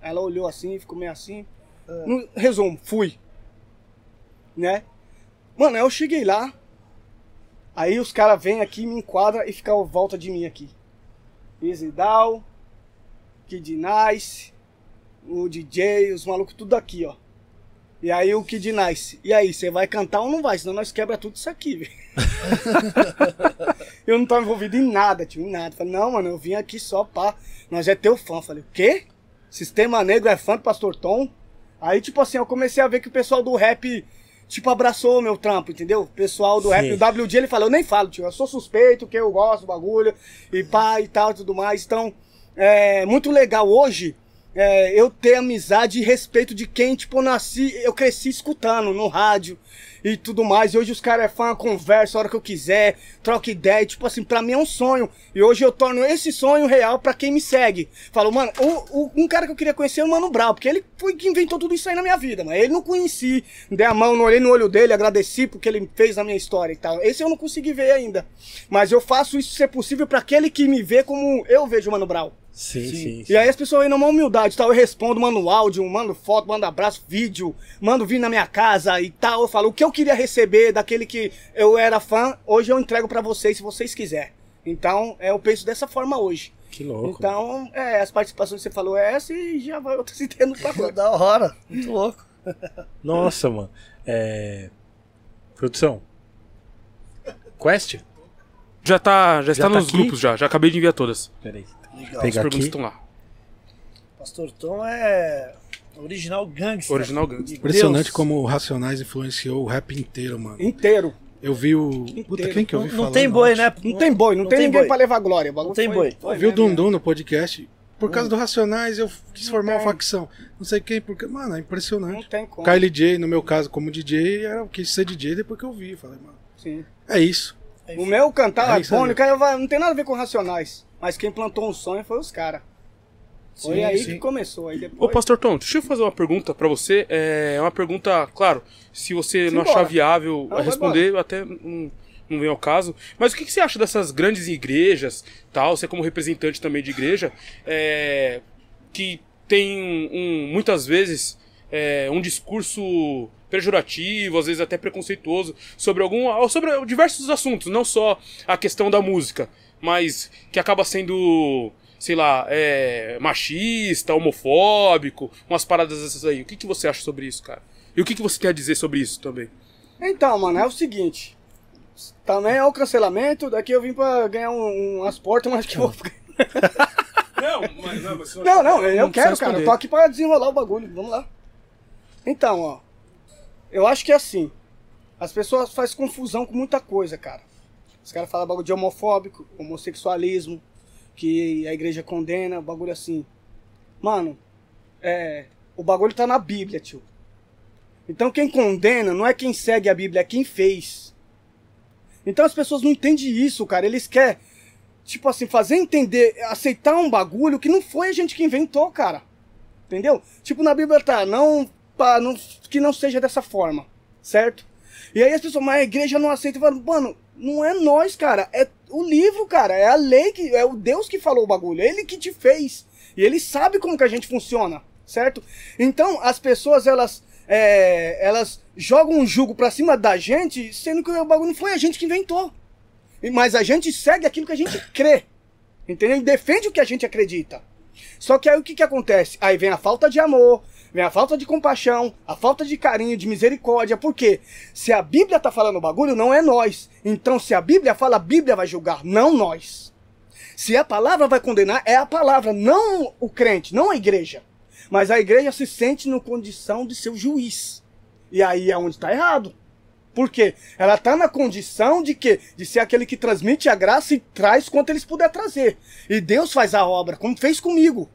ela olhou assim, ficou meio assim. No, resumo, fui. Né? Mano, eu cheguei lá, aí os caras vêm aqui, me enquadram e ficam volta de mim aqui. Down, Kid Nice, o DJ, os malucos tudo aqui, ó. E aí o Kid Nice, e aí, você vai cantar ou não vai? Senão nós quebra tudo isso aqui, velho. eu não tava envolvido em nada, tio, em nada. Falei, não, mano, eu vim aqui só pra. Nós é teu fã. Falei, o quê? Sistema Negro é fã do Pastor Tom? Aí, tipo assim, eu comecei a ver que o pessoal do rap, tipo, abraçou o meu trampo, entendeu? O pessoal do rap, Sim. o WD, ele falou, eu nem falo, tio, eu sou suspeito, que eu gosto do bagulho, e pá, e tal, e tudo mais. Então, é muito legal hoje é, eu ter amizade e respeito de quem, tipo, eu nasci, eu cresci escutando no rádio e tudo mais. E hoje os caras é fã, conversa a hora que eu quiser, troca ideia. Tipo assim, pra mim é um sonho. E hoje eu torno esse sonho real pra quem me segue. Falo, mano, o, o- um cara que eu queria conhecer é o Mano Brown, porque ele foi que inventou tudo isso aí na minha vida, mas ele não conheci. Dei a mão, não olhei no olho dele, agradeci porque ele fez na minha história e tal. Esse eu não consegui ver ainda. Mas eu faço isso ser possível pra aquele que me vê como eu vejo o Mano Brown. Sim, sim. E aí as pessoas vêm numa humildade, tal, eu respondo, mando áudio, mando foto, mando abraço, vídeo, mando vir na minha casa e tal, eu falo o que eu queria receber daquele que eu era fã, hoje eu entrego pra vocês se vocês quiserem. Então, é, eu penso dessa forma hoje. Que louco. Então, é, as participações que você falou é essa e já vai outras ideias no pacote. Da hora, muito louco. Nossa, mano. É... Produção. Quest? Já tá, já, está tá nos aqui? grupos já, já acabei de enviar todas. Peraí. Legal. As Pegar perguntas aqui. estão lá. Pastor Tom é original gangster. Original gangster. Impressionante Deus. como o Racionais influenciou o rap inteiro, mano. Inteiro. Eu vi o. Puta, quem que eu Não, vi não falando? tem boi, né? Não tem boi, não, tem, ninguém boi. pra levar glória. Não tem foi- boi. foi Eu vi o Dundum no podcast. Por causa do Racionais, eu quis formar uma tem. facção. Não sei quem, porque, mano, é Não impressionante. tem como. Kylie J, no meu caso, como DJ, eu quis ser DJ depois que eu vi. Falei, mano, Sim. é isso. O meu cantar É isso não tem nada a ver com Racionais. Mas quem plantou um sonho foi os caras. Foi Sim, aí sim. que começou. Aí Ô, depois. Pastor Tom, deixa eu fazer uma pergunta pra você. É uma pergunta, claro, se você não achar viável Não, responder, até não, não vem ao caso. Mas o que, que você acha dessas grandes igrejas, tal, você como representante também de igreja, é, que tem um, muitas vezes é, um discurso pejorativo, às vezes até preconceituoso, sobre algum. sobre diversos assuntos, não só a questão da música, mas que acaba sendo, sei lá, é, machista, homofóbico, umas paradas dessas aí. O que, que você acha sobre isso, cara? E o que, que você a dizer sobre isso também? Então, mano, é o seguinte. Também é o cancelamento. Daqui eu vim pra ganhar um, umas portas, mas que eu vou. Não, mas não, mas Não, não, eu precisa quero, cara. Eu tô aqui pra desenrolar o bagulho. Vamos lá. Então, ó. Eu acho que é assim. As pessoas fazem confusão com muita coisa, cara. Os caras falam bagulho de homofóbico, homossexualismo, que a igreja condena, bagulho assim. Mano, é. O bagulho tá na Bíblia, tio. Então quem condena não é quem segue a Bíblia, é quem fez. Então as pessoas não entendem isso, cara. Eles querem, tipo assim, fazer entender, aceitar um bagulho que não foi a gente que inventou, cara. Entendeu? Tipo, na Bíblia tá, não, pá, não que não seja dessa forma, certo? E aí as pessoas, mas a igreja não aceita. Falo, Mano, não é nós, cara. É o livro, cara. É a lei, que é o Deus que falou o bagulho. É ele que te fez. E ele sabe como que a gente funciona, certo? Então, as pessoas, elas, é, elas jogam um jugo pra cima da gente, sendo que o bagulho não foi a gente que inventou. Mas a gente segue aquilo que a gente crê. Entendeu? E defende o que a gente acredita. Só que aí o que, que acontece? Aí vem a falta de amor, vem a falta de compaixão, a falta de carinho, de misericórdia. Por quê? Se a Bíblia tá falando o bagulho, não é nós. Então, se a Bíblia fala, a Bíblia vai julgar, não nós. Se a palavra vai condenar, é a palavra, não o crente, não a igreja. Mas a igreja se sente na condição de ser o juiz. E aí é onde está errado. Por quê? Ela está na condição de quê? De ser aquele que transmite a graça e traz quanto eles puder trazer. E Deus faz a obra, como fez comigo.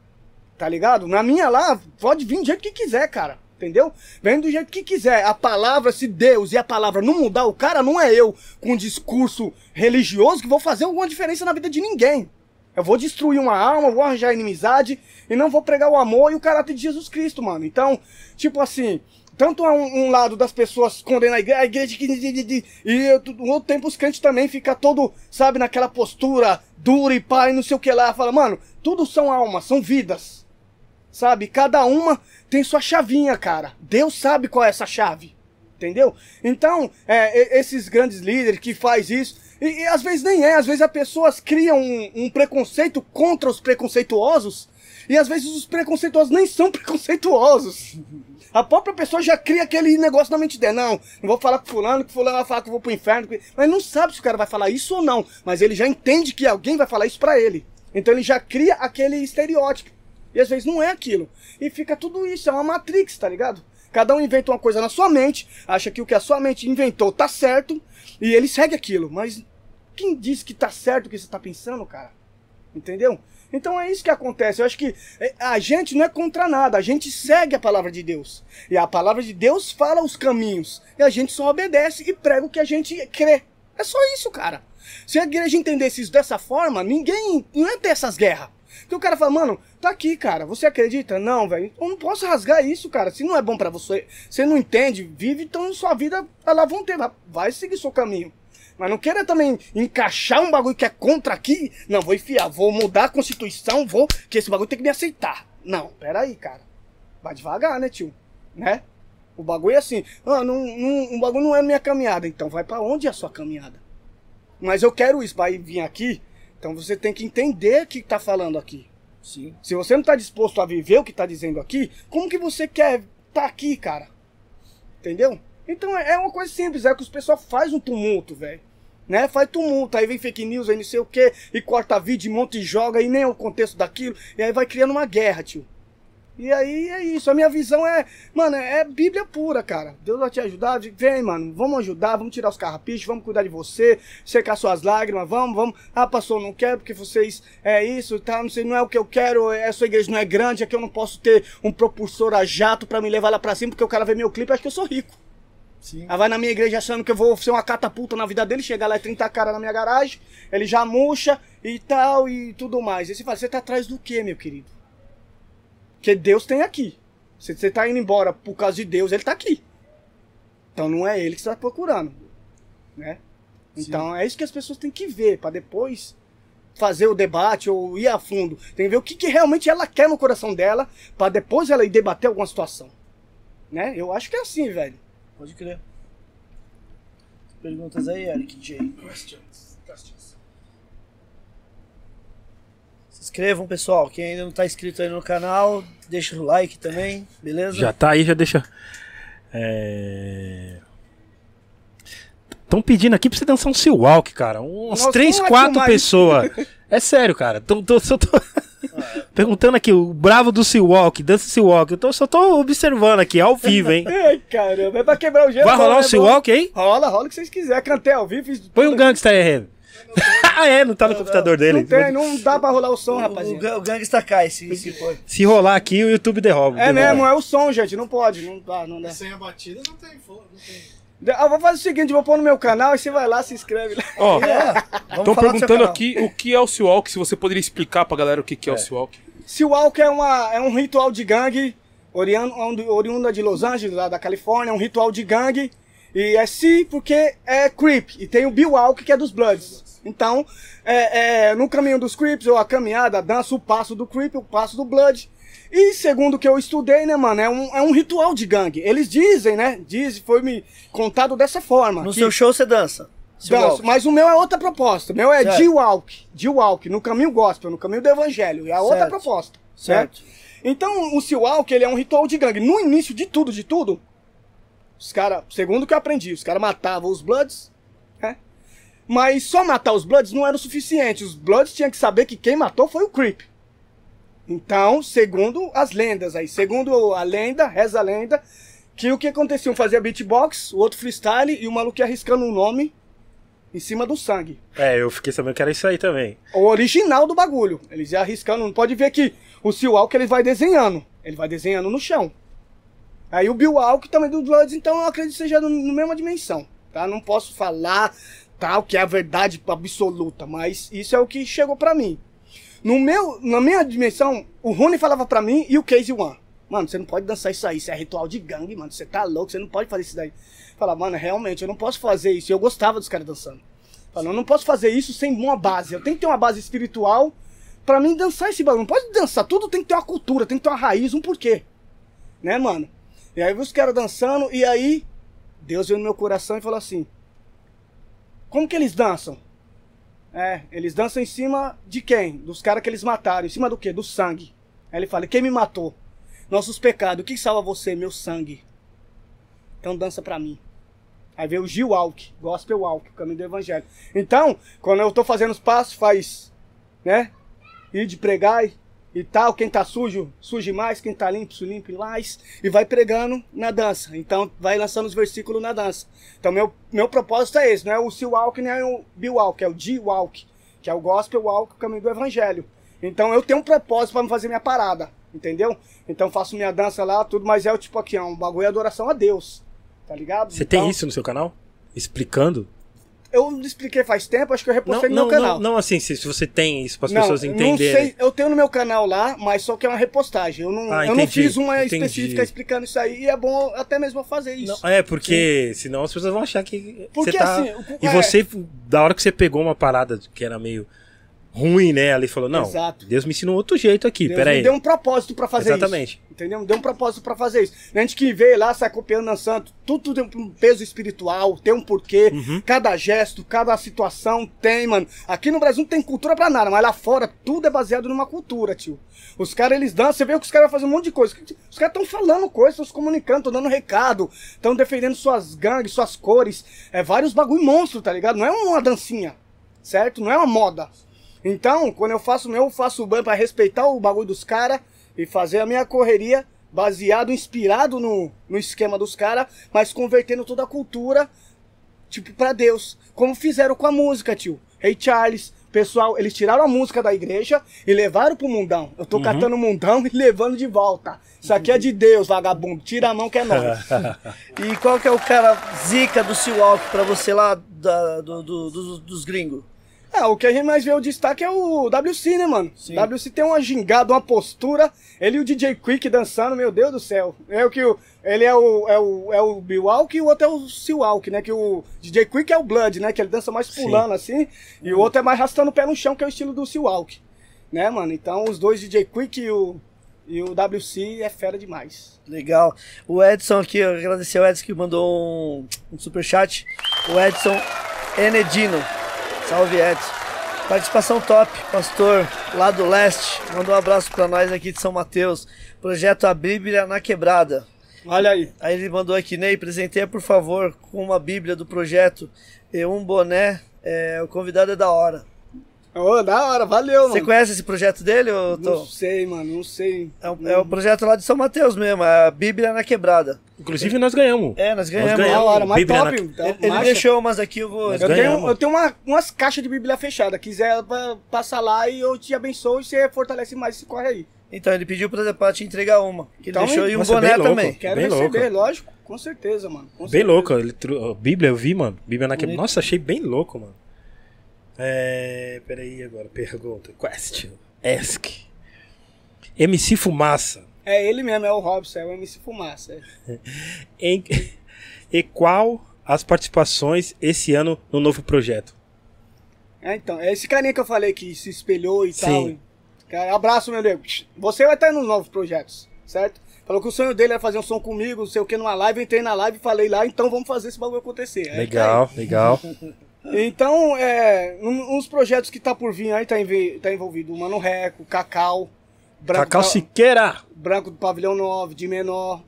Tá ligado? Na minha lá, pode vir do jeito que quiser, cara. Entendeu? Vem do jeito que quiser. A palavra, se Deus e a palavra não mudar o cara, não é eu com um discurso religioso que vou fazer alguma diferença na vida de ninguém. Eu vou destruir uma alma, vou arranjar inimizade e não vou pregar o amor e o caráter de Jesus Cristo, mano. Então, tipo assim, tanto é um, um lado das pessoas condenam a igreja, a igreja que. E no outro tempo os crentes também ficam todo, sabe, naquela postura dura e pai, não sei o que lá. Fala, mano, tudo são almas, são vidas. Sabe? Cada uma tem sua chavinha, cara. Deus sabe qual é essa chave. Entendeu? Então, é, esses grandes líderes que faz isso, e, e às vezes nem é, às vezes as pessoas criam um, um preconceito contra os preconceituosos, e às vezes os preconceituosos nem são preconceituosos. A própria pessoa já cria aquele negócio na mente dela. Não, não vou falar com fulano, que fulano vai falar que eu vou pro inferno. Mas não sabe se o cara vai falar isso ou não. Mas ele já entende que alguém vai falar isso pra ele. Então ele já cria aquele estereótipo. E às vezes não é aquilo. E fica tudo isso, é uma matrix, tá ligado? Cada um inventa uma coisa na sua mente, acha que o que a sua mente inventou tá certo, e ele segue aquilo. Mas quem diz que tá certo o que você tá pensando, cara? Entendeu? Então é isso que acontece. Eu acho que é, a gente não é contra nada, a gente segue a palavra de Deus. E a palavra de Deus fala os caminhos. E a gente só obedece e prega o que a gente crê. É só isso, cara. Se a igreja entendesse isso dessa forma, ninguém. Não ia ter essas guerras. Porque o cara fala, mano, tá aqui, cara. Você acredita? Não, velho. Eu não posso rasgar isso, cara. Se não é bom pra você, você não entende, vive, então sua vida, ela vão ter. Vai seguir seu caminho. Mas não queira também encaixar um bagulho que é contra aqui. Não, vou enfiar, vou mudar a Constituição, vou. Que esse bagulho tem que me aceitar. Não, pera aí, cara. Vai devagar, né, tio? Né? O bagulho é assim. Ah, não, não, o bagulho não é minha caminhada. Então vai pra onde é a sua caminhada? Mas eu quero isso, vai vir aqui. Então você tem que entender o que tá falando aqui. Sim. Se você não tá disposto a viver o que tá dizendo aqui, como que você quer tá aqui, cara? Entendeu? Então é é uma coisa simples, é que os pessoal faz um tumulto, velho. Né? Faz tumulto, aí vem fake news, aí não sei o que, e corta vídeo, monta e joga, e nem é o contexto daquilo, e aí vai criando uma guerra, tio. E aí é isso, a minha visão é, mano, é Bíblia pura, cara. Deus vai te ajudar, vem, mano, vamos ajudar, vamos tirar os carrapichos, vamos cuidar de você, secar suas lágrimas, vamos, vamos. Ah, pastor, não quero porque vocês é isso, tá, não sei, não é o que eu quero, é, a sua igreja não é grande, aqui eu não posso ter um propulsor a jato pra me levar lá pra cima, porque o cara vê meu clipe e acha que eu sou rico. Sim. Aí vai na minha igreja achando que eu vou ser uma catapulta na vida dele, chega lá e 30 cara na minha garagem, ele já murcha e tal e tudo mais. Aí você fala, você tá atrás do quê, meu querido? Porque Deus tem aqui. Se você tá indo embora por causa de Deus, ele tá aqui. Então não é ele que você tá procurando. Né? Então é isso que as pessoas têm que ver, pra depois fazer o debate ou ir a fundo. Tem que ver o que, que realmente ela quer no coração dela, pra depois ela ir debater alguma situação. Né? Eu acho que é assim, velho. Pode crer. Perguntas aí, Eric J. Se inscrevam, pessoal. Quem ainda não tá inscrito aí no canal, deixa o like também, beleza? Já tá aí, já deixa. É. Estão pedindo aqui pra você dançar um Sea Walk, cara. Umas Nossa, é quatro filmar pessoas. É sério, cara. Tô, tô- só tô... Perguntando aqui, o bravo do Sea Walk, dança Sea Walk. Eu tô, só tô observando aqui, ao vivo, hein? Ai, caramba, é pra quebrar o gelo. Vai rolar um é Sea. Walk aí? Rola, rola o que vocês quiserem. Cantei ao vivo. Põe um gangsta aí, Ren. Ah, é, não tá no computador dele. Não tem, não dá pra rolar o som, O, rapaziada. ga- o gangsta cai, se, se for. Se rolar aqui, o YouTube derruba. É derruba. mesmo, é o som, gente. Não pode, não dá, não dá. Sem a batida não tem fogo. Não tem... Eu vou fazer o seguinte, vou pôr no meu canal e você vai lá, se inscreve lá. Ó, É, estão seu perguntando aqui o que é o Seawalk, se você poderia explicar pra galera o que, que é, o Seawalk. Seawalk é, uma, é um ritual de gangue, oriundo, oriunda de Los Angeles, lá da Califórnia, é um ritual de gangue. E é Sea porque é Creep. E tem o Biwalk, que é dos Bloods. Então, é, é, no caminho dos Creeps, ou a caminhada, a dança, o passo do Creep, o passo do Blood. E segundo o que eu estudei, né, mano, é um, é um ritual de gangue. Eles dizem, né, dizem, foi me contado dessa forma. No que- seu show você dança. Danço, mas o meu é outra proposta. O meu é. D-Walk. D-Walk, no caminho gospel, no caminho do evangelho. É a outra Certo. proposta. Certo. né? Então, o Sea-Walk, ele é um ritual de gangue. No início de tudo, de tudo, os caras, segundo o que eu aprendi, os caras matavam os Bloods? Mas só matar os Bloods não era o suficiente. Os Bloods tinham que saber que quem matou foi o Creep. Então, segundo as lendas aí, segundo a lenda, reza a lenda, que o que acontecia? Um fazia beatbox, o outro freestyle e o maluco ia arriscando um nome em cima do sangue. É, eu fiquei sabendo que era isso aí também. O original do bagulho. Eles iam arriscando. Não pode ver que o Seal Walk ele vai desenhando. Ele vai desenhando no chão. Aí o Bill Walk também do Bloods, então eu acredito que seja no- na mesma dimensão. Tá? Não posso falar tal que é a verdade absoluta, mas isso é o que chegou pra mim. No meu, na minha dimensão, o Rony falava pra mim e o Casey One. Mano, você não pode dançar isso aí, isso é ritual de gangue, mano. Você tá louco, você não pode fazer isso daí. Fala, mano, realmente, eu não posso fazer isso. Eu gostava dos caras dançando. Fala, eu não posso fazer isso sem uma base. Eu tenho que ter uma base espiritual pra mim dançar esse bagulho. Não pode dançar, tudo tem que ter uma cultura, tem que ter uma raiz, um porquê. Né, mano? E aí os caras dançando, e aí Deus veio no meu coração e falou assim: Como que eles dançam? É, eles dançam em cima de quem? Dos caras que eles mataram. Em cima do quê? Do sangue. Aí ele fala: Quem me matou? Nossos pecados. O que salva você? Meu sangue. Então dança pra mim. Aí veio o Gil Walk, Gospel Walk, o caminho do Evangelho. Então, quando eu tô fazendo os passos, faz, né? Ir de pregar e- e tal. Quem tá sujo, suje mais. Quem tá limpo, se limpe mais. E vai pregando na dança. Então, vai lançando os versículos na dança. Então, meu, meu propósito é esse. Não é o Seal Walk, nem é o Bill Walk. É o G Walk, que é o Gospel Walk, o caminho do Evangelho. Então, eu tenho um propósito pra me fazer minha parada. Entendeu? Então, faço minha dança lá, tudo. Mas é o tipo aqui, é um bagulho de adoração a Deus. Tá ligado? Você Então- tem isso no seu canal? Explicando? Eu não expliquei faz tempo, acho que eu Não, repostei no não, meu canal. não, não assim, se, se você tem isso para as Não, pessoas entenderem. Não sei, eu tenho no meu canal lá, mas só que é uma repostagem. Eu não, Ah, eu não fiz uma entendi. específica explicando isso aí. E é bom até mesmo fazer isso. Não, é, porque senão as pessoas vão achar que Porque, você tá... assim, o- E é. você, da hora que você pegou uma parada que era meio ruim, né? Ali falou, não, Exato. Deus me ensinou outro jeito aqui, Deus peraí. deu um propósito pra fazer Exatamente. isso. Entendeu? Me deu um propósito pra fazer isso. A gente que vê lá, sai copiando, dançando, tudo tem um peso espiritual, tem um porquê. Uhum. Cada gesto, cada situação tem, mano. Aqui no Brasil não tem cultura pra nada, mas lá fora tudo é baseado numa cultura, tio. Os caras, eles dançam, você vê que os caras fazem um monte de coisa. Os caras estão falando coisas, estão se comunicando, estão dando recado, estão defendendo suas gangues, suas cores. É vários bagulho monstro, tá ligado? Não é uma dancinha, certo? Não é uma moda. Então, quando eu faço o meu, eu faço o banho pra respeitar o bagulho dos caras e fazer a minha correria baseado, inspirado no, no esquema dos caras, mas convertendo toda a cultura, tipo, pra Deus. Como fizeram com a música, tio. Hey Charles, pessoal, eles tiraram a música da igreja e levaram pro mundão. Eu tô catando o mundão e levando de volta. Isso aqui é de Deus, vagabundo. Tira a mão que é nóis. E qual que é o cara zica do Seawalk pra você lá da- do- do- dos- dos gringos? É, o que a gente mais vê o destaque é o WC, né, mano? WC tem uma gingada, uma postura. Ele e o DJ Quick dançando, meu Deus do céu. É o que o, ele é o, é o, é o Bill Walk e o outro é o Seawalk, né? Que o DJ Quick é o Blood, né? Que ele dança mais pulando assim. E o outro é mais arrastando o pé no chão, que é o estilo do Seawalk. Né, mano? Então os dois, DJ Quick e o, e o WC, é fera demais. Legal. O Edson aqui, eu agradecer ao Edson que mandou um, um superchat. O Edson Enedino. Salve, Edson. Participação top, pastor lá do leste. Mandou um abraço pra nós aqui de São Mateus. Projeto A Bíblia na Quebrada. Olha aí. Aí ele mandou aqui, Ney, presenteia por favor com uma Bíblia do projeto e um boné. É, o convidado é da hora. Ô, da hora, valeu, Você mano. conhece esse projeto dele, ô, Não Tom? sei, mano, não sei. É, um, é um projeto lá de São Mateus mesmo, é a Bíblia na Quebrada. Inclusive nós ganhamos. É, nós ganhamos. ganhamos. Da hora, mas Bíblia top. na- então, Ele, ele deixou umas aqui, eu vou. Nós Eu ganhamos. tenho, eu tenho uma- umas caixas de Bíblia fechada. Quiser pa- passar lá e eu te abençoo e você fortalece mais esse corre aí. Então, ele pediu pra, pra te entregar uma. Que ele Então, deixou e um boné bem louco. também. Quero Bem receber, louco. lógico. Com certeza, mano. com Bem certeza. louco. Ele Bíblia eu vi, mano. Bíblia na Bonito. Nossa, achei bem louco, mano. É. Peraí agora. Pergunta. Question. Ask. MC Fumaça. É ele mesmo, é o Robson, é o MC Fumaça. é. Em... E qual as participações esse ano no novo projeto? É, então, é esse carinha que eu falei que se espelhou e Sim. tal. Cara, abraço, meu nego. Você vai estar nos novos projetos, certo? Falou que o sonho dele era fazer um som comigo, não sei o que, numa live. Eu entrei na live e falei lá, então vamos fazer esse bagulho acontecer. Aí Legal, legal. Então, é, um- uns projetos que tá por vir aí, tá, envi- tá envolvido o Mano Reco, Cacau, Branco, Cacau Pa- Siqueira. Branco do Pavilhão 9, de menor,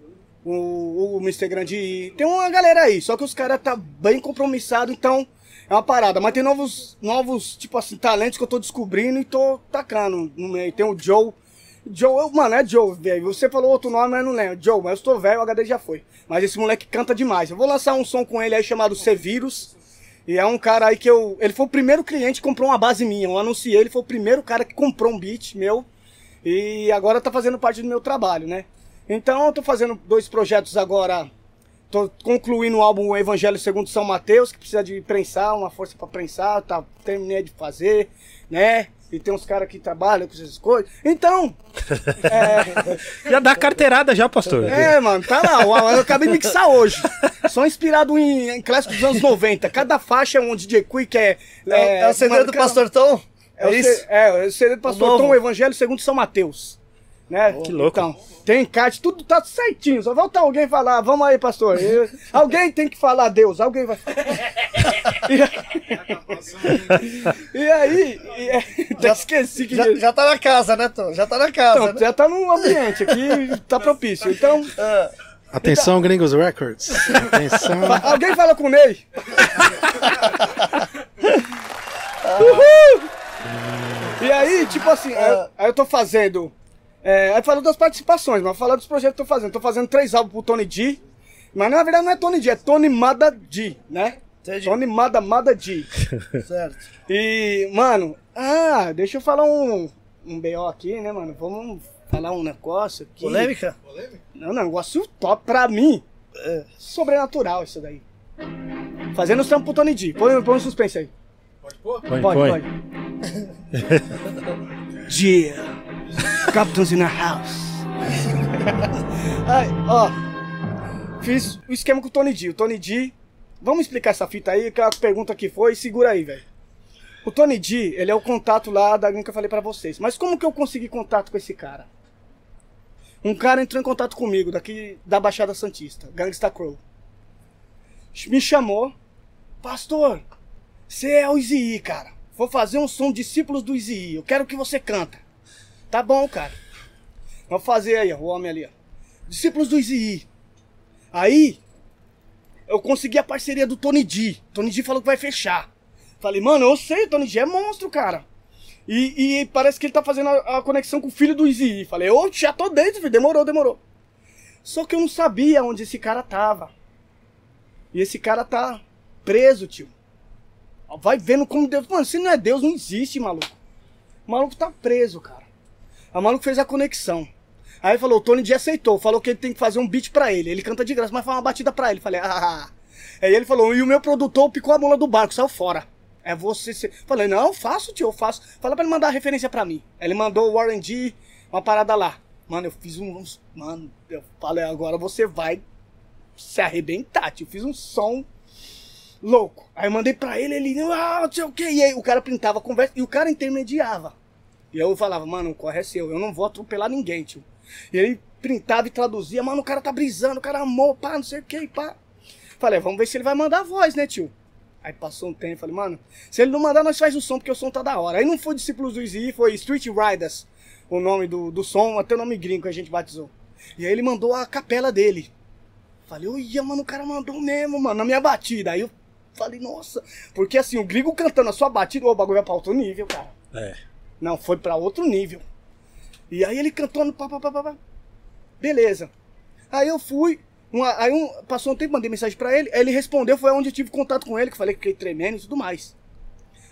o, o Mr. Grande I. Tem uma galera aí, só que os caras tá bem compromissado, então é uma parada. Mas tem novos, novos, tipo assim, talentos que eu tô descobrindo e tô tacando no meio. Tem o Joe. Joe, eu- mano, é Joe, velho. Você falou outro nome, mas eu não lembro. Joe, mas eu tô velho, o HD já foi. Mas esse moleque canta demais. Eu vou lançar um som com ele aí chamado C-Vírus. E é um cara aí que eu. Ele foi o primeiro cliente que comprou uma base minha. Eu anunciei, ele foi o primeiro cara que comprou um beat meu. E agora tá fazendo parte do meu trabalho, né? Então eu tô fazendo dois projetos agora. Tô concluindo o álbum Evangelho segundo São Mateus, que precisa de prensar, uma força pra prensar, tá, terminei de fazer, né? E tem uns caras que trabalham com essas coisas. Então, Já dá carteirada já, pastor. é, mano, tá lá. Eu, eu acabei de mixar hoje. Só inspirado em, em clássicos dos anos 90. Cada faixa é um DJ Quick, é. É, é o segredo do Pastor Tom? É, o, É isso? é, o segredo do pastor. Tom, o Evangelho segundo São Mateus. Né? Que louco. Então, tem encarte, tudo tá certinho. Só falta alguém falar, vamos aí, pastor. Eu- alguém tem que falar Deus, alguém vai falar. e, aí, e, é, até esqueci que. Já, já tá na casa, né, Tom? Já tá na casa, Então, né? já tá no ambiente aqui, tá propício. Então, Ah, Atenção, Gringos Records. Atenção. alguém fala com o Ney. E aí, tipo assim, aí, aí eu tô fazendo. É, aí falando das participações, mas falar dos projetos que eu tô fazendo. Tô fazendo três álbuns pro Tony D. Mas na verdade não é Tony D, é Tony Mada D, né? Entendi. Tony Mada Mada D. certo. E, mano, ah, deixa eu falar um, um BO aqui, né, mano? Vamos falar um negócio aqui. Polêmica? Não, não, negócio top pra mim. É sobrenatural isso daí. Fazendo os trampos pro Tony D. Põe, põe um suspense aí. Põe, Pode, põe. pode. Yeah. Captain's in the house. Ai, ó. Fiz o esquema com o Tony D. O Tony D. Vamos explicar essa fita aí, que a pergunta que foi. Segura aí, velho. O Tony D, ele é o contato lá da que eu falei pra vocês. Mas como que eu consegui contato com esse cara? Um cara entrou em contato comigo, daqui da Baixada Santista, Gangsta Crow. Me chamou. Pastor, você é o Izzy, cara. Vou fazer um som discípulos do Izzy. Eu quero que você canta. Tá bom, cara. Vou fazer aí, ó, o homem ali, ó. Discípulos do Izzy. Aí, eu consegui a parceria do Tony D. Tony D falou que vai fechar. Falei, mano, eu sei, Tony D é monstro, cara. E, e parece que ele tá fazendo a, a conexão com o filho do Izzy. Falei, ô, já tô dentro, filho. Demorou, demorou. Só que eu não sabia onde esse cara tava. E esse cara tá preso, tio. Vai vendo como Deus. Mano, se não é Deus, não existe, maluco. O maluco tá preso, cara. O maluco fez a conexão. Aí falou, o Tony D aceitou. Falou que ele tem que fazer um beat pra ele. Ele canta de graça, mas faz uma batida pra ele. Falei, ah. Aí ele falou, e o meu produtor picou a mula do barco, saiu fora. É você. Se... Falei, não, eu faço, tio, eu faço. Fala pra ele mandar a referência pra mim. Aí ele mandou o Warren G, uma parada lá. Mano, eu fiz um. Mano, eu falei, agora você vai se arrebentar, tio. Eu fiz um som louco. Aí eu mandei pra ele, ele, ah, não sei o que. E aí o cara printava a conversa e o cara intermediava. E eu falava, mano, corre é seu, eu não vou atropelar ninguém, tio. E ele printava e traduzia, mano, o cara tá brisando, o cara amou, pá, não sei o que, pá. Falei, vamos ver se ele vai mandar a voz, né, tio? Aí passou um tempo, falei, mano, se ele não mandar, nós faz o som, porque o som tá da hora. Aí não foi Discípulos do Izzy, foi Street Riders, o nome do, do som, até o nome gringo que a gente batizou. E aí ele mandou a capela dele. Falei, olha, mano, o cara mandou mesmo, mano, na minha batida. Aí eu falei, nossa, porque assim, o gringo cantando a sua batida, o bagulho vai pra outro nível, cara. É. Não, foi pra outro nível. E aí ele cantou no pá, pá, pá, pá, pá. Beleza. Aí eu fui, uma- aí um, passou um tempo, mandei mensagem pra ele, aí ele respondeu, foi onde eu tive contato com ele, que falei que fiquei tremendo e tudo mais.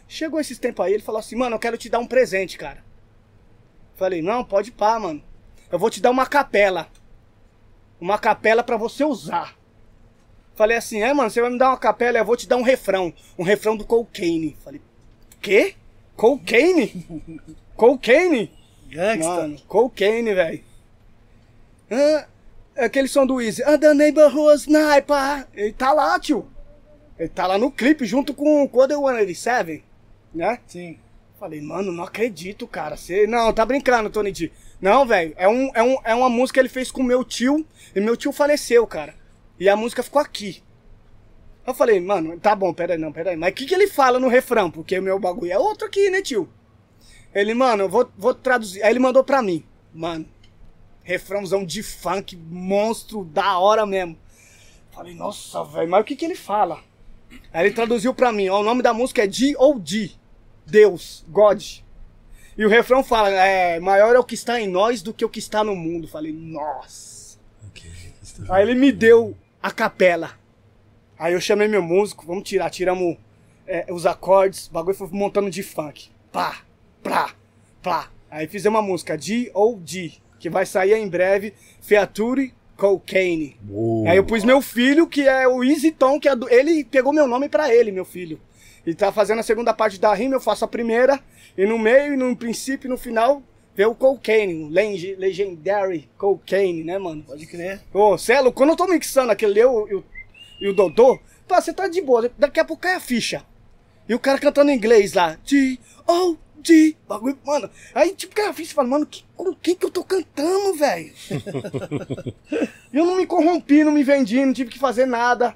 Chegou esses tempos aí, ele falou assim, mano, eu quero te dar um presente, cara. Falei, não, pode pá, mano. Eu vou te dar uma capela. Uma capela pra você usar. Falei assim, é, mano, você vai me dar uma capela, eu vou te dar um refrão. Um refrão do Cocaine. Falei, quê? Cocaine? Cocaine? Gangsta. Mano, cocaine, velho. Ah, aquele som do Easy. Ah, the neighborhood sniper. Ele tá lá, tio. Ele tá lá no clipe junto com o Code 187, né? Sim. Falei, mano, não acredito, cara. Você... Não, tá brincando, Tony D. Não, velho, é, um, é, um, é uma música que ele fez com meu tio. E meu tio faleceu, cara. E a música ficou aqui. Eu falei, mano, tá bom, peraí, não, peraí. Mas o que, que ele fala no refrão? Porque o meu bagulho é outro aqui, né, tio? Ele, mano, eu vou, vou traduzir. Aí ele mandou pra mim. Mano, refrãozão de funk, monstro, da hora mesmo. Falei, nossa, velho, mas o que, que ele fala? Aí ele traduziu pra mim, ó, o nome da música é D.O.D. Deus, God. E o refrão fala, é, maior é o que está em nós do que o que está no mundo. Falei, nossa. Aí ele me deu a capela. Aí eu chamei meu músico, vamos tirar, tiramos é, os acordes, o bagulho foi montando de funk. Pá, plá, plá. Aí fizemos uma música, D.O.D., que vai sair em breve, Feature Cocaine. Aí eu pus meu filho, que é o Easy Tom, que é do... ele pegou meu nome pra ele, meu filho. Ele tá fazendo a segunda parte da rima, eu faço a primeira, e no meio, e no princípio, e no final, vê o Cocaine, o leg- Legendary Cocaine, né, mano? Pode crer. Ô, Celo, quando eu tô mixando aquele eu e o, e o Dodô, pá, você tá de boa, daqui a pouco cai a ficha. E o cara cantando em inglês lá, D, O, D, bagulho, mano. Aí, tipo, cai a ficha e fala, mano, que, com quem que eu tô cantando, velho? Eu não me corrompi, não me vendi, não tive que fazer nada.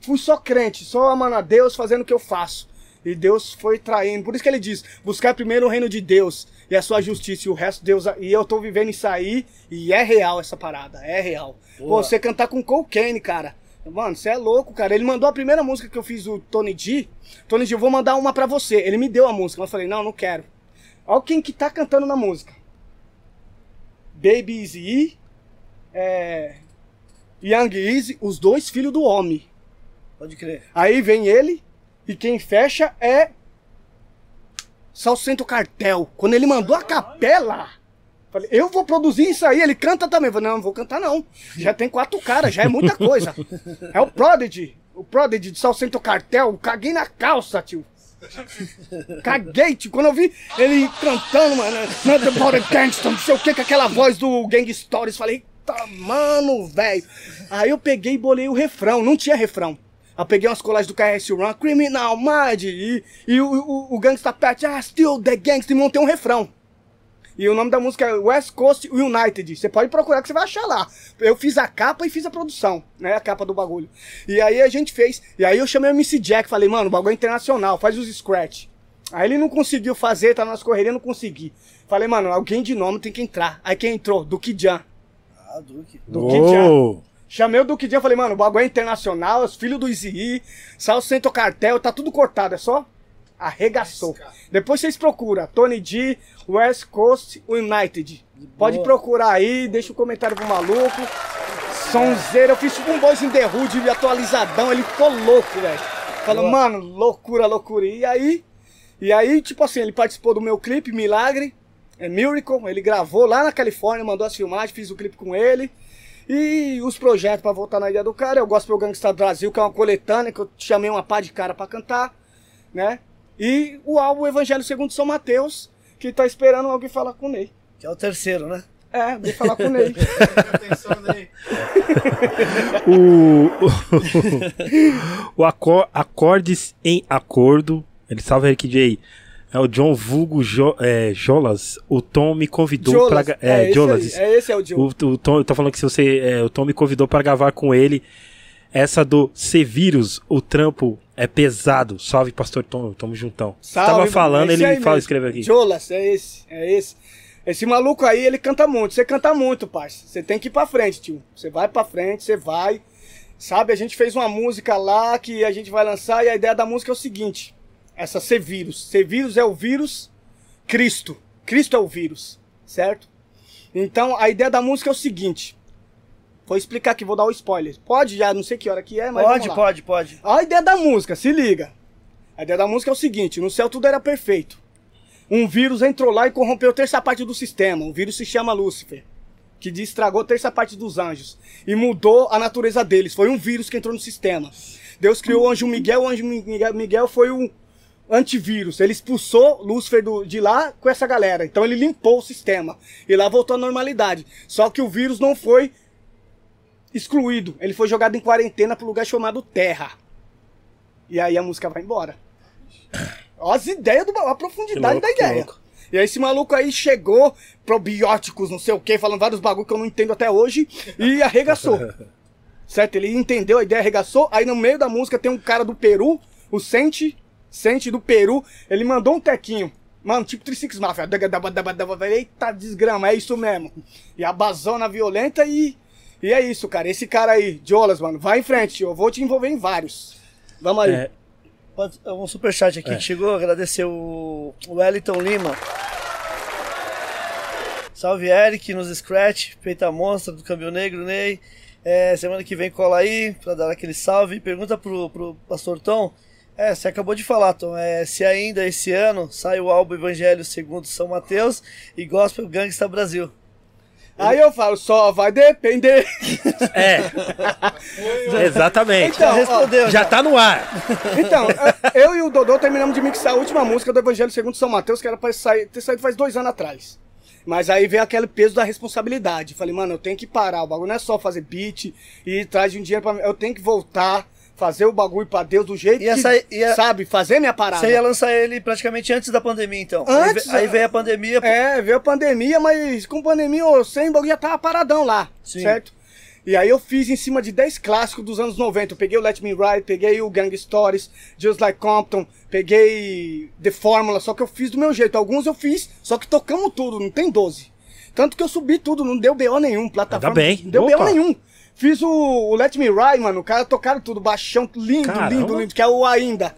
Fui só crente, só amando a Deus, fazendo o que eu faço. E Deus foi traindo. Por isso que ele diz: buscar primeiro o reino de Deus e a sua justiça, e o resto Deus. E eu tô vivendo isso aí, e é real essa parada, é real. Pô, você cantar com cocaine, cara. Mano, você é louco, cara. Ele mandou a primeira música que eu fiz, o Tony D. Tony D, eu vou mandar uma pra você. Ele me deu a música, mas eu falei: não, não quero. Olha quem que tá cantando na música: Baby Easy, é. Young Easy, os dois filhos do homem. Pode crer. Aí vem ele e quem fecha é Salcento Cartel. Quando ele mandou a capela, falei, eu vou produzir isso aí. Ele canta também. Eu falei, não, não vou cantar não. Já tem quatro caras, já é muita coisa. É o Prodigy. o Prodigy de Salsento Cartel, caguei na calça, tio. Caguei, tio. Quando eu vi ele cantando, mano, Not about a gangster, não sei o que, com aquela voz do Gang Stories, falei, tá, mano, velho. Aí eu peguei e bolei o refrão, não tinha refrão. Eu peguei umas colagens do KS Run, Criminal Mind, e, e o, o, o Gangsta Pat, ah, still the gangster, e montei um refrão. E o nome da música é West Coast United. Você pode procurar que você vai achar lá. Eu fiz a capa e fiz a produção, né? A capa do bagulho. E aí a gente fez. E aí eu chamei o MC Jack, falei, mano, o bagulho é internacional, faz os scratch. Aí ele não conseguiu fazer, tá nas correrias, não consegui. Falei, mano, alguém de nome tem que entrar. Aí quem entrou? Duque Jan. Ah, Duque. Duque Jan. Chamei o Duque Jan, falei, mano, o bagulho é internacional, os filhos do Easy Sal Cento Cartel, tá tudo cortado, é só arregaçou. Depois vocês procuram, Tony D, West Coast United. Pode Boa. procurar aí, deixa o comentário pro maluco. Sonzeira, eu fiz um Boys in the Hood atualizadão, ele ficou louco, velho. Falou, mano, loucura, loucura. E aí, e aí, tipo assim, ele participou do meu clipe, Milagre, é Miracle, ele gravou lá na Califórnia, mandou as filmagens, fiz o clipe com ele. E os projetos pra voltar na Ilha do Cara, eu gosto do Gangsta Brasil, que é uma coletânea, que eu chamei uma pá de cara pra cantar, né? E o álbum Evangelho segundo São Mateus, que tá esperando alguém falar com o Ney. Que é o terceiro, né? É, vem falar com o Ney. O, o acor- Acordes em Acordo. Ele salva Eric J. É o John Vulgo jo, é, Jolas. O Tom me convidou Jolas, pra. É, esse Jolas. é esse é o Joe. O, o Tom, eu tô falando que se você. é, o Tom me convidou pra gravar com ele. Essa do C-Vírus, o trampo é pesado. Salve, pastor Tom, tamo juntão. Você Salve, tava falando, ele aí fala, escreve aqui. Jolas, é esse, é esse. Esse maluco aí, ele canta muito. Você canta muito, parça. Você tem que ir pra frente, tio. Você vai pra frente, você vai. Sabe, a gente fez uma música lá que a gente vai lançar e a ideia da música é o seguinte: essa C-Vírus. C-Vírus é o vírus Cristo. Cristo é o vírus, certo? Então a ideia da música é o seguinte. Vou explicar aqui, vou dar o spoiler. Pode já, não sei que hora que é, mas. Pode, pode, pode. A ideia da música, se liga. A ideia da música é o seguinte: no céu tudo era perfeito. Um vírus entrou lá e corrompeu terça parte do sistema. O vírus se chama Lúcifer, que estragou terça parte dos anjos e mudou a natureza deles. Foi um vírus que entrou no sistema. Deus criou o anjo Miguel, o anjo Miguel, Miguel foi o antivírus. Ele expulsou Lúcifer do- de lá com essa galera. Então ele limpou o sistema. E lá voltou à normalidade. Só que o vírus não foi excluído. Ele foi jogado em quarentena um lugar chamado Terra. E aí a música vai embora. Ó as ideias, do, a profundidade louco, da ideia. E aí esse maluco aí chegou, probióticos, não sei o que, falando vários bagulho que eu não entendo até hoje, e arregaçou. certo? Ele entendeu a ideia, arregaçou. Aí no meio da música tem um cara do Peru, o Sente, Sente do Peru, ele mandou um tequinho. Mano, tipo Trisix Mafia. Eita desgrama, é isso mesmo. E a bazona violenta e. E é isso, cara. Esse cara aí, Jolas, mano, vai em frente. Eu vou te envolver em vários. Vamos aí. É, Pode- Um superchat aqui É. que chegou, agradecer o o Wellington Lima. Salve Eric nos Scratch, Peita Monstra do Câmbio Negro, Ney. É, semana que vem cola aí pra dar aquele salve. Pergunta pro, pro Pastor Tom. É, você acabou de falar, Tom. É, se ainda esse ano sai o álbum Evangelho segundo São Mateus e Gospel Gangsta Brasil. Aí eu falo, só vai depender. é. Exatamente. Então, Já respondeu. Já tá no ar. Então, eu e o Dodô terminamos de mixar a última música do Evangelho segundo São Mateus, que era pra sair, ter saído faz dois anos atrás. Mas aí veio aquele peso da responsabilidade. Falei, mano, eu tenho que parar. O bagulho não é só fazer beat e ir atrás de um dinheiro pra mim. Eu tenho que voltar, fazer o bagulho pra Deus do jeito Ia que, sair- ia- sabe, fazer minha parada. Você ia lançar ele praticamente antes da pandemia, então. Aí Antes, aí, é. veio a pandemia. É, veio a pandemia, mas com pandemia ou sem, o bagulho já tava paradão lá, Sim. certo? E aí eu fiz em cima de 10 clássicos dos anos 90. Eu peguei o Let Me Ride, peguei o Gang Stories, Just Like Compton, peguei The Fórmula, só que eu fiz do meu jeito. Alguns eu fiz, só que tocamos tudo, não tem 12. Tanto que eu subi tudo, não deu BO nenhum, plataforma. Ainda bem. Não deu Opa. BO nenhum. Fiz o, o Let Me Ride, mano, o cara tocaram tudo, baixão, lindo, Caramba. lindo, lindo, que é o Ainda.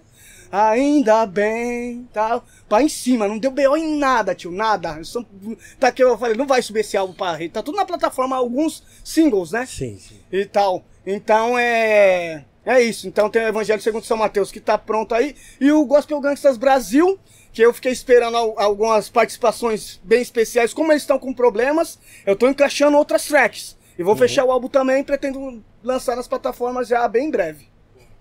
Ainda bem, tal. Pra em cima, não deu BO em nada, tio, nada. Só- tá que eu falei, não vai subir esse álbum pra rede. Tá tudo na plataforma, alguns singles, né? Sim, sim. E tal. Então é. É isso. Então tem o Evangelho segundo São Mateus que tá pronto aí. E o Gospel Gangsters Brasil, que eu fiquei esperando al- algumas participações bem especiais. Como eles estão com problemas, eu tô encaixando outras tracks. E vou fechar o álbum também, pretendo lançar nas plataformas já bem em breve.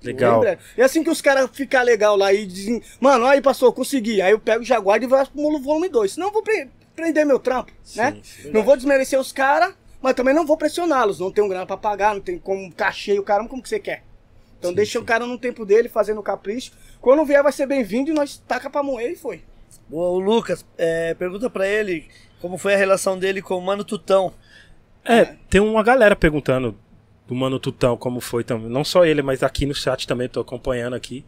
Legal. Bem breve. E assim que os caras ficam legal lá e dizem, mano, aí passou, consegui. Aí eu pego o Jaguar e vou pro volume 2. Senão eu vou pre- prender meu trampo, né? sim. Não vou desmerecer os caras, mas também não vou pressioná-los. Não tenho grana pra pagar, não tem como cachê o caramba, como que você quer? Então Sim, deixa sim. o cara no tempo dele, fazendo o capricho. Quando vier vai ser bem-vindo e nós taca pra moer e foi. O Lucas, é, pergunta pra ele como foi a relação dele com o Mano Tutão. É, tem uma galera perguntando do Mano Tutão como foi também. Não só ele, mas aqui no chat também, tô acompanhando aqui.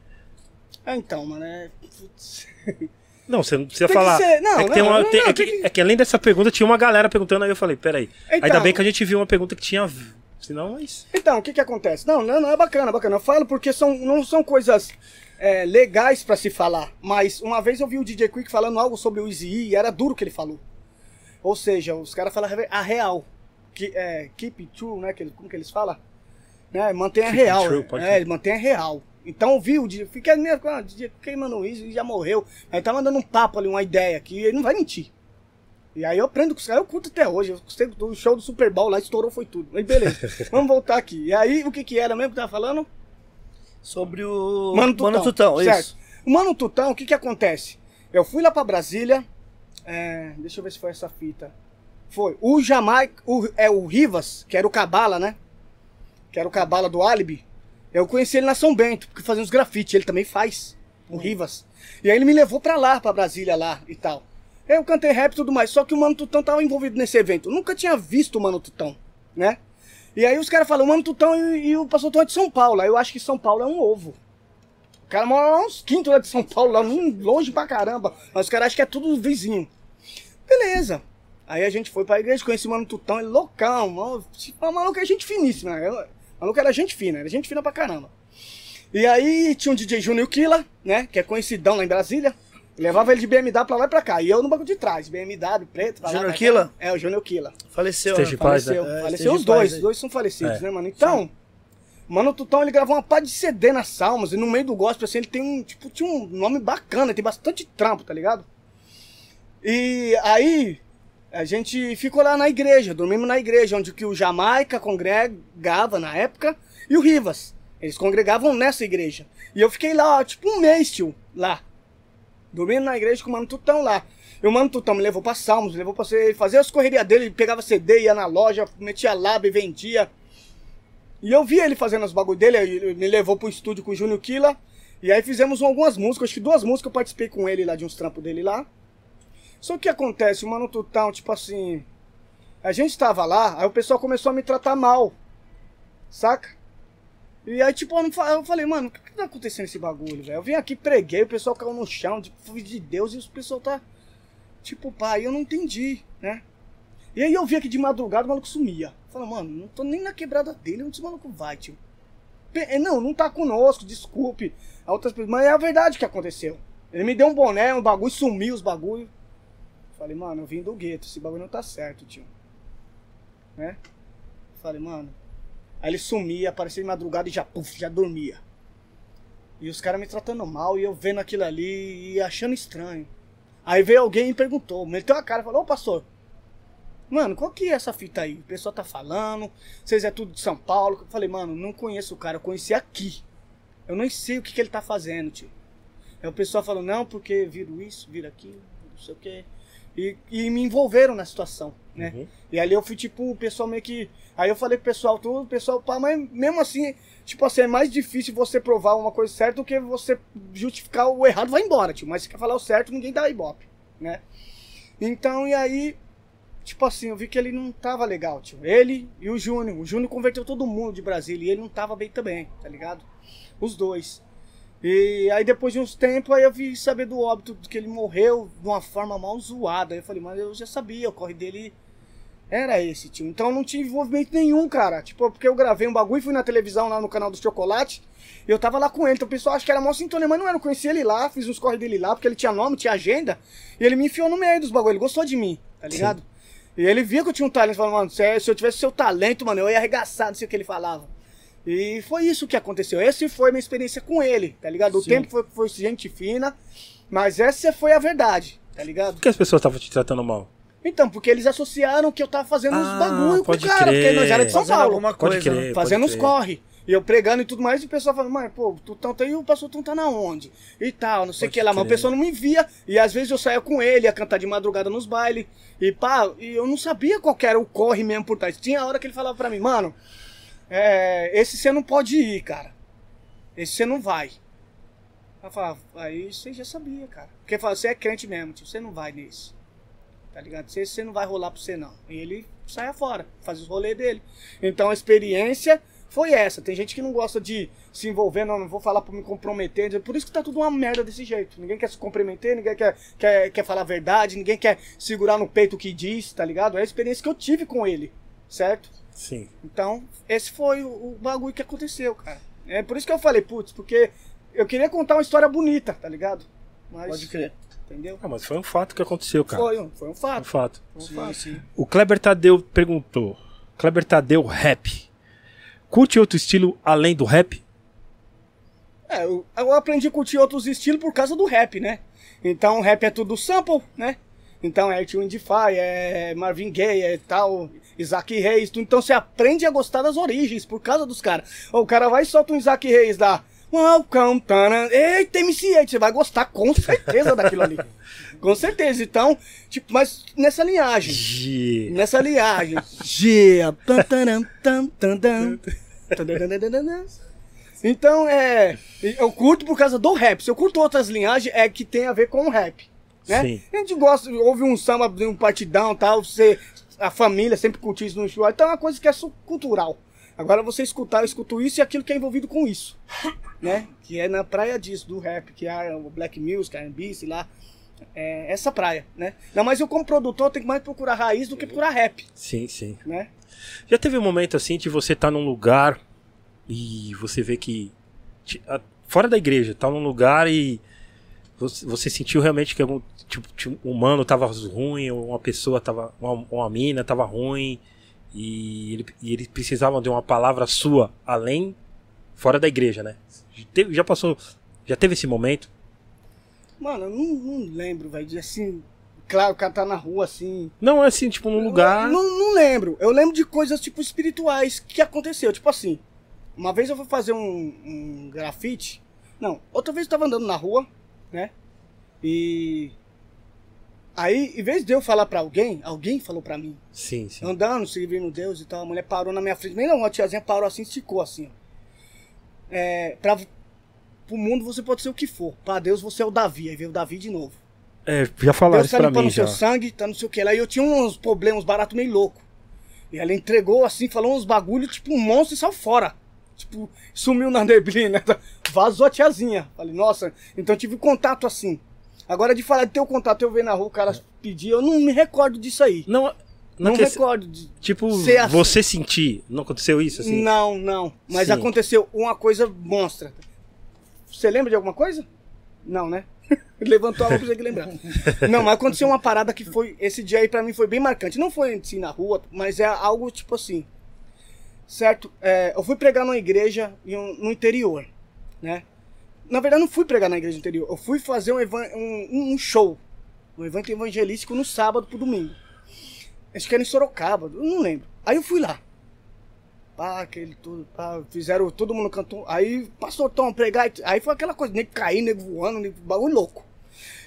É, então, mano, é... putz. Não, você não precisa Tem falar. ser- não, é, que tem não, uma- não, tem- não, é que, é que além dessa pergunta, tinha uma galera perguntando, aí eu falei, peraí. Ainda Então. bem que a gente viu uma pergunta que tinha. Senão, mas. Então, o que que acontece? Não, não, não é bacana, é bacana. Eu falo porque são, não são coisas é, legais pra se falar. Mas uma vez eu vi o DJ Quick falando algo sobre o Easy E era duro o que ele falou. Ou seja, os caras falam a real. Que, é, keep it true, né? Que, como que eles falam? Né? Mantenha Keep real. true, pode é, ser. ele mantém a real. Então eu vi o DJ, fiquei meio com o DJ queimando o Easy já morreu. Aí tá mandando um papo ali, uma ideia que ele não vai mentir. E aí eu aprendo com os caras, eu curto até hoje. Eu gostei do show do Super Bowl lá, estourou, foi tudo. Mas beleza, vamos voltar aqui. E aí, o que que era mesmo que tava falando? Sobre o Mano Tutão. Mano Tutão, certo. isso. O Mano Tutão, o que que acontece? Eu fui lá pra Brasília, é, deixa eu ver se foi essa fita. Foi. O Jamaica, o, é o Rivas, que era o Cabala, né? Que era o Cabala do Alibi. Eu conheci ele na São Bento, porque fazia uns grafites, ele também faz, o Rivas. E aí ele me levou pra lá, pra Brasília lá e tal. Eu cantei rap e tudo mais, só que o Mano Tutão tava envolvido nesse evento. Eu nunca tinha visto o Mano Tutão, né? E aí os caras falam, o Mano Tutão e, e o Pastor Tom é de São Paulo. Aí eu acho que São Paulo é um ovo. O cara mora lá uns quintos lá de São Paulo, lá longe pra caramba. Mas os caras acham que é tudo vizinho. Beleza. Aí a gente foi pra igreja, conheci o Mano Tutão, ele loucão. mano, O maluco é gente finíssima. né? O maluco era gente fina, era gente fina pra caramba. E aí tinha um DJ Júnior Killa, né? Que é conhecidão lá em Brasília. Levava ele de BMW pra lá e pra cá. E eu no banco de trás, BMW, preto. pra Júnior. Killa? É, o Júnior Killa. Faleceu, Esteja né? em paz, Faleceu. né? É, Faleceu esteja os dois. Os dois são falecidos, É. né, mano? Então, Mano Tutão, ele gravou uma pá de CD nas salmas. E no meio do gospel, assim, ele tem um, tipo, tinha um nome bacana. Tem bastante trampo, tá ligado? E aí, a gente ficou lá na igreja. Dormimos na igreja, onde que o Jamaica congregava na época. E o Rivas. Eles congregavam nessa igreja. E eu fiquei lá, ó, tipo, um mês, tio, lá. Dormindo na igreja com o Mano Tutão lá. E o Mano Tutão me levou pra Salmos, me levou pra fazer as correrias dele, ele pegava CD, ia na loja, metia lábio e vendia. E eu vi ele fazendo os bagulho dele, ele me levou pro estúdio com o Júnior Killa. E aí fizemos algumas músicas, acho que duas músicas eu participei com ele lá, de uns trampos dele lá. Só que acontece, o Mano Tutão, tipo assim... A gente tava lá, aí o pessoal começou a me tratar mal. Saca? E aí, tipo, eu, falei, mano, o que, tá acontecendo esse bagulho, velho? Eu vim aqui, preguei, o pessoal caiu no chão, tipo, fui de Deus, e o pessoal tá. Tipo, pai, eu não entendi, né? E aí eu vi aqui de madrugada o maluco sumia. Falei, mano, não tô nem na quebrada dele, onde esse maluco vai, tio? Eh, Não, não tá conosco, desculpe. A outras mas é a verdade que aconteceu. Ele me deu um boné, um bagulho, sumiu os bagulho. Falei, mano, eu vim do gueto, esse bagulho não tá certo, tio. Né? Falei, mano. Aí ele sumia, aparecia de madrugada e já, puf, já dormia. E os caras me tratando mal e eu vendo aquilo ali e achando estranho. Aí veio alguém e perguntou, meteu a cara e falou, ô pastor, mano, qual que é essa fita aí? O pessoal tá falando, vocês é tudo de São Paulo. Eu falei, mano, não conheço o cara, eu conheci aqui. Eu nem sei o que, que ele tá fazendo, tio. Aí o pessoal falou, não, porque viram isso, viram aquilo, não sei o que. E, e me envolveram na situação, né? Uhum. E ali eu fui, tipo, o pessoal meio que. Aí eu falei pro pessoal tudo, o pessoal, pá, mas mesmo assim, tipo assim, é mais difícil você provar uma coisa certa do que você justificar o errado, vai embora, tio. Mas se quer falar o certo, ninguém dá ibope, né? Então, e aí, tipo assim, eu vi que ele não tava legal, tio. Ele e o Júnior. O Júnior converteu todo mundo de Brasília e ele não tava bem também, tá ligado? Os dois. E aí depois de uns tempos, aí eu vi saber do óbito que ele morreu de uma forma mal zoada. Aí eu falei, mas eu já sabia, o corre dele era esse, tio. Então eu não tinha envolvimento nenhum, cara. Tipo, porque eu gravei um bagulho e fui na televisão lá no canal do Chocolate. E eu tava lá com ele. Então o pessoal acha que era mó sintonia, mas não era. Eu conheci ele lá, fiz uns corre dele lá, porque ele tinha nome, tinha agenda. E ele me enfiou no meio dos bagulhos. Ele gostou de mim, tá ligado? E ele via que eu tinha um talento. Falou, mano, se é, se eu tivesse seu talento, mano, eu ia arregaçar, não sei o que ele falava. E foi isso que aconteceu. Essa foi a minha experiência com ele, tá ligado? O Sim. tempo foi, foi gente fina, mas essa foi a verdade, tá ligado? Por que as pessoas estavam te tratando mal? Então, porque eles associaram que eu tava fazendo uns Ah, bagulho com o pode cara, porque crer. nós era de São Fazendo Paulo. alguma Pode coisa. crer. né? pode Fazendo os crer. corre. E eu pregando e tudo mais, e o pessoal falando, mano, pô, tu tá aí, o pastor Tom tá na onde? E tal, não sei o Pode que lá. Mas o pessoal não me via. E às vezes eu saía com ele, ia cantar de madrugada nos bailes. E pá, e eu não sabia qual que era o corre mesmo por trás. Tinha hora que ele falava pra mim, mano, é, esse você não pode ir, cara. Esse você não vai. Eu falava, aí você já sabia, cara. Porque fala, você é crente mesmo, você não vai nesse. Tá ligado? Você, você não vai rolar pra você, não. E ele saia fora, faz os rolês dele. Então a experiência foi essa. Tem gente que não gosta de se envolver, não, não vou falar pra me comprometer. Por isso que tá tudo uma merda desse jeito. Ninguém quer se comprometer, ninguém quer, quer, quer falar a verdade, ninguém quer segurar no peito o que diz, tá ligado? É a experiência que eu tive com ele, certo? Sim. Então, esse foi o, o bagulho que aconteceu, cara. É por isso que eu falei, putz, porque eu queria contar uma história bonita, tá ligado? Mas, Pode crer. entendeu? Ah, mas foi um fato que aconteceu, cara. Foi um, foi um Um fato. fato. Foi um fato. O Kleber Tadeu perguntou. Kleber Tadeu rap. Curte outro estilo além do rap? É, eu, eu aprendi a curtir outros estilos por causa do rap, né? Então, rap é tudo sample, né? Então, é Tio Indify, é Marvin Gaye, é tal, Isaac Reis. tu- Então, você aprende a gostar das origens por causa dos caras. O cara vai e solta um Isaac Reis lá. Welcome, tana. Eita, MC8, você vai gostar com certeza daquilo ali. Com certeza. Então, tipo, mas nessa linhagem. Ge- Nessa linhagem. Tan. Então, é. Eu curto por causa do rap. Se eu curto outras linhagens, é que tem a ver com o rap. Né? Sim. A gente gosta, ouve um samba, um partidão e tal, você, a família sempre curte isso no show. Então é uma coisa que é cultural. Agora você escutar, eu escuto isso e aquilo que é envolvido com isso. Né? Que é na praia disso, do rap, que é o Black Music, R&B, sei lá. É essa praia, né? Não, mas eu como produtor tenho que mais procurar raiz do que procurar rap, Sim, sim. né? Já teve um momento assim de você estar num lugar e você vê que. Fora da igreja, tá num lugar e você, você sentiu realmente que algum tipo, tipo, um humano tava ruim, ou uma pessoa tava. Uma, uma mina tava ruim e ele, e ele precisava de uma palavra sua além. Fora da igreja, né? Já passou. Já teve esse momento? Mano, eu não, não lembro, velho, assim... Claro, o cara tá na rua, assim... Não, é assim, tipo, num lugar. Não, não lembro. Eu lembro de coisas, tipo, espirituais que aconteceu. Tipo assim, uma vez eu fui fazer um, um grafite. Não, outra vez eu tava andando na rua, né? E... Aí, em vez de eu falar pra alguém, alguém falou pra mim. Sim, sim. Andando, servindo Deus e tal. A mulher parou na minha frente. Nem não, uma tiazinha parou assim, esticou assim. É, pra, pro mundo você pode ser o que for. Pra Deus você é o Davi. Aí veio o Davi de novo. É, já falaram Deus isso tá pra mim o seu já. sangue, tá não sei o que lá. E eu tinha uns problemas baratos meio louco. E ela entregou assim, falou uns bagulho, tipo um monstro e saiu fora. Tipo, sumiu na neblina. Vazou a tiazinha. Falei, nossa, então tive contato assim. Agora de falar de ter o contato, eu ver na rua, o cara pedir, eu não me recordo disso aí. Não, não, Não recordo. De... Tipo, assim. você sentir. Não aconteceu isso assim? Não, não. Mas Sim. aconteceu uma coisa monstra. Você lembra de alguma coisa? Não, né? Levantou a mão pra você que lembrar. Não, mas aconteceu uma parada que foi. Esse dia aí pra mim foi bem marcante. Não foi assim na rua, mas é algo tipo assim. Certo? É, eu fui pregar numa igreja no interior, né? Na verdade, não fui pregar na igreja interior. Eu fui fazer um, um, um show. Um evento evangelístico no sábado pro domingo. Acho que era em Sorocaba, não lembro. Aí eu fui lá. Pá, aquele tudo, pá, fizeram, todo mundo cantou. Aí, pastor Tom, pregar. Aí foi aquela coisa, nego caindo, nego voando, nego, bagulho louco.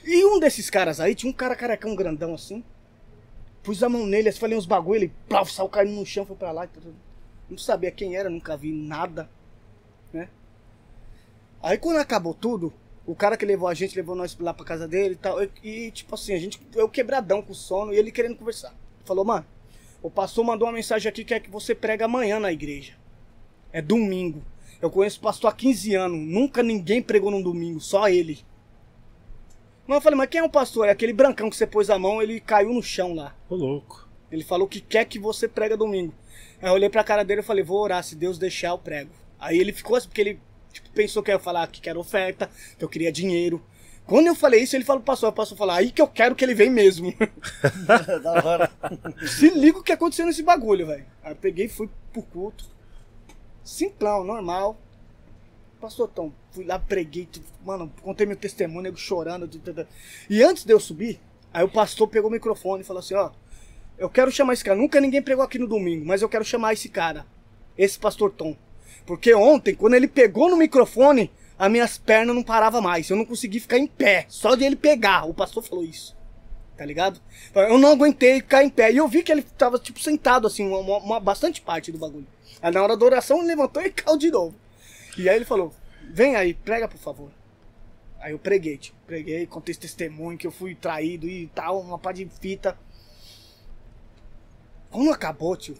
E um desses caras aí, tinha um cara carecão grandão assim. Pus a mão nele, assim, falei uns bagulho, ele plau, saiu caindo no chão, foi pra lá. e tudo. Não sabia quem era, nunca vi nada. Né? Aí quando acabou tudo, o cara que levou a gente, levou nós lá pra casa dele e tal. E, e, tipo assim, a gente, eu quebradão com sono e ele querendo conversar. Falou, mano, o pastor mandou uma mensagem aqui que é que você prega amanhã na igreja. É domingo. Eu conheço o pastor há 15 anos. Nunca ninguém pregou num domingo, só ele. Mas eu falei, mas quem é o pastor? É aquele brancão que você pôs a mão, ele caiu no chão lá. Ô, louco. Ele falou que quer que você prega domingo. Aí eu olhei pra cara dele e falei, vou orar, se Deus deixar eu prego. Aí ele ficou assim, porque ele tipo, pensou que eu ia falar que quero oferta, que eu queria dinheiro. Quando eu falei isso, ele falou o pastor falou, aí que eu quero que ele venha mesmo. da hora. Se liga o que aconteceu nesse bagulho, velho. Aí eu peguei e fui pro culto. Simplão, normal. Pastor Tom, fui lá, preguei, mano, contei meu testemunho, nego chorando. E antes de eu subir, aí o pastor pegou o microfone e falou assim, ó, eu quero chamar esse cara. Nunca ninguém pregou aqui no domingo, mas eu quero chamar esse cara. Esse pastor Tom. Porque ontem, quando ele pegou no microfone, as minhas pernas não paravam mais. Eu não consegui ficar em pé. Só de ele pegar. O pastor falou isso. Tá ligado? Eu não aguentei ficar em pé. E eu vi que ele tava, tipo, sentado, assim, uma, uma- bastante parte do bagulho. Aí na hora da oração ele levantou e caiu de novo. E aí ele falou: Vem aí, prega por favor. Aí eu preguei, tipo, preguei, contei esse testemunho que eu fui traído e tal, uma pá de fita. Quando acabou, tio,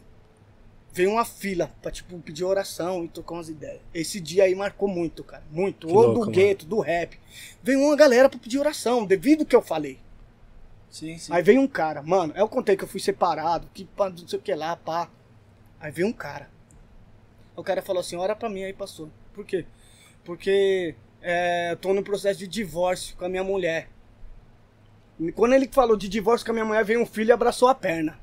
veio uma fila pra, tipo, pedir oração e trocar umas ideias. Esse dia aí marcou muito, cara. Muito. Que Ou louco, do gueto, do rap. Veio uma galera pra pedir oração, devido ao que eu falei. Sim, sim. Aí veio um cara, mano, eu contei que eu fui separado, que pá, não sei o que lá, pá. Aí veio um cara. O cara falou assim, ora pra mim aí, pastor. Por quê? Porque é, eu tô no processo de divórcio com a minha mulher. E quando ele falou de divórcio com a minha mulher, veio um filho e abraçou a perna.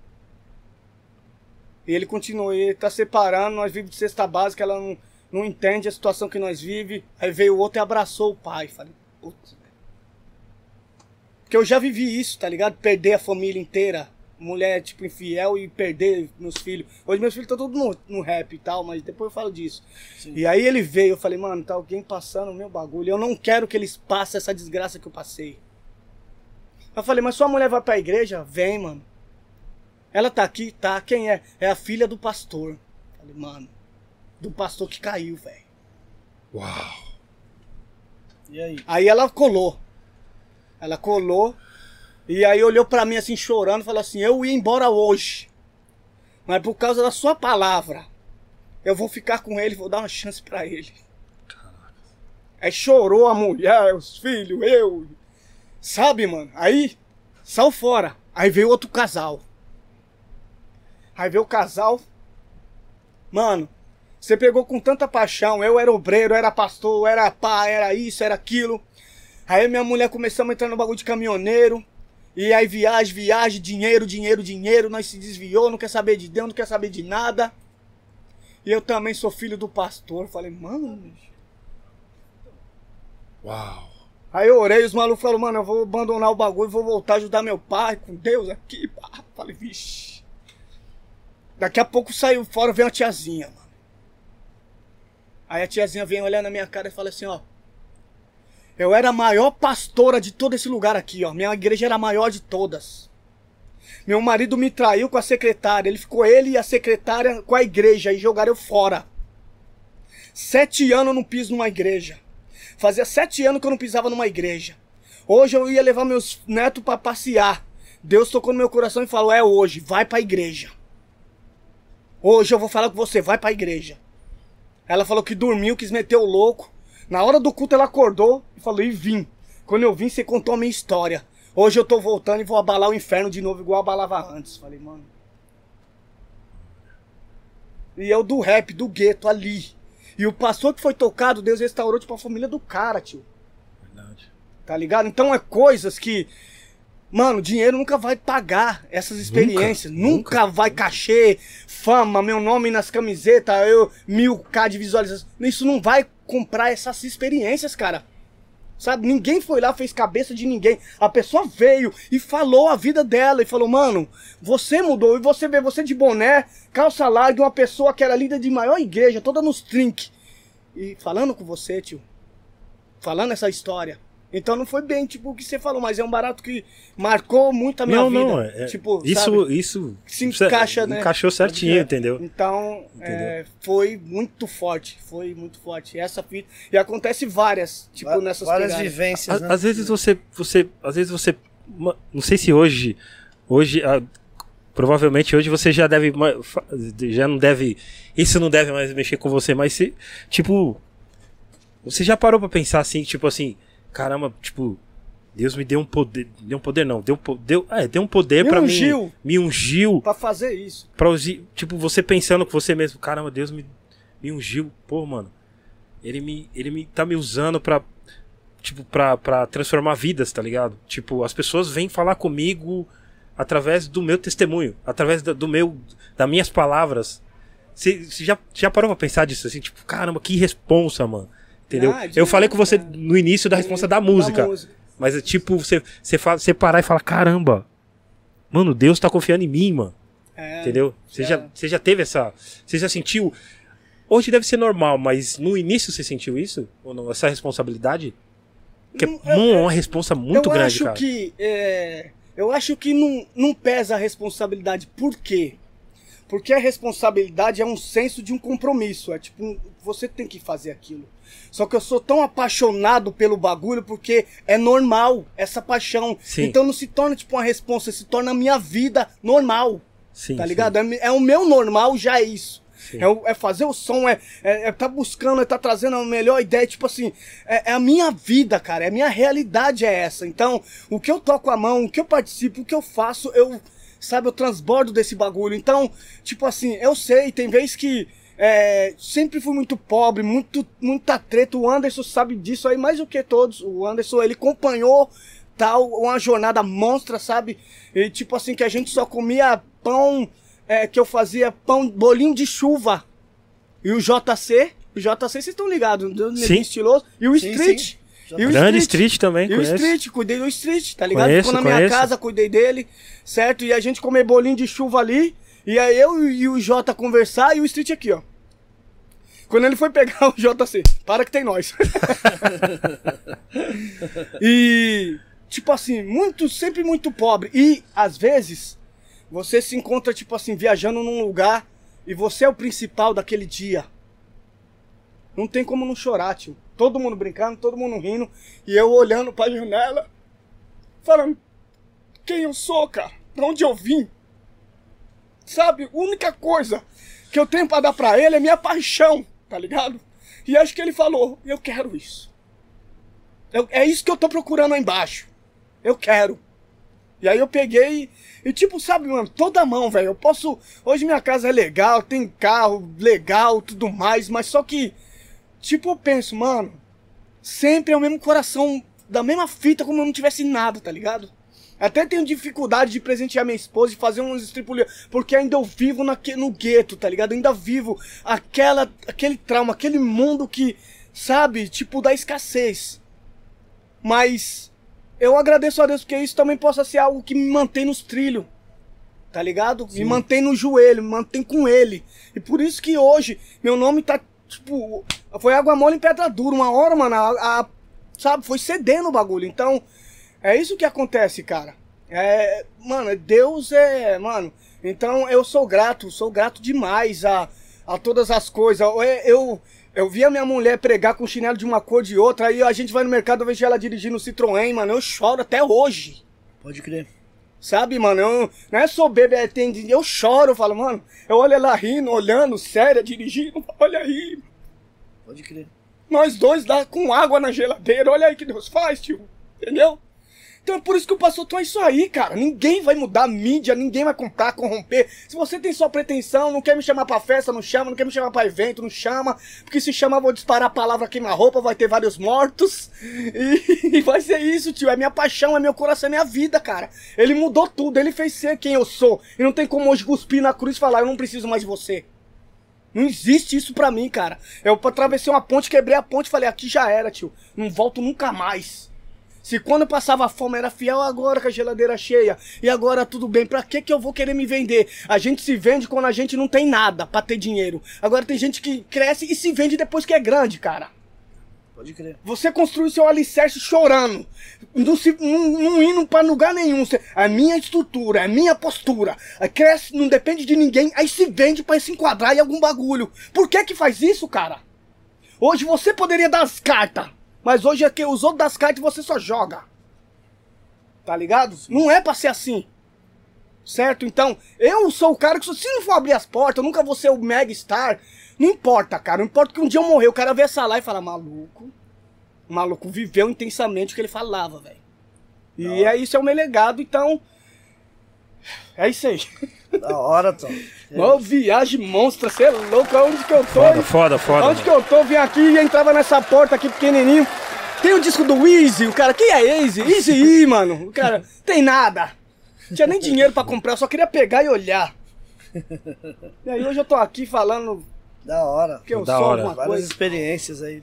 E ele continuou, ele tá separando, nós vivemos de cesta básica, ela não, não entende a situação que nós vivemos. Aí veio o outro e abraçou o pai. Falei, putz. Porque eu já vivi isso, tá ligado? Perder a família inteira. Mulher, tipo, infiel e perder meus filhos. Hoje meus filhos estão todos no, no rap e tal, mas depois eu falo disso. E aí ele veio, eu falei, mano, tá alguém passando o meu bagulho. Eu não quero que eles passem essa desgraça que eu passei. Eu falei, mas sua mulher vai pra igreja? Vem, mano. Ela tá aqui? Tá. Quem é? É a filha do pastor. Falei, mano, do pastor que caiu, velho. Uau. E aí? Aí ela colou. Ela colou. E aí olhou pra mim assim, chorando, falou assim: Eu ia embora hoje. Mas por causa da sua palavra, eu vou ficar com ele, vou dar uma chance pra ele. Aí chorou a mulher, os filhos, eu. Sabe, mano? Aí saiu fora. Aí veio outro casal. Aí veio o casal. Mano, você pegou com tanta paixão. Eu era obreiro, era pastor, era pá, era isso, era aquilo. Aí minha mulher começamos a entrar no bagulho de caminhoneiro. E aí viagem, viagem, dinheiro, dinheiro, dinheiro. Nós se desviou, não quer saber de Deus, não quer saber de nada. E eu também sou filho do pastor. Falei, mano. Uau. Aí eu orei, os malucos falaram, mano, eu vou abandonar o bagulho, vou voltar a ajudar meu pai com Deus aqui. Falei, vixe. Daqui a pouco saiu fora, veio uma tiazinha, mano. Aí a tiazinha vem olhar na minha cara e fala assim, ó. Eu era a maior pastora de todo esse lugar aqui, ó. Minha igreja era a maior de todas. Meu marido me traiu com a secretária. Ele ficou ele e a secretária com a igreja e jogaram eu fora. Sete anos eu não piso numa igreja. Fazia sete anos que eu não pisava numa igreja. Hoje eu ia levar meus netos pra passear. Deus tocou no meu coração e falou: É hoje, vai pra igreja. Hoje eu vou falar com você, vai pra igreja. Ela falou que dormiu, quis meter o louco. Na hora do culto ela acordou e falou: E vim. Quando eu vim, você contou a minha história. Hoje eu tô voltando e vou abalar o inferno de novo, igual abalava antes. Falei, mano. E eu do rap, do gueto ali. E o pastor que foi tocado, Deus restaurou tipo a família do cara, tio. Verdade. Tá ligado? Então é coisas que. Mano, dinheiro nunca vai pagar essas experiências. Nunca, nunca, vai cachê, fama, meu nome nas camisetas, eu mil K de visualização. Isso não vai comprar essas experiências, cara. Sabe? Ninguém foi lá, fez cabeça de ninguém. A pessoa veio e falou a vida dela e falou: Mano, você mudou. E você vê você de boné, calça larga, uma pessoa que era líder de maior igreja, toda nos trink. E falando com você, tio. Falando essa história. Então não foi bem, tipo, o que você falou, mas é um barato que marcou muito a minha Não, vida. não, é, tipo, isso, sabe? isso Se encaixa, né? encaixou certinho, entendeu? Então, é, foi muito forte, foi muito forte. Essa fita. E acontece várias, tipo, Va- nessas Várias pegadas. vivências, Às, né? às vezes você, você, às vezes você, não sei se hoje, hoje, ah, provavelmente hoje você já deve, já não deve, isso não deve mais mexer com você, mas se, tipo, você já parou pra pensar assim, tipo assim, caramba, tipo, Deus me deu um poder, deu um poder não, deu, deu, é, deu um poder Me pra mim, ungiu. me ungiu, Pra fazer isso. usi- tipo, você pensando com você mesmo, caramba, Deus me, me ungiu, pô, mano. Ele me, ele me tá me usando pra, tipo, pra, pra transformar vidas, tá ligado? Tipo, as pessoas vêm falar comigo através do meu testemunho, através da- do meu, das minhas palavras. Você já, já parou pra pensar disso assim? Tipo, caramba, que responsa, mano. Entendeu? Ah, Eu falei com você no início da resposta da música. Mas é tipo, você, você, fala, você parar e falar, caramba, mano, Deus tá confiando em mim, mano. É, Entendeu? Você já- já, você já teve essa. Você já sentiu. Hoje deve ser normal, mas no início você sentiu isso? Ou não? Essa responsabilidade? Porque Hum, é uma responsa muito eu grande, acho cara. que é, eu acho que não, não pesa a responsabilidade. Por quê? Porque a responsabilidade é um senso de um compromisso. É tipo, um- você tem que fazer aquilo. Só que eu sou tão apaixonado pelo bagulho porque é normal essa paixão. Sim. Então não se torna tipo uma responsa, se torna a minha vida normal. Sim, tá sim. ligado? É, mi- é o meu normal já é isso. Sim. É, é fazer o som, é, é, é tá buscando, é tá trazendo a melhor ideia, tipo assim, é, é a minha vida, cara, é a minha realidade é essa. Então, o que eu toco a mão, o que eu participo, o que eu faço, eu, sabe, eu transbordo desse bagulho. Então, tipo assim, eu sei, tem vezes que é, sempre fui muito pobre, muito, muita treta, o Anderson sabe disso aí mais do que todos. O Anderson, ele acompanhou tal, uma jornada monstra, sabe? E tipo assim, que a gente só comia pão, é, que eu fazia pão, bolinho de chuva. E o JC, o JC, vocês estão ligados. Estiloso. E o Sim, Street. sim. E o Grande Street também, E o. Street, cuidei do Street, tá ligado? Conheço, Ficou na minha conheço. casa, cuidei dele, certo? E a gente comer bolinho de chuva ali. E aí eu e o Jota conversar e o Street aqui, ó. Quando ele foi pegar o JC, para que tem nós. e, tipo assim, muito, sempre muito pobre. E, às vezes, você se encontra, tipo assim, viajando num lugar e você é o principal daquele dia. Não tem como não chorar, tio. Todo mundo brincando, todo mundo rindo. E eu olhando pra janela, falando: Quem eu sou, cara? De onde eu vim? Sabe? A única coisa que eu tenho pra dar pra ele é minha paixão, tá ligado? E acho que ele falou: Eu quero isso. Eu- é isso que eu tô procurando aí embaixo. Eu quero. E aí eu peguei e, tipo, sabe, mano, toda mão, velho. Eu posso. Hoje minha casa é legal, tem carro legal, tudo mais, mas só que, tipo, eu penso, mano, sempre é o mesmo coração, da mesma fita, como eu não tivesse nada, tá ligado? Até tenho dificuldade de presentear minha esposa e fazer uns estripulia, porque ainda eu vivo naque, no gueto, tá ligado? Ainda vivo aquela, aquele trauma, aquele mundo que, sabe, tipo, da escassez. Mas eu agradeço a Deus porque isso também possa ser algo que me mantém nos trilhos. Tá ligado? Me mantém no joelho, me mantém com ele. E por isso que hoje meu nome tá, tipo, foi água mole em pedra dura. Uma hora, mano, a, a- sabe, foi cedendo o bagulho. Então, é isso que acontece, cara. É, mano, Deus é, mano. Então eu sou grato, sou grato demais a, a todas as coisas. Eu, eu, eu vi a minha mulher pregar com chinelo de uma cor de outra, aí a gente vai no mercado, eu vejo ela dirigindo o Citroën, mano, eu choro até hoje. Pode crer. Sabe, mano, eu não é só bebê, é, tem, eu choro, eu falo, mano, eu olho ela rindo, olhando, séria, dirigindo, olha aí, Pode crer. nós dois lá com água na geladeira, olha aí que Deus faz, tio. Entendeu? Então é por isso que o pastor Tom é isso aí, cara. Ninguém vai mudar a mídia, ninguém vai comprar, corromper. Se você tem sua pretensão, não quer me chamar pra festa, não chama, não quer me chamar pra evento, não chama. Porque se chamar, vou disparar a palavra queima-roupa, vai ter vários mortos. E, e vai ser isso, tio. É minha paixão, é meu coração, é minha vida, cara. Ele mudou tudo, ele fez ser quem eu sou. E não tem como hoje cuspir na cruz e falar, eu não preciso mais de você. Não existe isso pra mim, cara. Eu atravessei uma ponte, quebrei a ponte falei, aqui já era, tio. Não volto nunca mais. Se quando eu passava fome era fiel, agora com a geladeira cheia. E agora tudo bem, pra que que eu vou querer me vender? A gente se vende quando a gente não tem nada pra ter dinheiro. Agora tem gente que cresce e se vende depois que é grande, cara. Pode crer. Você construiu seu alicerce chorando. Não, se, não, não indo pra lugar nenhum. A minha estrutura, a minha postura. Cresce, não depende de ninguém. Aí se vende pra se enquadrar em algum bagulho. Por que que faz isso, cara? Hoje você poderia dar as cartas. Mas hoje é que os outros das cartas você só joga. Tá ligado? Não é pra ser assim. Certo? Então, eu sou o cara que se não for abrir as portas, eu nunca vou ser o mega star. Não importa, cara. Não importa que um dia eu morrer, o cara vê essa live e fala, maluco. O maluco viveu intensamente o que ele falava, velho. E é isso, é o meu legado, então. É isso aí. Da hora, Tom. Mó viagem monstra, você é louco, aonde que eu tô? Foda, foda, foda. Onde mano. que eu tô? Vim aqui e entrava nessa porta aqui pequenininho. Tem o disco do Easy, o cara, quem é Easy? Easy E, mano. O cara, tem nada. Não tinha nem dinheiro pra comprar, eu só queria pegar e olhar. E aí hoje eu tô aqui falando Da hora. que eu Da sou hora. alguma Várias coisa. experiências aí.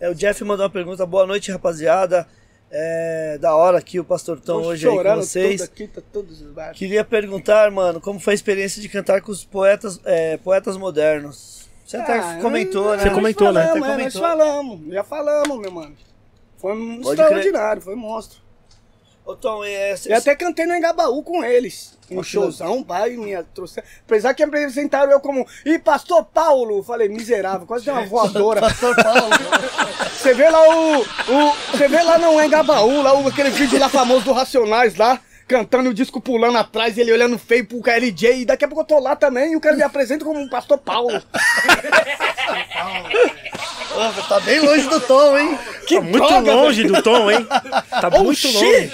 É, o Jeff mandou uma pergunta. Boa noite, rapaziada. É, da hora aqui o Pastor Tom Tô hoje aí com chorando vocês. tudo aqui, tá tudo. Queria perguntar, mano, como foi a experiência de cantar com os poetas, é, poetas modernos? Você até Ah, comentou, né? Você comentou, né? falamos, Até é, nós comentou. falamos, já falamos, meu mano. Foi um Pode extraordinário, foi um monstro. Ô, Tom, e é, E até cantei no Engabaú com eles. Um showzão, pai, me trouxe. Apesar que apresentaram eu como. E pastor Paulo! Falei, miserável, quase deu uma voadora. Pastor Paulo. Você vê lá o. o você vê lá no Engabaú, lá o, aquele vídeo lá famoso do Racionais lá. Cantando e o disco pulando atrás, ele olhando feio pro KLJ, e daqui a pouco eu tô lá também e o cara me apresenta como um pastor Paulo. Ô, tá bem longe do Tom, hein? Que Tá muito droga, longe do Tom, hein? Tá muito Oxi! longe.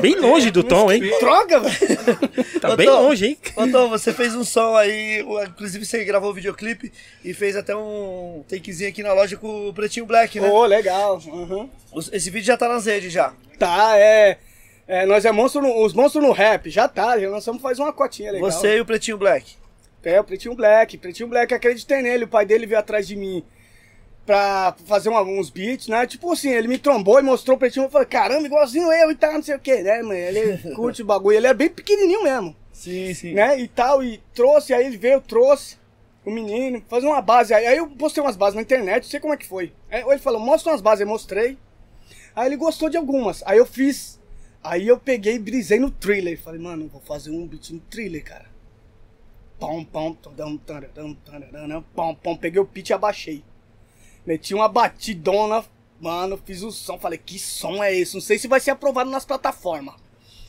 Bem longe do Tom, hein? velho. Droga, velho. Tá Ô, bem Tom, longe, hein? Ô, Tom, você fez um som aí, inclusive você gravou o videoclipe e fez até um takezinho aqui na loja com o Pretinho Black, né? Ô, legal. uhum. Esse vídeo já tá nas redes já. Tá, é. é, nós é monstro no- os monstros no rap, já tá, já lançamos faz uma cotinha legal. Você e o Pretinho Black. É, o Pretinho Black. Pretinho Black, acreditei nele. O pai dele veio atrás de mim pra fazer uma- uns beats, né? Tipo assim, ele me trombou e mostrou o Pretinho. Eu falei, caramba, igualzinho eu e tal, não sei o que, né, mano? Ele curte o bagulho. Ele é bem pequenininho mesmo, Sim, sim. né? E tal, e trouxe, aí ele veio, trouxe o menino, fazer uma base. Aí, aí eu postei umas bases na internet, não sei como é que foi. Aí ele falou, mostra umas bases, eu mostrei. Aí ele gostou de algumas. Aí eu fiz. Aí eu peguei e brisei no thriller. Falei, mano, vou fazer um beat no thriller, cara. Pom, pom, tadam, tadam, tadam, pom, pom. Peguei o pitch e abaixei. Meti uma batidona, mano, fiz o som. Falei, que som é esse? Não sei se vai ser aprovado nas plataformas.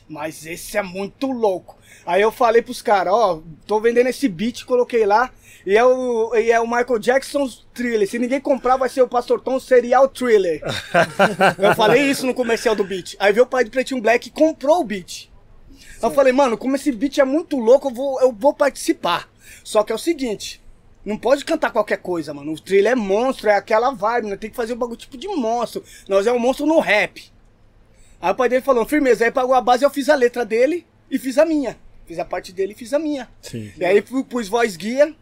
Mas esse é muito louco. Aí eu falei pros caras, ó, tô vendendo esse beat, coloquei lá. E é o, e é o Michael Jackson's Thriller. Se ninguém comprar, vai ser o Pastor Tom Serial Thriller. eu falei isso no comercial do beat. Aí veio o pai do Pretinho Black e comprou o beat. Eu falei, mano, como esse beat é muito louco, eu vou, eu vou participar. Só que é o seguinte, não pode cantar qualquer coisa, mano. O thriller é monstro, é aquela vibe, né? Tem que fazer um bagulho tipo de monstro. Nós é um monstro no rap. Aí o pai dele falou, firmeza, aí pagou a base, eu fiz a letra dele e fiz a minha. Fiz a parte dele e fiz a minha. Sim. E aí pus voz guia,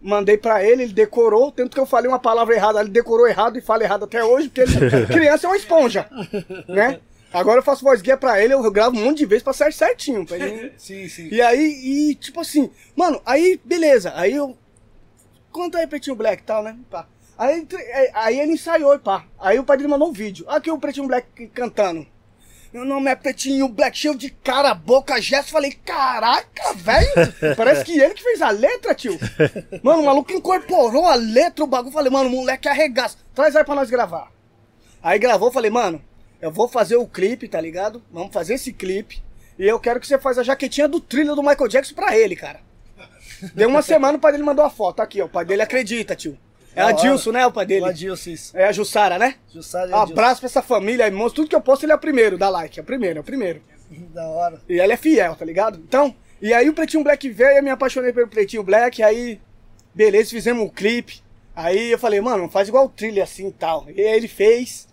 mandei pra ele, ele decorou, tanto que eu falei uma palavra errada, ele decorou errado e fala errado até hoje, porque ele, criança é uma esponja, né? Agora eu faço voz guia pra ele, eu gravo um monte de vezes pra sair certinho. Pra ele... Sim, sim. E aí, e tipo assim, mano, aí beleza, aí eu. Conta aí, Pretinho Black e tal, né? Pá. Aí, aí- aí ele ensaiou e pá. Aí o padrinho mandou um vídeo. Aqui o Pretinho Black cantando. Meu nome é Pretinho Black, cheio de cara, boca, gesto. Falei, caraca, velho. Parece que ele que fez a letra, tio. Mano, o maluco incorporou a letra, o bagulho. Falei, mano, moleque arregaça. Traz aí pra nós gravar. Aí gravou, falei, mano, eu vou fazer o clipe, tá ligado? Vamos fazer esse clipe. E eu quero que você faça a jaquetinha do trilho do Michael Jackson pra ele, cara. Deu uma semana, o pai dele mandou a foto. Aqui, ó. O pai dele acredita, tio. É a. Dilson, né? O pai dele. O Adilson, isso. É a Jussara, né? Jussara e Um abraço pra essa família, irmãos. Tudo que eu posto, ele é o primeiro, dá like. É o primeiro, é o primeiro. Da hora. E ele é fiel, tá ligado? Então, e aí o Pretinho Black veio, eu me apaixonei pelo Pretinho Black, aí, beleza, fizemos um clipe. Aí eu falei, mano, faz igual o trilha assim e tal. E aí ele fez.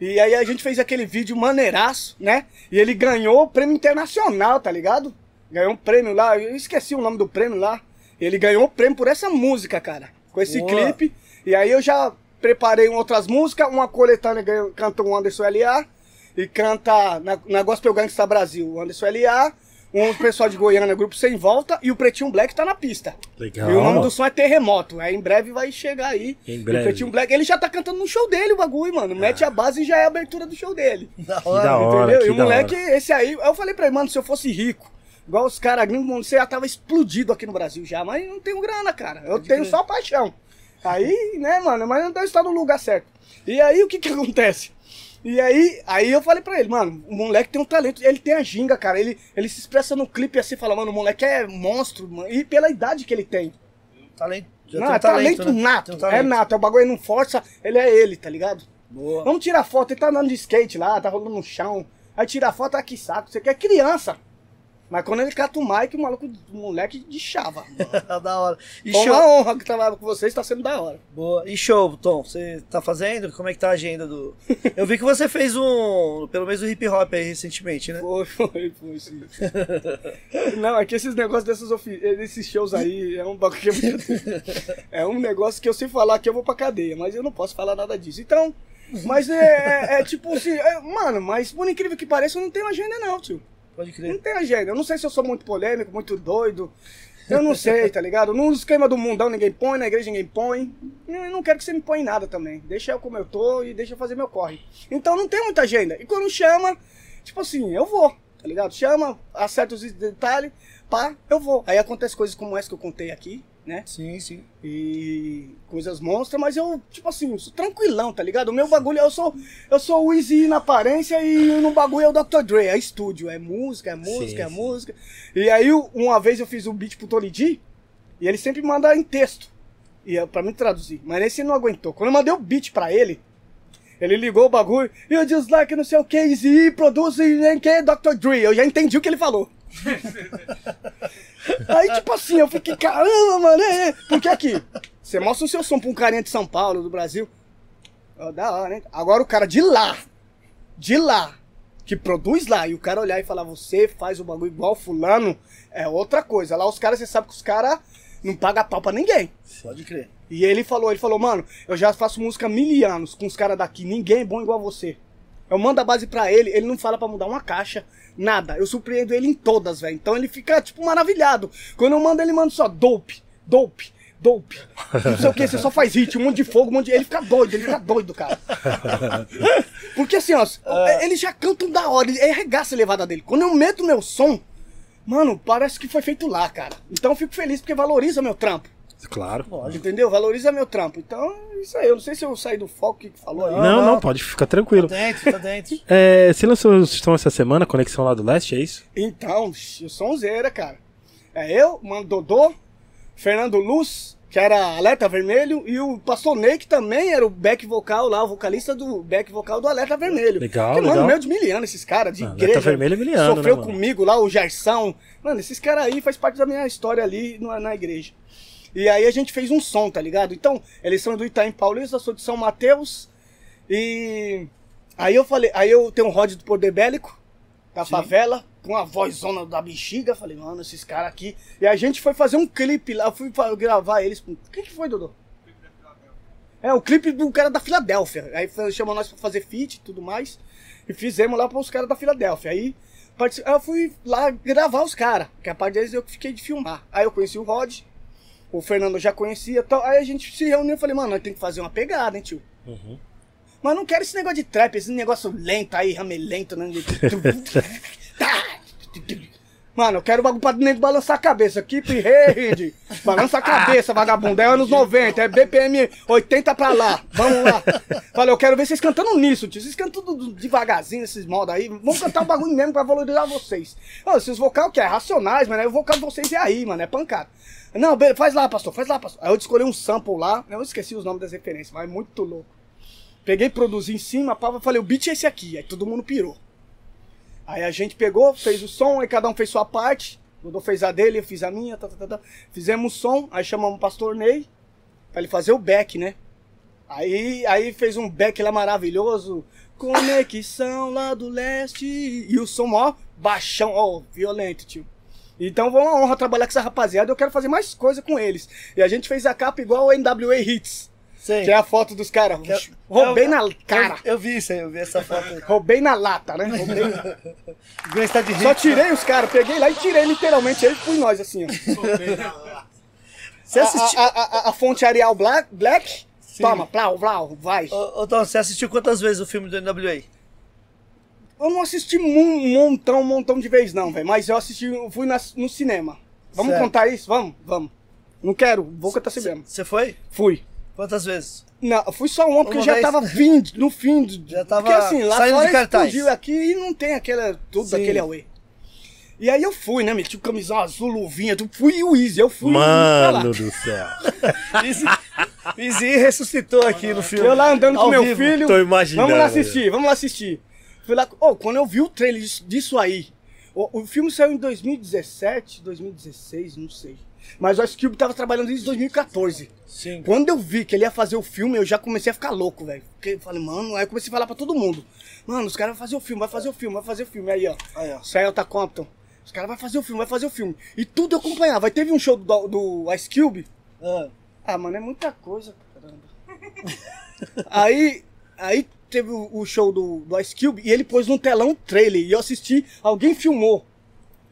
E aí a gente fez aquele vídeo maneiraço, né? E ele ganhou o prêmio internacional, tá ligado? Ganhou um prêmio lá, eu esqueci o nome do prêmio lá. Ele ganhou o prêmio por essa música, cara. Com esse Boa. clipe. E aí eu já preparei outras músicas, uma coletânea canta o Anderson L.A. e canta na, na Gospel Gangsta Brasil, o Anderson L.A., um pessoal de Goiânia, Grupo Sem Volta, e o Pretinho Black tá na pista. Legal. E o nome do som é Terremoto. Aí em breve vai chegar aí. Em E o breve. Pretinho Black, ele já tá cantando no show dele o bagulho, mano. Mete a base e já é a abertura do show dele. Da Que hora. da hora, Entendeu? que e o moleque, hora. esse aí, eu falei pra ele, mano, se eu fosse rico, igual os caras gringos, você já tava explodido aqui no Brasil já, mas não tenho grana, cara. Eu tenho só paixão. Aí, né, mano, mas não está no lugar certo. E aí, o que que acontece? E aí, aí eu falei pra ele, mano, o moleque tem um talento, ele tem a ginga, cara. Ele, ele se expressa no clipe assim, fala, mano, o moleque é monstro, mano. E pela idade que ele tem. Talento. Já não, tem é um talento, né? nato. Um talento. É nato, é o bagulho não força, ele é ele, tá ligado? Boa. Vamos tirar foto, ele tá andando de skate lá, tá rolando no chão. Aí tira a foto, ah, que saco, você quer criança. Mas quando ele cata o Mike, o maluco, o moleque de chava. da hora. E Foi show. uma honra que trabalhar com vocês, tá sendo da hora. Boa. E show, Tom, você tá fazendo? Como é que tá a agenda do. Eu vi que você fez um. Pelo menos o hip hop aí recentemente, né? Foi, foi, foi, sim. Não, é que esses negócios desses, ofi- desses shows aí é um bagulho É um negócio que eu sei falar que eu vou pra cadeia, mas eu não posso falar nada disso. Então, mas é, é- é tipo assim, é, mano, mas por incrível que pareça, eu não tenho agenda não, tio. Pode Não crer. tem agenda. Eu não sei se eu sou muito polêmico, muito doido. Eu não sei, tá ligado? No esquema do mundão ninguém põe, na igreja ninguém põe. Eu não quero que você me põe em nada também. Deixa eu como eu tô e deixa eu fazer meu corre. Então não tem muita agenda. E quando chama, tipo assim, eu vou, tá ligado? Chama, acerta os detalhes, pá, eu vou. Aí acontece coisas como essa que eu contei aqui, né? Sim, sim. E coisas monstras, mas eu, tipo assim, sou tranquilão, tá ligado? O meu bagulho, eu sou, eu sou o Easy na aparência e no bagulho é o Dr. Dre, é estúdio, é música, é música, Sim, é sim. música. E aí, uma vez eu fiz um beat pro Tony D, e ele sempre manda em texto, e é pra mim traduzir. Mas nesse ele não aguentou. Quando eu mandei o beat pra ele, ele ligou o bagulho, e eu just like não sei o que, Easy, produz, e que Dr. Dre. Eu já entendi o que ele falou. Aí, tipo assim, eu fiquei, caramba, mano, é, é. Porque aqui, você mostra o seu som pra um carinha de São Paulo, do Brasil. Ó, da hora, hein? Agora o cara de lá, de lá, que produz lá, e o cara olhar e falar, você faz o bagulho igual fulano, é outra coisa. Lá os caras, você sabe que os caras não pagam pau pra ninguém. Pode crer. E ele falou, ele falou, mano, eu já faço música há mil anos com os caras daqui, ninguém é bom igual você. Eu mando a base pra ele, ele não fala pra mudar uma caixa, nada. Eu surpreendo ele em todas, velho. Então ele fica, tipo, maravilhado. Quando eu mando, ele manda só dope, dope, dope. Não sei o que, você só faz hit, um monte de fogo, um monte de... Ele fica doido, ele fica doido, cara. Porque assim, ó, ele já canta da hora, ele arregaça a levada dele. Quando eu meto meu som, mano, parece que foi feito lá, cara. Então eu fico feliz porque valoriza meu trampo. Claro. Entendeu? Valoriza meu trampo. Então, isso aí. Eu não sei se eu saí do foco que falou aí. Não, não, não. pode ficar tranquilo. Tá dentro, tá dentro. É, você lançou o som essa semana, Conexão lá do Leste, é isso? Então, eu sou um zera, cara. É eu, Mano Dodô, Fernando Luz, que era Alerta Vermelho, e o Pastor Ney, que também era o back vocal lá, o vocalista do back vocal do Alerta Vermelho. Legal, que, mano, legal. meio de miliano, esses caras, de Ah, Alerta igreja. Vermelho é miliano, Sofreu né, comigo lá, o Jarsão. Mano, esses caras aí faz parte da minha história ali na, na igreja. E aí a gente fez um som, tá ligado? Então, eles são do Itaim Paulista, sou de São Mateus. E aí eu falei, aí eu tenho um Rod do Poder Bélico, da favela, com a vozona da bexiga. Falei, mano, esses caras aqui. E a gente foi fazer um clipe lá, eu fui gravar eles. O que, que foi, Dodô? É, o clipe do cara da Filadélfia. Aí chamou nós pra fazer feat e tudo mais. E fizemos lá pros caras da Filadélfia. Aí eu fui lá gravar os caras, que a parte deles eu que fiquei de filmar. Aí eu conheci o Rod, o Fernando já conhecia. Então, aí a gente se reuniu e falei, mano, nós tem que fazer uma pegada, hein, tio? Mas não quero esse negócio de trap, esse negócio lento aí, ramelento, né? Mano, eu quero o bagulho pra nego balançar a cabeça. Keep rede. Balança a cabeça, vagabundo. É anos 90, é BPM 80 pra lá. Vamos lá. Falei, eu quero ver vocês cantando nisso, tio. Vocês cantam tudo devagarzinho, esses modos aí. Vamos cantar o bagulho mesmo pra valorizar vocês. Ô, esses vocal que é racionais, mano. O vocal de vocês é aí, mano. É pancada. Não, faz lá, pastor, faz lá, pastor. Aí eu escolhi um sample lá. Eu esqueci os nomes das referências, mas é muito louco. Peguei, produzi em cima, pá, falei, o beat é esse aqui. Aí todo mundo pirou. Aí a gente pegou, fez o som, aí cada um fez sua parte. Dodô fez a dele, eu fiz a minha, tá, tá, tá, tá. Fizemos o som, aí chamamos o pastor Ney pra ele fazer o back, né? Aí, aí fez um back lá maravilhoso. Conexão lá do leste. E o som, ó, baixão, ó, violento, tio. Então foi uma honra trabalhar com essa rapaziada. Eu quero fazer mais coisa com eles. E a gente fez a capa igual o NWA Hits. Sei. Que é a foto dos caras. Roubei eu- na cara. Eu, eu vi isso aí, eu vi essa foto aí. Roubei na lata, né? Roubei na... Está de Só tirei os caras, peguei lá e tirei literalmente eles fui nós, assim, ó. Você A, assistiu. a, a, a fonte Arial Black, Black toma, plau, plau, vai. Ô, ô, Tom, você assistiu quantas vezes o filme do NWA? Eu não assisti um montão, um montão de vezes não, velho, mas eu assisti, eu fui na- no cinema. Vamos Certo. contar isso? Vamos, vamos. Não quero, vou cantar mesmo. Você foi? Fui. Quantas vezes? Não, eu fui só uma, porque Uma já vez? tava fim, no fim. do- Já tava porque assim, lá saindo fora de cartaz. explodiu aqui e não tem aquela, tudo Sim. aquele away. E aí eu fui, né, meti o camisão azul, luvinha, tudo, fui o Easy, eu fui pra lá. Mano do céu. Easy, Easy ressuscitou aqui no filme. Eu lá andando com Ao meu vivo. filho. Tô imaginando. Vamos lá assistir, vamos lá assistir. Fui lá. Oh, quando eu vi o trailer disso, disso aí. O, o filme saiu em 2017, 2016, não sei. Mas o Ice Cube tava trabalhando desde 2014. Sim. Quando eu vi que ele ia fazer o filme, eu já comecei a ficar louco, velho. Porque eu falei, mano, aí eu comecei a falar pra todo mundo. Mano, os caras vão fazer o filme, vai fazer o filme, vai fazer o filme. Aí, ó. Aí, ó. Celta Compton. Os caras vão fazer o filme, vai fazer o filme. E tudo eu acompanhava. Aí teve um show do, do Ice Cube. Ah, Ah, mano, é muita coisa, caramba. aí, aí teve o, o show do, do Ice Cube e ele pôs no telão o trailer e eu assisti, alguém filmou.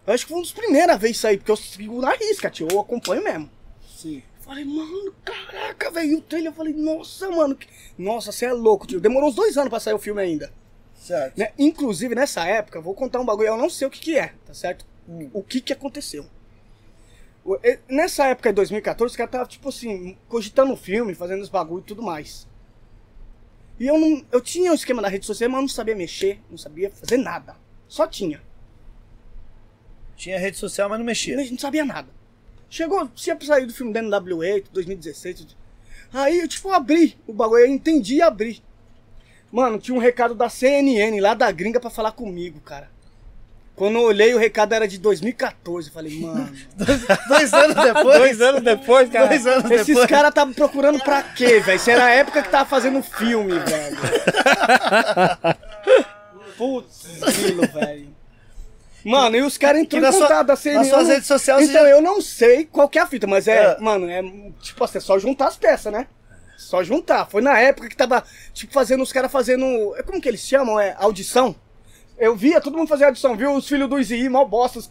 Eu acho que foi um dos primeiros a ver isso aí, porque eu sigo na risca, tio. Eu acompanho mesmo. Sim. Falei, mano, caraca, velho. E o trailer, eu falei, nossa, mano. que- Nossa, você é louco, tio. Demorou uns dois anos pra sair o filme ainda. Certo. Né? Inclusive, nessa época, vou contar um bagulho, eu não sei o que que é, tá certo? Hum. O que que aconteceu. O- Nessa época de 2014, os caras estavam, tipo assim, cogitando o filme, fazendo os bagulho e tudo mais. E eu não. Eu tinha o esquema da rede social, mas eu não sabia mexer, não sabia fazer nada. Só tinha. Tinha rede social, mas não mexia. Eu não sabia nada. Chegou, tinha sair do filme da NWA, 2016. Aí eu, tipo, abri o bagulho, eu entendi e abri. Mano, tinha um recado da CNN lá da gringa pra falar comigo, cara. Quando eu olhei, o recado era de 2014. Eu falei, mano. Dois anos depois. Dois anos depois, cara. Dois anos Esses depois. caras estavam procurando pra quê, velho? Isso era a época que tava fazendo filme, velho. Putz, velho. Mano, e os caras entrou em contato CNN. nas suas não- redes sociais Então, já- eu não sei qual que é a fita, mas é, É. mano, é tipo assim, é só juntar as peças, né? Só juntar. Foi na época que tava, tipo, fazendo os caras fazendo. é Como que eles chamam? É audição? Eu via todo mundo fazer audição, viu? Os filhos do Izzy, mal bosta. os-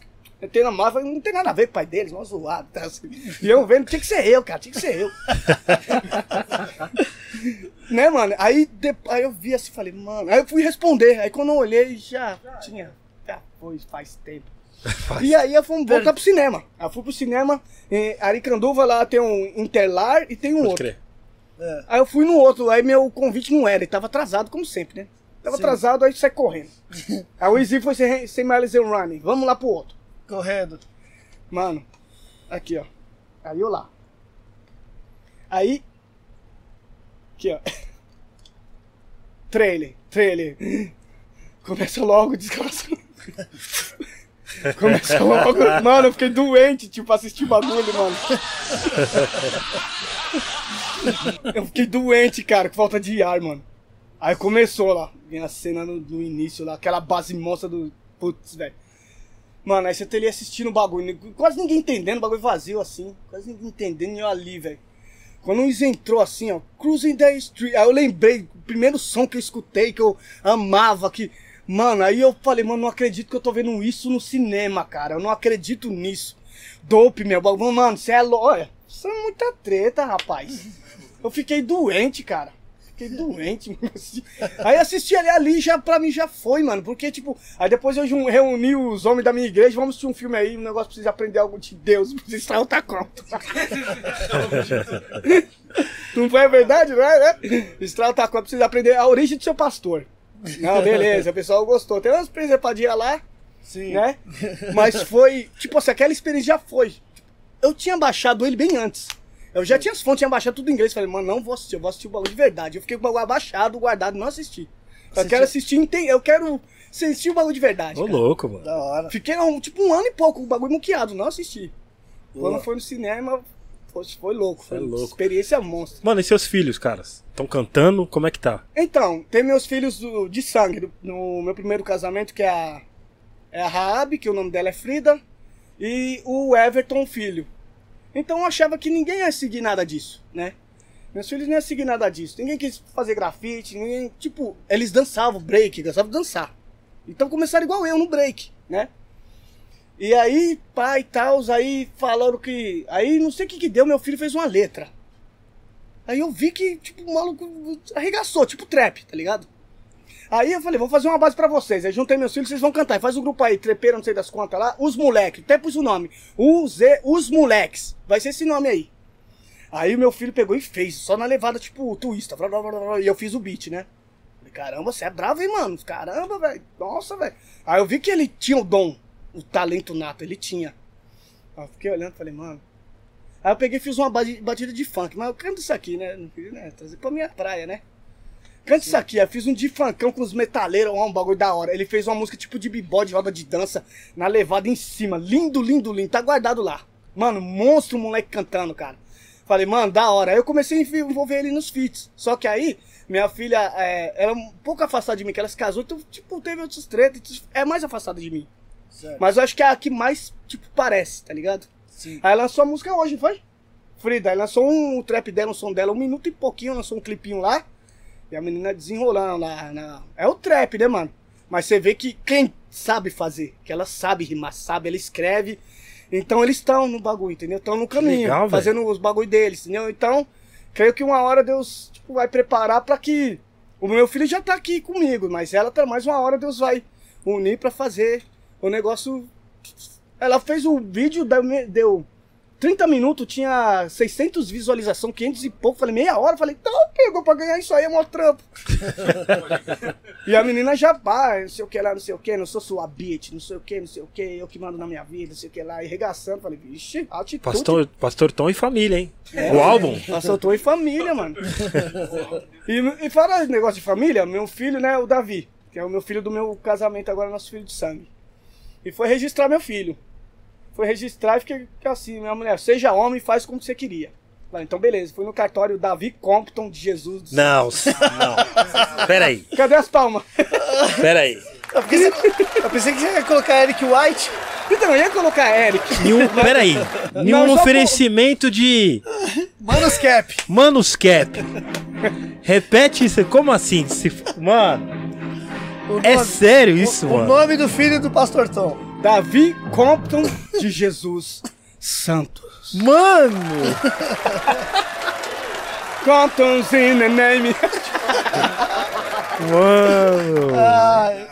Tem na massa, não tem nada a ver com o pai deles, mal zoado. Tá? assim. E eu vendo, tinha que ser eu, cara, tinha que ser eu. né, mano? Aí, de- aí eu vi assim, falei, mano. Aí eu fui responder. Aí quando eu olhei, já tinha. Já foi, faz tempo. E aí eu fui voltar pro cinema. Aí eu fui pro cinema, em Aricanduva lá tem um Interlar e tem um Pode outro. crer. Aí eu fui no outro, aí meu convite não era, ele tava atrasado, como sempre, né? Tava Sim. atrasado, aí sai correndo. aí o Easy foi sem, sem miles and running, vamos lá pro outro. Correndo. Mano, aqui ó. Aí eu lá. Aí. Aqui ó. Trailer, trailer. Começa logo, desgraça. Começa logo. Mano, eu fiquei doente, tipo, assistir bagulho, mano. Eu fiquei doente, cara, com falta de ar, mano. Aí começou lá, vem a cena no, no início lá, aquela base monstra do. Putz, velho. Mano, aí você teria assistindo o bagulho, quase ninguém entendendo, bagulho vazio assim, quase ninguém entendendo e eu ali, velho. Quando Luiz entrou assim, ó, Cruising the Street, aí eu lembrei, o primeiro som que eu escutei, que eu amava, que. Mano, aí eu falei, mano, não acredito que eu tô vendo isso no cinema, cara. Eu não acredito nisso. Dope, meu bagulho. Mano, você é louco. Olha, isso é muita treta, rapaz. Eu fiquei doente, cara. Fiquei doente. Aí assisti ali, ali já pra mim já foi, mano. Porque, tipo, aí depois eu reuni os homens da minha igreja, vamos assistir um filme aí, um negócio pra vocês aprenderem algo de Deus, vocês estar outra conta. Não foi a verdade, não é, né? Estrada tá pra vocês aprenderem a origem do seu pastor. Não, beleza, o pessoal gostou. Tem umas presepadinhas lá, Sim. né? Mas foi, tipo assim, aquela experiência já foi. Eu tinha baixado ele bem antes. Eu já tinha as fontes, tinha baixado tudo em inglês. Falei, mano, não vou assistir, eu vou assistir o bagulho de verdade. Eu fiquei com o bagulho abaixado, guardado, não assisti. Eu Assistiu- quero assistir, eu quero assistir o bagulho de verdade. Ô, cara. louco, mano. Da hora. Fiquei um, tipo um ano e pouco com o bagulho muqueado, não assisti. Boa. Quando foi no cinema, foi, foi louco. Foi É louco. experiência monstra. Mano, e seus filhos, caras? Estão cantando? Como é que tá? Então, tem meus filhos do- de sangue. do- no meu primeiro casamento, que é a, é a Raab, que o nome dela é Frida, e o Everton, filho. Então eu achava que ninguém ia seguir nada disso, né? Meus filhos não iam seguir nada disso. Ninguém quis fazer grafite, ninguém. Tipo, eles dançavam break, de dançar. Então começaram igual eu no break, né? E aí, pai e tal, aí falaram que. Aí não sei o que que deu, meu filho fez uma letra. Aí eu vi que, tipo, o maluco arregaçou, tipo trap, tá ligado? Aí eu falei, vou fazer uma base pra vocês. Aí juntei meus filhos, vocês vão cantar. Faz um grupo aí, trepeira, não sei das contas lá. Os moleques, até pus o nome. Os, os moleques. Vai ser esse nome aí. Aí meu filho pegou e fez, só na levada, tipo, twista. blá, blá, blá, blá, E eu fiz o beat, né? Falei, caramba, você é bravo, hein, mano? Caramba, velho. Nossa, velho. Aí eu vi que ele tinha o dom, o talento nato, ele tinha. Aí eu fiquei olhando falei, mano. Aí eu peguei e fiz uma bati- batida de funk, mas eu canto isso aqui, né? Não queria, né? Trazer pra minha praia, né? Canta isso aqui, eu fiz um de funkão com os metaleiros, um bagulho da hora. Ele fez uma música tipo de bigode, roda de dança, na levada em cima. Lindo, lindo, lindo. Tá guardado lá. Mano, monstro moleque cantando, cara. Falei, mano, da hora. Aí eu comecei a envolver ele nos feats. Só que aí, minha filha, é, ela é um pouco afastada de mim, que ela se casou, então, tipo, teve outros tretas, é mais afastada de mim. Mas eu acho que é a que mais, tipo, parece, tá ligado? Sim. Aí lançou a música hoje, foi? Frida, aí lançou um, trap dela, um som dela, um minuto e pouquinho, lançou um clipinho lá. E a menina desenrolando lá. Na... É o trap, né, mano? Mas você vê que quem sabe fazer, que ela sabe rimar, sabe, ela escreve. Então eles estão no bagulho, entendeu? Estão no caminho, legal, fazendo os bagulho deles, entendeu? Então, creio que uma hora Deus tipo, vai preparar pra que. O meu filho já tá aqui comigo, mas ela tá mais uma hora Deus vai unir pra fazer o negócio. Ela fez o vídeo, deu, deu 30 minutos, tinha 600 visualização, 500 e pouco. Falei, meia hora. Falei, então pegou pra ganhar isso aí, é mó trampo. e a menina já, pá, não sei o que lá, não sei o que, não sou sua bitch, não sei o que, não sei o que, eu que mando na minha vida, não sei o que lá, e regaçando. Falei, vixe, atitude. Pastor, Pastor Tom e família, hein? o álbum. Pastor Tom e família, mano. e, e fala negócio de família, meu filho, né, o Davi, que é o meu filho do meu casamento agora, nosso filho de sangue. E foi registrar meu filho. Foi registrar e fiquei assim, minha mulher, seja homem, faz como você queria. Falei, então beleza, fui no cartório Davi Compton de Jesus. do Não, não. Peraí, Cadê as palmas? peraí. Eu pensei, eu pensei que você ia colocar Eric White. Então, eu ia colocar Eric. Nenhum, peraí. Nenhum só oferecimento de Manos Cap. Manus Cap. Repete isso. Como assim? Se- Mano, O é nome- sério isso, o, o mano? nome do filho do Pastor Tom. Davi Compton de Jesus Santos. Mano! Compton's in the name. Mano! Ai,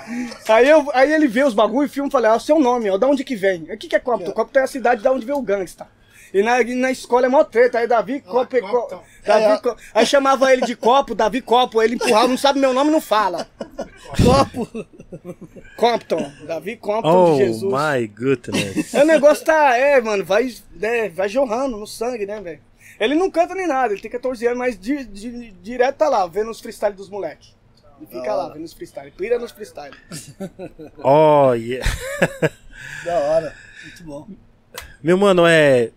Aí, eu, aí ele vê os bagulho e filma e fala, ah, o seu nome, ó, da onde que vem? O que, que é Compton? Compton é a cidade da onde veio o gangsta. E na, na escola é mó treta, aí Davi Copo, Compton. Davi É, Aí chamava ele de Copo, Davi Copo, ele empurrava, não sabe meu nome, não fala. copo. Compton, Davi Compton Oh de Jesus. my goodness. Aí o negócio tá, é, mano, vai, é, vai jorrando no sangue, né, velho? Ele não canta nem nada, ele tem 14 anos, mas di- di- direto tá lá, vendo os freestyle dos moleques. E fica lá, vendo os freestyle, pira nos freestyle. Oh, yeah. Da hora. Muito bom. Meu mano, é.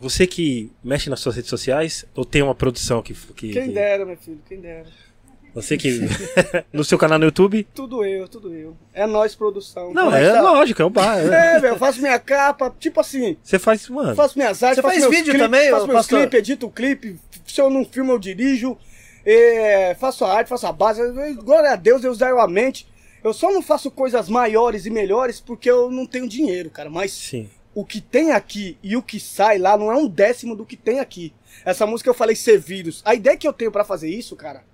Você que mexe nas suas redes sociais ou tem uma produção que. que Quem que- dera, meu filho, quem dera. Você que. no seu canal no YouTube? Tudo eu, tudo eu. É nós produção. Não, é que tá? lógico, é o bar. é. É, velho, eu faço minha capa, tipo assim, Você faz, mano. faço minhas artes, Você faço faz vídeo clipes, também, faço meus pastor? clipes, edito o clipe, se eu não filmo eu dirijo, é, faço a arte, faço a base, glória a Deus, Deus dá eu a mente. Eu só não faço coisas maiores e melhores porque eu não tenho dinheiro, cara, mas Sim. O que tem aqui e o que sai lá não é um décimo do que tem aqui. Essa música eu falei ser vírus. A ideia que eu tenho pra fazer isso, cara,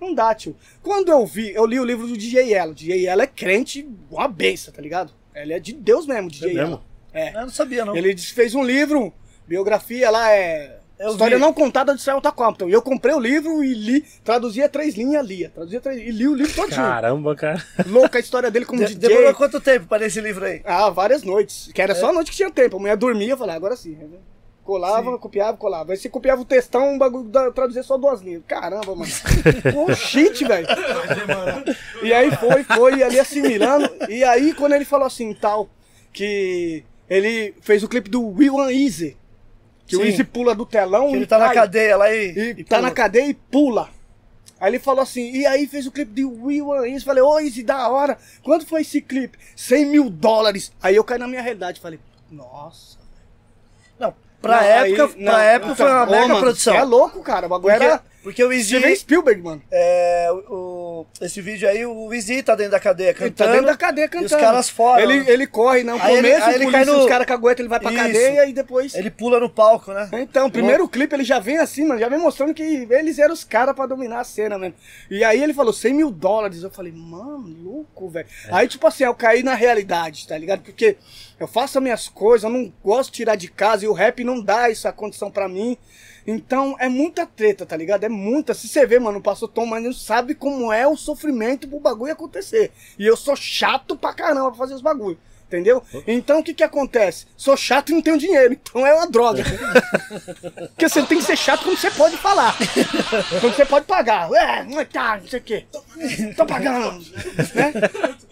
não dá, tio. Quando eu vi, eu li o livro do DJ Ela. O DJ Ela é crente, uma benção, tá ligado? Ele é de Deus mesmo, DJ É? É. Eu não sabia, não. Ele fez um livro, biografia lá é. Eu História vi. não contada de Celta Compton. E eu comprei o livro e li, traduzia três linhas, lia. Traduzia três, e li o livro todinho. Caramba, cara. Louca a história dele como De- DJ. demorou quanto tempo para esse livro aí? Ah, várias noites. Que era só a noite que tinha tempo. A mulher dormia, eu falei, agora sim. Colava, copiava, colava. Aí você copiava o textão, um bagulho da, traduzia só duas linhas. Caramba, mano. Pô, shit, velho. E aí foi, foi, e ali assimilando. E aí, quando ele falou assim, tal, que ele fez o clipe do Will and Easy. Que o Sim. Easy pula do telão Que e ele tá na cai. cadeia lá e. E, e tá pula. na cadeia e pula. Aí ele falou assim, e aí fez o clipe de Will and Easy. Falei, ô Easy, da hora. Quanto foi esse clipe? 100 mil dólares. Aí eu caí na minha realidade. Falei, nossa. Não, pra Não, época, aí- pra não, época então, foi uma ô, mega produção. É louco, cara. O bagulho Porque, era porque o Easy. Steven Spielberg, mano. É, o, esse vídeo aí, o Easy tá dentro da cadeia Ele cantando. tá dentro da cadeia cantando. E os caras fora. Ele, ele corre, não. Aí ele- começo, ele cai polícia, no- os caras caguetam, ele vai pra Isso. cadeia e depois... Ele pula no palco, né? Então, o primeiro clipe ele já vem assim, mano, já vem mostrando que eles eram os caras pra dominar a cena, mano. E aí ele falou 100 mil dólares. Eu falei, mano, louco, velho. Aí, tipo assim, eu caí na realidade, tá ligado? Porque eu faço as minhas coisas, eu não gosto de tirar de casa e o rap não dá essa condição pra mim. Então, é muita treta, tá ligado? É muita. Se você vê, mano, o pastor Tom, mas não sabe como é o sofrimento pro bagulho acontecer. E eu sou chato pra caramba pra fazer os bagulhos. Entendeu? Então o que que acontece? Sou chato e não tenho dinheiro, então é uma droga. Porque você tem que ser chato quando você pode falar. Quando você pode pagar. É, não é tá, não sei o quê. Tô pagando. Né?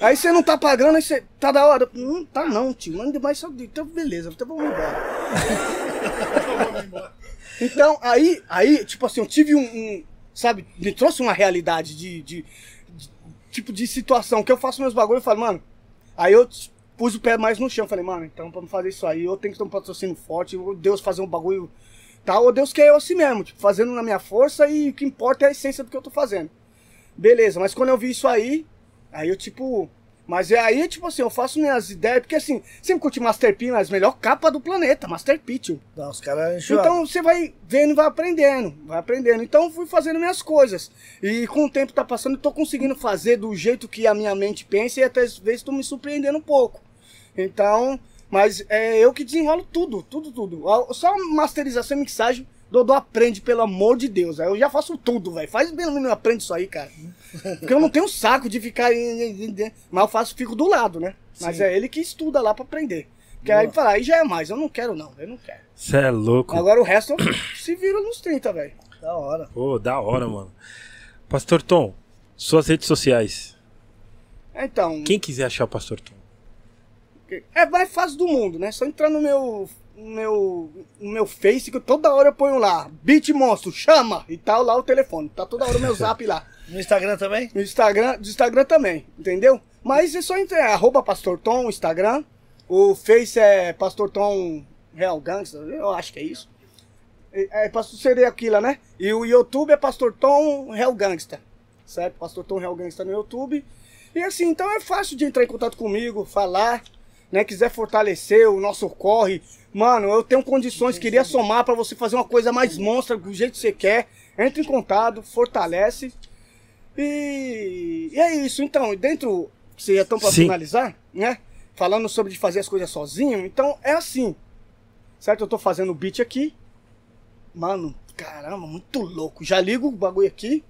Aí você não tá pagando, aí você tá da hora. Não tá não, tio. Manda mais só. Então beleza, então vamos embora. Então, aí, aí, tipo assim, eu tive um, um, sabe, me trouxe uma realidade de, de, de- tipo de situação que eu faço meus bagulho e falo, mano, aí eu pus o pé mais no chão, falei, mano, então pra fazer isso aí, eu tenho que ter um patrocínio forte, ou Deus fazer um bagulho tal, ou Deus quer eu assim mesmo, tipo, fazendo na minha força e o que importa é a essência do que eu tô fazendo. Beleza, mas quando eu vi isso aí, aí eu tipo, Mas é aí, tipo assim, eu faço minhas ideias, porque assim, sempre curti Master P, mas melhor capa do planeta, Master P, tio. Não, os caras. Então você vai vendo e vai aprendendo, vai aprendendo. Então eu fui fazendo minhas coisas. E com o tempo tá passando, eu tô conseguindo fazer do jeito que a minha mente pensa e até às vezes tô me surpreendendo um pouco. Então, mas é eu que desenrolo tudo, tudo, tudo. Só masterização e mixagem, Dodô aprende, pelo amor de Deus. Aí Eu já faço tudo, velho. Faz pelo menos aprende isso aí, cara. Porque eu não tenho saco de ficar. Mas eu faço, fico do lado, né? Mas Sim. é ele que estuda lá pra aprender. Porque aí fala, aí já é mais. Eu não quero, não. Eu não quero. Você é louco. Agora o resto se vira nos 30, velho. Da hora. Pô, da hora, mano. Pastor Tom, suas redes sociais. Então, Quem quiser achar o Pastor Tom. é mais fácil do mundo, né? Só entrar no meu, meu, no meu Face, que toda hora eu ponho lá, Beat Monstro, chama, e tal lá o telefone. Tá toda hora o meu zap lá. No Instagram também? No Instagram, do Instagram também, entendeu? Mas é só entrar, é arroba Pastor Tom, Instagram. O Face é Pastor Tom Real Gangsta, eu acho que é isso. É, é Pastor seria aquilo, né? E o YouTube é Pastor Tom Real Gangsta, certo? Pastor Tom Real Gangsta no YouTube. E assim, então é fácil de entrar em contato comigo, falar, né? Quiser fortalecer o nosso corre. Mano, eu tenho condições, queria somar pra você fazer uma coisa mais monstra, do jeito que você quer. Entre em contato, fortalece. E, e é isso, então, dentro, vocês já estão para Sim. finalizar, né? Falando sobre de fazer as coisas sozinho, então é assim, certo? Eu tô fazendo o beat aqui, mano, caramba, muito louco. Já ligo o bagulho aqui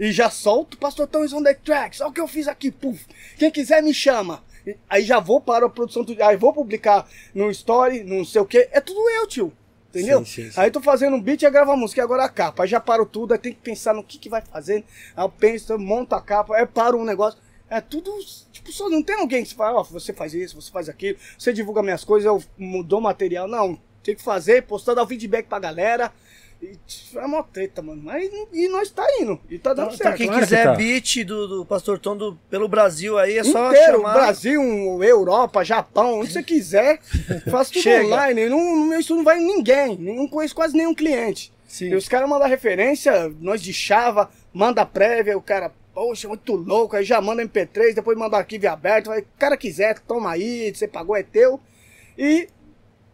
e já solto, Pastor is on the tracks, olha o que eu fiz aqui, puf. Quem quiser me chama. Aí já vou para a produção, aí vou publicar no story, não sei o que, é tudo eu, tio. Entendeu? Sim, sim, sim. Aí tô fazendo um beat e gravo a música, e agora a capa. Aí já paro tudo, aí tem que pensar no que, que vai fazer. Aí eu penso, monto a capa, aí paro um negócio. É tudo, tipo, só não tem alguém que fala, ó, você faz isso, você faz aquilo, você divulga minhas coisas, eu mudou material. Não, tem que fazer, postar, dar o feedback pra galera. E, é uma treta, mano. Mas, e nós tá indo, e tá dando Então, certo. quem claro que quiser tá. beat do, do Pastor Tom do- pelo Brasil aí, é só inteiro, chamar. Brasil, Europa, Japão, onde você quiser, faço tudo Chega. online. Não, no meu estúdio não vai ninguém, não conheço quase nenhum cliente. Sim. E os caras mandam referência, nós de chava, manda prévia, o cara, poxa, muito louco, aí já manda MP3, depois manda arquivo aberto, aí, o cara quiser, toma aí, você pagou, é teu. E,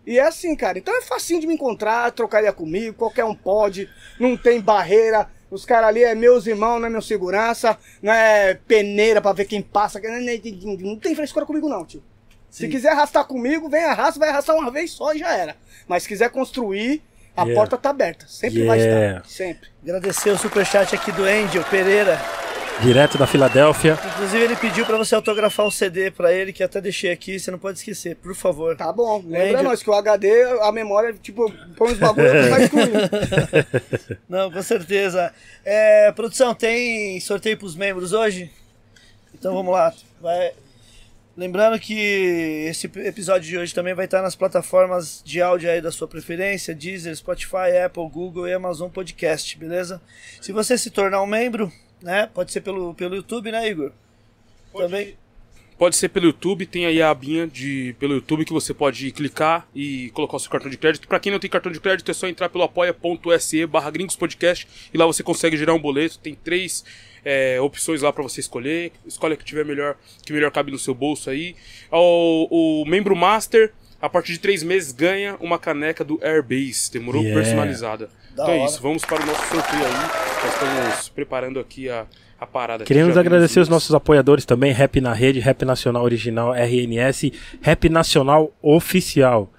e é assim, cara. Então é facinho de me encontrar, trocar ideia comigo, qualquer um pode, não tem barreira. Os caras ali é meus irmãos, não é meu segurança, não é peneira pra ver quem passa. Não, tem frescura comigo, não, tio. Se Sim. quiser arrastar comigo, vem arrasta, vai arrastar uma vez só e já era. Mas se quiser construir, a Yeah. porta tá aberta. Sempre vai Yeah. estar. Sempre. Agradecer o superchat aqui do Angel Pereira. Direto da Filadélfia. Inclusive, ele pediu pra você autografar um CD pra ele, que até deixei aqui, você não pode esquecer, por favor. Tá bom. Lembra Angel. nós que o HD, a memória, tipo, põe os bagulhos e vai. Não, com certeza. É, produção, tem sorteio pros membros hoje? Então vamos lá. Vai- Lembrando que esse episódio de hoje também vai estar nas plataformas de áudio aí da sua preferência, Deezer, Spotify, Apple, Google e Amazon Podcast, beleza? Se você se tornar um membro, né, pode ser pelo, pelo YouTube, né, Igor? Também. Pode ser pelo YouTube, tem aí a abinha de pelo YouTube que você pode clicar e colocar o seu cartão de crédito. Pra quem não tem cartão de crédito, é só entrar pelo apoia.se barra Gringos Podcast e lá você consegue gerar um boleto. Tem três é, opções lá pra você escolher. Escolhe a que tiver melhor, que melhor cabe no seu bolso aí. O, o membro Master, a partir de três meses, ganha uma caneca do Airbase. Demorou? Yeah. Personalizada. Da então é hora. isso, vamos para o nosso sorteio aí. Nós estamos preparando aqui a, a parada. Queremos agradecer os nossos apoiadores também, Rap na Rede, Rap Nacional Original, RNS, Rap Nacional Oficial.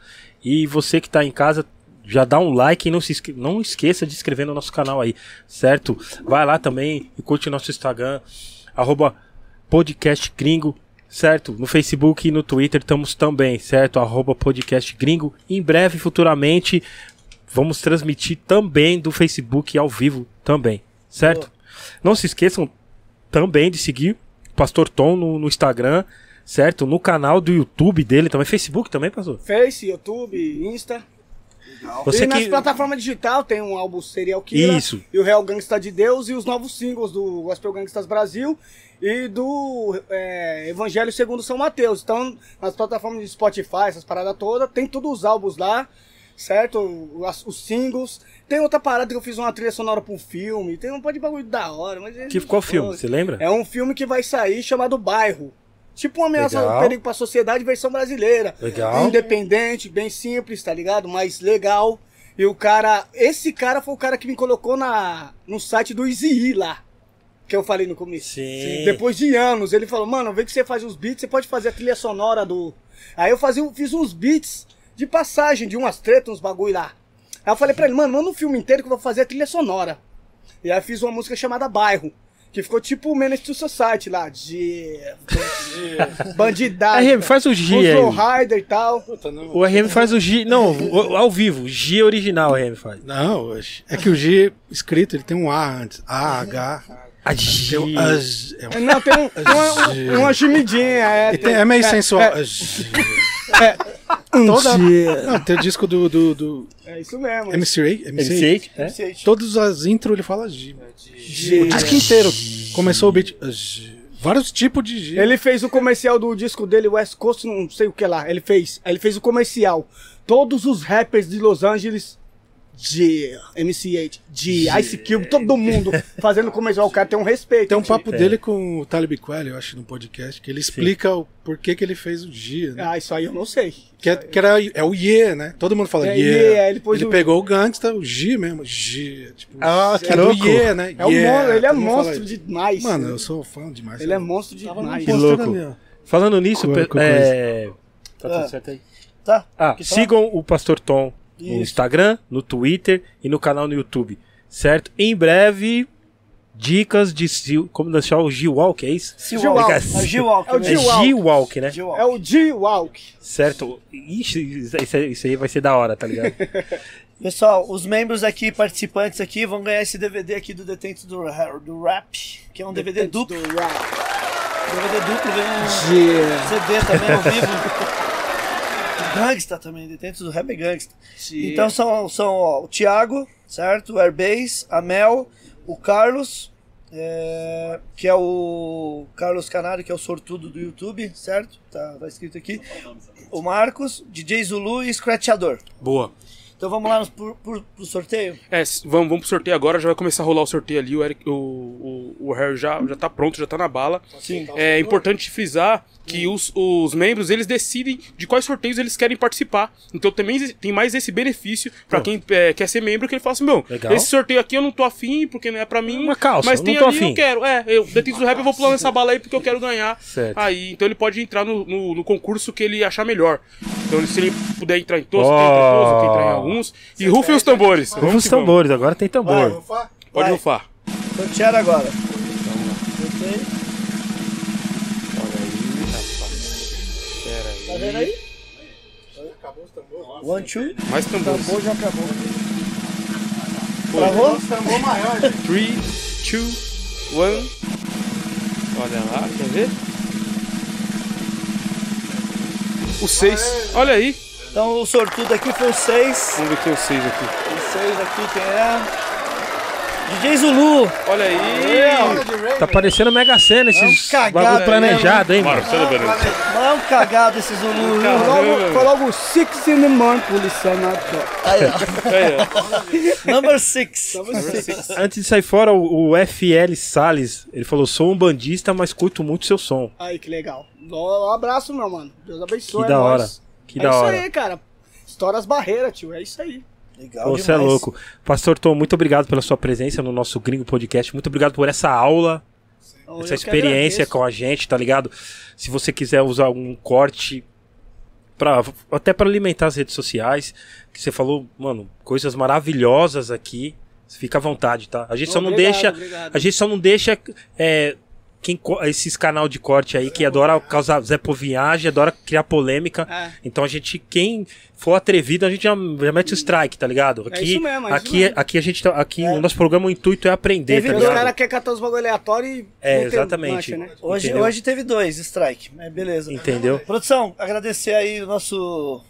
E você que está em casa, já dá um like e não, se esque- não esqueça de inscrever no nosso canal aí, certo? Vai lá também e curte o nosso Instagram, arroba podcast gringo, certo? No Facebook e no Twitter estamos também, certo? Arroba podcast gringo. Em breve, futuramente, vamos transmitir também do Facebook ao vivo também, certo? Não se esqueçam também de seguir o Pastor Tom no, no Instagram, certo? No canal do YouTube dele também, Facebook também, pastor? Face, YouTube, Insta. Você e nas que plataformas digital tem um álbum Serial Killer. Isso. E o Real Gangsta de Deus e os novos singles do Gospel Gangstas Brasil e do é, Evangelho segundo São Mateus. Então, nas plataformas de Spotify, essas paradas todas, tem todos os álbuns lá, certo? Os, os singles. Tem outra parada que eu fiz uma trilha sonora pra um filme. Tem um pode de bagulho da hora, mas. que qual filme? Você lembra? É um filme que vai sair chamado Bairro. Tipo uma ameaça Legal. perigo pra sociedade versão brasileira. Legal. Independente, bem simples, tá ligado? Mas legal. E o cara. Esse cara foi o cara que me colocou na, no site do Easy lá. Que eu falei no começo. Sim. Depois de anos, ele falou, mano, vê que você faz os beats, você pode fazer a trilha sonora do. Aí eu fazia, fiz uns beats de passagem, de umas tretas, uns bagulho lá. Aí eu falei pra ele, mano, manda um filme inteiro que eu vou fazer a trilha sonora. E aí fiz uma música chamada Bairro. Que ficou tipo o Menace to Society lá, de. bandidagem. RM, faz o G Os aí. Lowrider e tal. O RM faz o G. Não, o- ao vivo. G original o RM faz. Não, é que o G escrito ele tem um A antes. A, H. A Tem G. um, as- é, um- Não, tem um, uma, uma gemidinha. É, e tem- é meio sensual. As- Toda, não, tem o disco do, do, do é isso mesmo. MC8. MC8. MC8, é? MC8. Todas as intros ele fala G. G. O disco inteiro. Começou o beat. Vários tipos de G. Ele fez o comercial do disco dele, West Coast, não sei o que lá. Ele fez. Ele fez o comercial. Todos os rappers de Los Angeles, de MC8, de Ice Cube, todo mundo fazendo comercial. O cara tem um respeito. Tem um papo É. dele com o Talib Kweli, eu acho, no podcast, que ele explica o porquê que ele fez o G, né? Ah, isso aí eu não sei. Que, é, que era, é o Ye, né? Todo mundo fala É, Ye. Ye, ele pôs o- pegou o gangsta, o G mesmo. G. Tipo, Ah, que é louco. Ye, né? É um Yeah, mon- ele é monstro demais. Mano, eu sou fã demais. Ele é monstro demais. Que louco. Falando nisso, é... Tá Ah. tudo certo aí? Tá? Ah, sigam o Pastor Tom no Isso. Instagram, no Twitter e no canal no YouTube, certo? Em breve, dicas de como deixar o G-Walk, é isso? G-Walk. É É o G-Walk. É o É mesmo. G-Walk. G-Walk, né? G-Walk. É o G-Walk. Certo? Ixi, isso aí- vai ser da hora, tá ligado? Pessoal, os membros aqui, participantes aqui, vão ganhar esse DVD aqui do Detentos do, do Rap, que é um DVD duplo. Do rap. DVD duplo, vem um Yeah. CD também ao vivo. Gangsta também, Detentos do Rap Gangsta. Então são, são ó, o Thiago, certo? O Airbase, a Mel, o Carlos, é, que é o Carlos Canário, que é o sortudo do YouTube, certo? Tá, tá escrito aqui. O Marcos, DJ Zulu e Scratchador. Boa. Então vamos lá pro, pro, pro sorteio? É, vamos, vamos pro sorteio agora, já vai começar a rolar o sorteio ali. O, Eric, o, o, o Harry já, já tá pronto, já tá na bala. Sim. É importante frisar que os, os membros eles decidem de quais sorteios eles querem participar. Então também tem mais esse benefício pra quem é, quer ser membro, que ele fala assim: meu, Legal. esse sorteio aqui eu não tô afim, porque não é pra mim. Uma calça, mas eu tem não tô ali afim. eu quero. É, eu, Detentos do Rap, eu vou pular nessa bala aí porque eu quero ganhar. Certo. Aí, então ele pode entrar no, no, no concurso que ele achar melhor. Então se ele puder entrar em todos, Oh. quem entra em todos, quem entrar em alguns. E rufem os tambores. Vamos Vamos os tambores, agora tem tambor. Vai. Pode Vai. rufar. Sortear agora. Sorteio. Tá vendo aí? One, two. Mais tambores. Hoje já acabou. Travou? Tambor maior. 3, 2, 1. Olha lá, quer ver? O 6. Olha aí. Então o sortudo aqui foi o 6. Vamos ver quem é o 6 aqui. O 6 aqui quem é? DJ Zulu. Olha aí. Tá parecendo Mega Sena esses É um cagado bagulho planejado, hein, mano? Marcelo Benedito. Não é um cagado esse Zulu. Foi logo, Six in the Morning, policial na top. Aí, ó. Aí, ó. Number 6. Antes de sair fora, o, FL Salles, ele falou: sou um bandista, mas curto muito seu som. Aí, que legal. Um abraço, meu mano. Deus abençoe. Que da é hora. Que é da isso hora. aí, cara. Estoura as barreiras, tio. É isso aí. Legal Pô, Você é demais. louco. Pastor Tom, muito obrigado pela sua presença no nosso Gringo Podcast. Muito obrigado por essa aula, eu essa que experiência com a gente, tá ligado? Se você quiser usar um corte pra, até para alimentar as redes sociais, que você falou, mano, coisas maravilhosas aqui. Fica à vontade, tá? A gente só não Obrigado, deixa, obrigado. a gente só não deixa é, quem esses canal de corte aí que adora causar Zé Povinhagem, adora criar polêmica. É. Então a gente, quem for atrevido, a gente já, já mete o strike, tá ligado? É Aqui, isso mesmo, é isso aqui, mesmo. aqui a gente tá, aqui o nosso programa o intuito é aprender, Teve tá ligado? caras querem catar os bagulho aleatório e. É, exatamente. marcha, né? Hoje, Entendeu? hoje teve dois strike, mas beleza. Entendeu? Produção, agradecer aí o nosso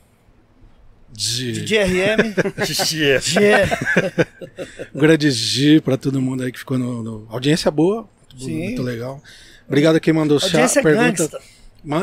G. DRM. Um grande G pra todo mundo aí que ficou no. no- Audiência boa, Sim. muito legal. Obrigado a quem mandou Audiência é pergunta.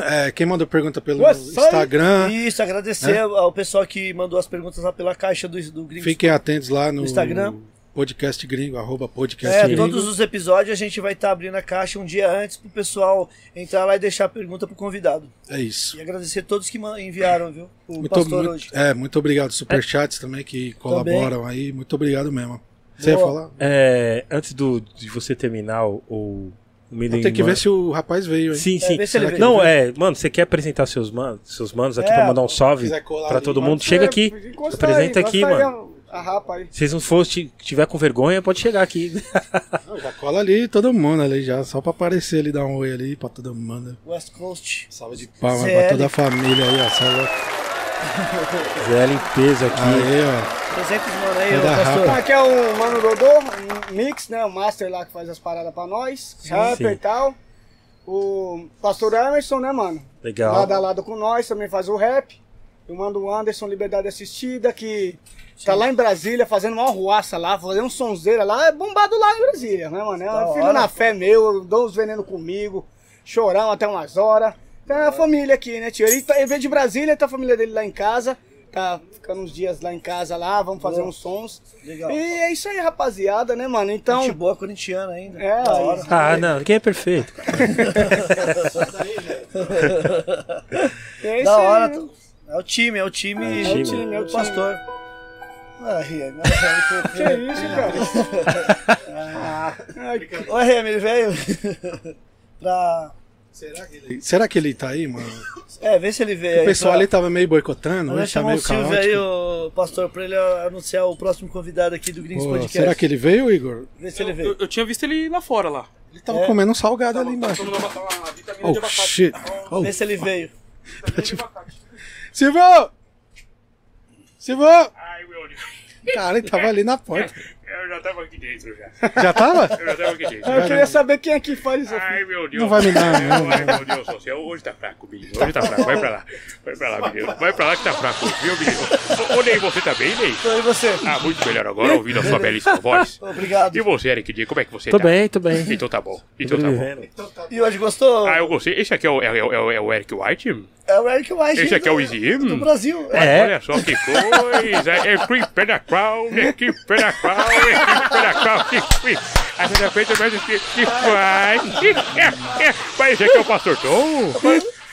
é, quem mandou pergunta pelo Ué. Instagram. Isso, agradecer ao pessoal que mandou as perguntas lá pela caixa do, do Gringos. Fiquem atentos lá no, Instagram. podcast gringo, arroba podcast É, gringo. todos os episódios a gente vai estar abrindo a caixa um dia antes pro pessoal entrar lá e deixar a pergunta pro convidado. É isso. E agradecer a todos que enviaram, viu? O Muito, pastor muito- hoje. é, muito obrigado. Superchats também que colaboram aí. Muito obrigado mesmo. Você ia falar? É, antes do, de você terminar o, Millennium Tem que ver se o rapaz veio, hein? Sim, É, sim. veio. Não, é, mano, você quer apresentar seus manos, seus manos aqui É, pra mandar um salve pra ali, todo pode mundo? Chega aqui, apresenta aí, aqui, mano. A, rapa aí. Se não for, tiver com vergonha, pode chegar aqui. Não, já cola ali todo mundo ali já, só pra aparecer ali, dar um oi ali pra todo mundo. West Coast. Salve de palmas pra toda a família aí, ó. Salve. Zé limpeza aqui. Aí, ó. Presente os mano aí, dar pastor. Aqui é o Mano Dodô, um mix, né? O Master lá que faz as paradas pra nós. rapper sim. e tal. O Pastor Emerson, né, mano? Legal. Lado a lado com nós, também faz o rap. Eu mando o Anderson Liberdade Assistida, que tá lá em Brasília fazendo uma arruaça lá, fazendo um sonzeira lá. É bombado lá em Brasília, né, mano? É um filho hora, na pô. fé meu, dou uns venenos comigo, chorão até umas horas. É a família aqui, né, tio? Ele, tá, ele veio de Brasília, tá a família dele lá em casa. Tá ficando uns dias lá em casa lá, vamos fazer Boa. uns sons. Legal. E é isso aí, rapaziada, né, mano? Então. Gente boa, corintiana ainda. É, hora. Ah, não, ninguém é perfeito. É isso Da aí, hora. né? tô- É o time, é o time. É o É o time. é o pastor. Ah, Riem. Que isso, cara? Ah. Ô, Riem, ele veio pra. Será que ele tá aí, mano? É, vê se ele veio. O pessoal aí ali pra... tava meio boicotando, hoje tá meio o Silvio aí, caótico. o pastor, pra ele anunciar o próximo convidado aqui do Greens Pô, Podcast. será que ele veio, Igor? Vê se ele Eu, veio. eu tinha visto ele lá fora lá. Ele tava É. comendo um salgado ali embaixo. Uma, uma vitamina Oh, de abacate. shit. Oh. Vê se ele veio. Vitamina de abacate. Silvio! Silvio! Ai. Cara, ele tava ali na porta. Eu já tava aqui dentro já. Já tava? Eu já tava aqui dentro. Eu queria saber quem aqui faz isso aqui. Ai, meu Deus. Não vai me dar, não, Ai, meu Deus do céu. Hoje tá fraco, menino. Hoje tá fraco. Vai pra lá. Vai pra lá, menino. Vai pra lá que tá fraco, viu, menino? Ô, Ney, você tá bem, Ney? Então, e você? Ah, muito melhor agora, ouvindo a sua belíssima voz. Obrigado. E você, Eric D, como é que você Tô tá? bem, tô bem. Então tá bom. Então tá bom. E hoje gostou? Ah, eu gostei. Esse aqui é o, é, é, é, é o Eric White? É o Eric White. Esse aqui é o do- Easy Do? Brasil. É. Olha só que coisa. É creep na crown, é creep na crown, é creep na crown. que creep. Aí de repente mais que que faz. Mas esse aqui é o Pastor Tom.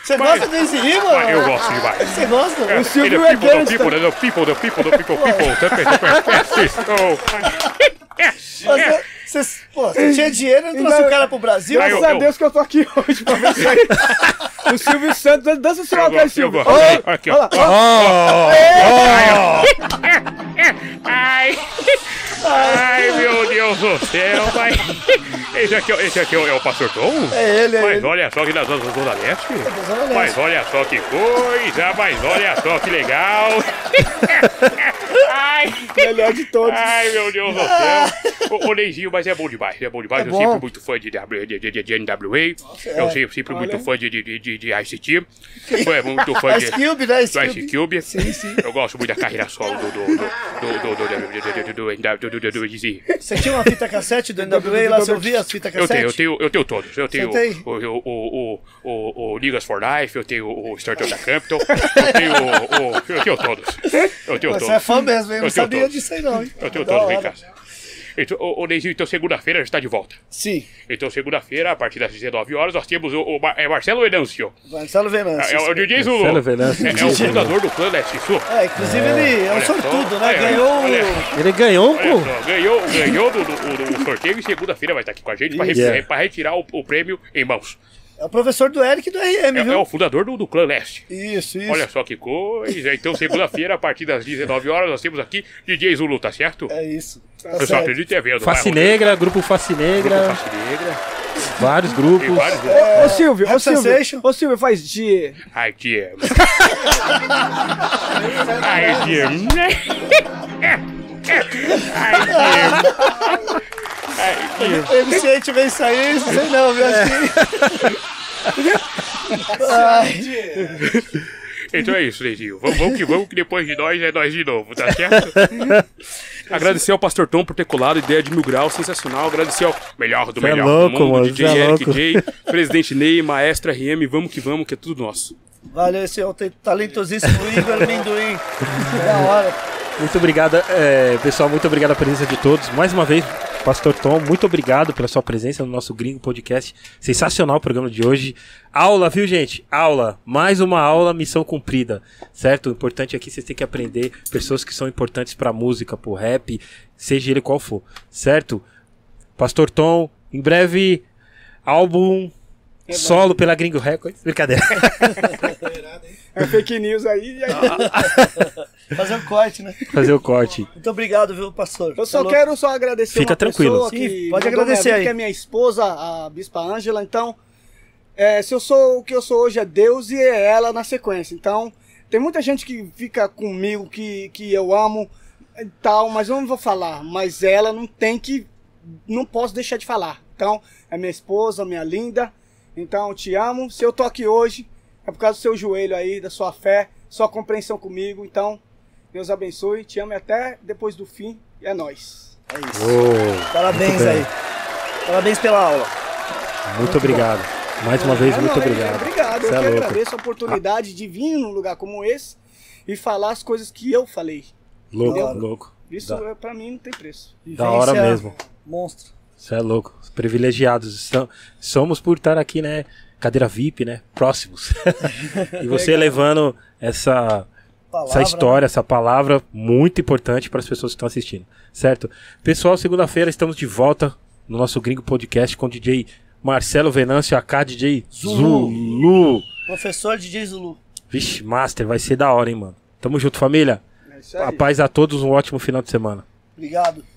Você gosta desse rimo? Ah, eu gosto demais. Você gosta? É, O Silvio ele é é people, do gangsta. people, do people, do people, do people, people. Também, Você, você, pô, você tinha dinheiro e não trouxe o cara pro Brasil? Graças a Deus que eu tô aqui hoje pra ver isso aí. o Silvio Santos, dança o gosto, eu Silvio. Aqui, Olha ó. lá. Ai, ai, meu Deus do céu, mas... Esse aqui, é- esse aqui é o, é o Pastor Tom? É ele, é Mas ele. olha só que nós vamos Zona Leste. Zona Leste. Mas olha só que coisa, mas olha só que legal. Ai, Melhor de todos. ai, meu Deus do céu. Ô, ô Neizinho, mas é bom demais, é bom demais. É eu bom. sempre muito fã de, de, de, de, de NWA. Nossa, eu é. sempre, sempre muito fã de, de, de, de ICT. Foi muito fã de. Ice Cube, né? Ice, Ice Cube. Sim, sim. Eu gosto muito da carreira solo do. do, do, do, do, do, Você tinha uma fita cassete do NWA lá? Você do as fitas do Eu tenho, do do do do todos. Eu tenho o, do do do Ligas for Life, eu tenho o Startup da do eu tenho do do do todos. do do do Você é fã mesmo, eu não sabia disso aí não, do Eu tenho todos do do então, ô, então segunda-feira a gente tá de volta. Sim, Então, segunda-feira, a partir das 19 horas, nós temos o, o Mar- é Marcelo Venâncio. Marcelo Venâncio. É, o DJ Zulu. Marcelo Venâncio. É, é o fundador do clã Leste Sul. É, inclusive ele é um Olha só, sortudo, né? olha, Ganhou olha. o... Ele ganhou, pô. só, ganhou, ganhou do, do, do sorteio e segunda-feira vai estar aqui com a gente para Yeah. retirar o, o prêmio em mãos. É o professor do Eric do RM, É, viu? é o fundador do, do Clã Leste. Isso, isso. Olha só que coisa. Então, segunda-feira, a partir das 19 horas, nós temos aqui DJ Zulu, tá certo? É isso. Tá Eu só certo. acredito é vendo. Face Negra, grupo Face Negra, Face Negra. vários grupos. vários. Ô Silvio, ô Silvio, Sensation. ô Silvio, faz de. Ai, tia. Ai, tia. Ai, tia. Ai, a gente vem sair, isso sei não, viu? Que... Então é isso, Leizinho. Vamos, vamos que vamos, que depois de nós é nós de novo, tá certo? Agradecer ao Pastor Tom por ter colado, ideia de mil graus, sensacional. Agradecer ao melhor do Cê é melhor louco, do mundo, mano, DJ é Eric. J, Presidente Ney, Maestra RM, vamos que vamos, que é tudo nosso. Valeu, esse é o te- talentosíssimo Igor Amendoim. Da hora. Muito obrigado, é, pessoal. Muito obrigado a presença de todos. Mais uma vez, Pastor Tom, muito obrigado pela sua presença no nosso Gringo Podcast. Sensacional o programa de hoje. Aula, viu, gente? Aula. Mais uma aula, missão cumprida. Certo? O importante aqui vocês têm que aprender pessoas que são importantes pra música, pro rap, seja ele qual for. Certo? Pastor Tom, em breve, álbum solo pela Gringo Records. Brincadeira. É fake news aí. e aí- Fazer um corte, né? Fazer o corte. Muito obrigado, viu, pastor? Eu só Falou. quero só agradecer Fica uma tranquilo. pessoa Sim, que pode agradecer aí. que é minha esposa, a Bispa Ângela. Então, é, se eu sou o que eu sou hoje é Deus e é ela na sequência. Então, tem muita gente que fica comigo, que, que eu amo e tal, mas eu não vou falar. Mas ela não tem que... Não posso deixar de falar. Então, é minha esposa, minha linda. Então, eu te amo. Se eu tô aqui hoje, é por causa do seu joelho aí, da sua fé, sua compreensão comigo. Então, Deus abençoe. Te amo e até depois do fim. E é nóis. É isso. Ô, Parabéns muito aí. Parabéns pela aula. Muito obrigado. Mais uma vez, Ah, muito não, é- obrigado. Obrigado, eu Cê é que louco. agradeço a oportunidade de vir num lugar como esse e falar as coisas que eu falei. Louco, hora. louco. Isso Da- é, pra mim não tem preço. Da hora Vivência mesmo. Monstro. Você é louco. Privilegiados. Estão- somos por estar aqui, né? Cadeira VIP, né? Próximos. e você levando essa, Palavra, essa história, essa palavra muito importante para as pessoas que estão assistindo. Certo? Pessoal, segunda-feira estamos de volta no nosso Gringo Podcast com o DJ Marcelo Venâncio, AK DJ Zulu. Zulu. Professor DJ Zulu. Vixe, Master, vai ser da hora, hein, mano. Tamo junto, família. É isso aí. A paz a todos, um ótimo final de semana. Obrigado.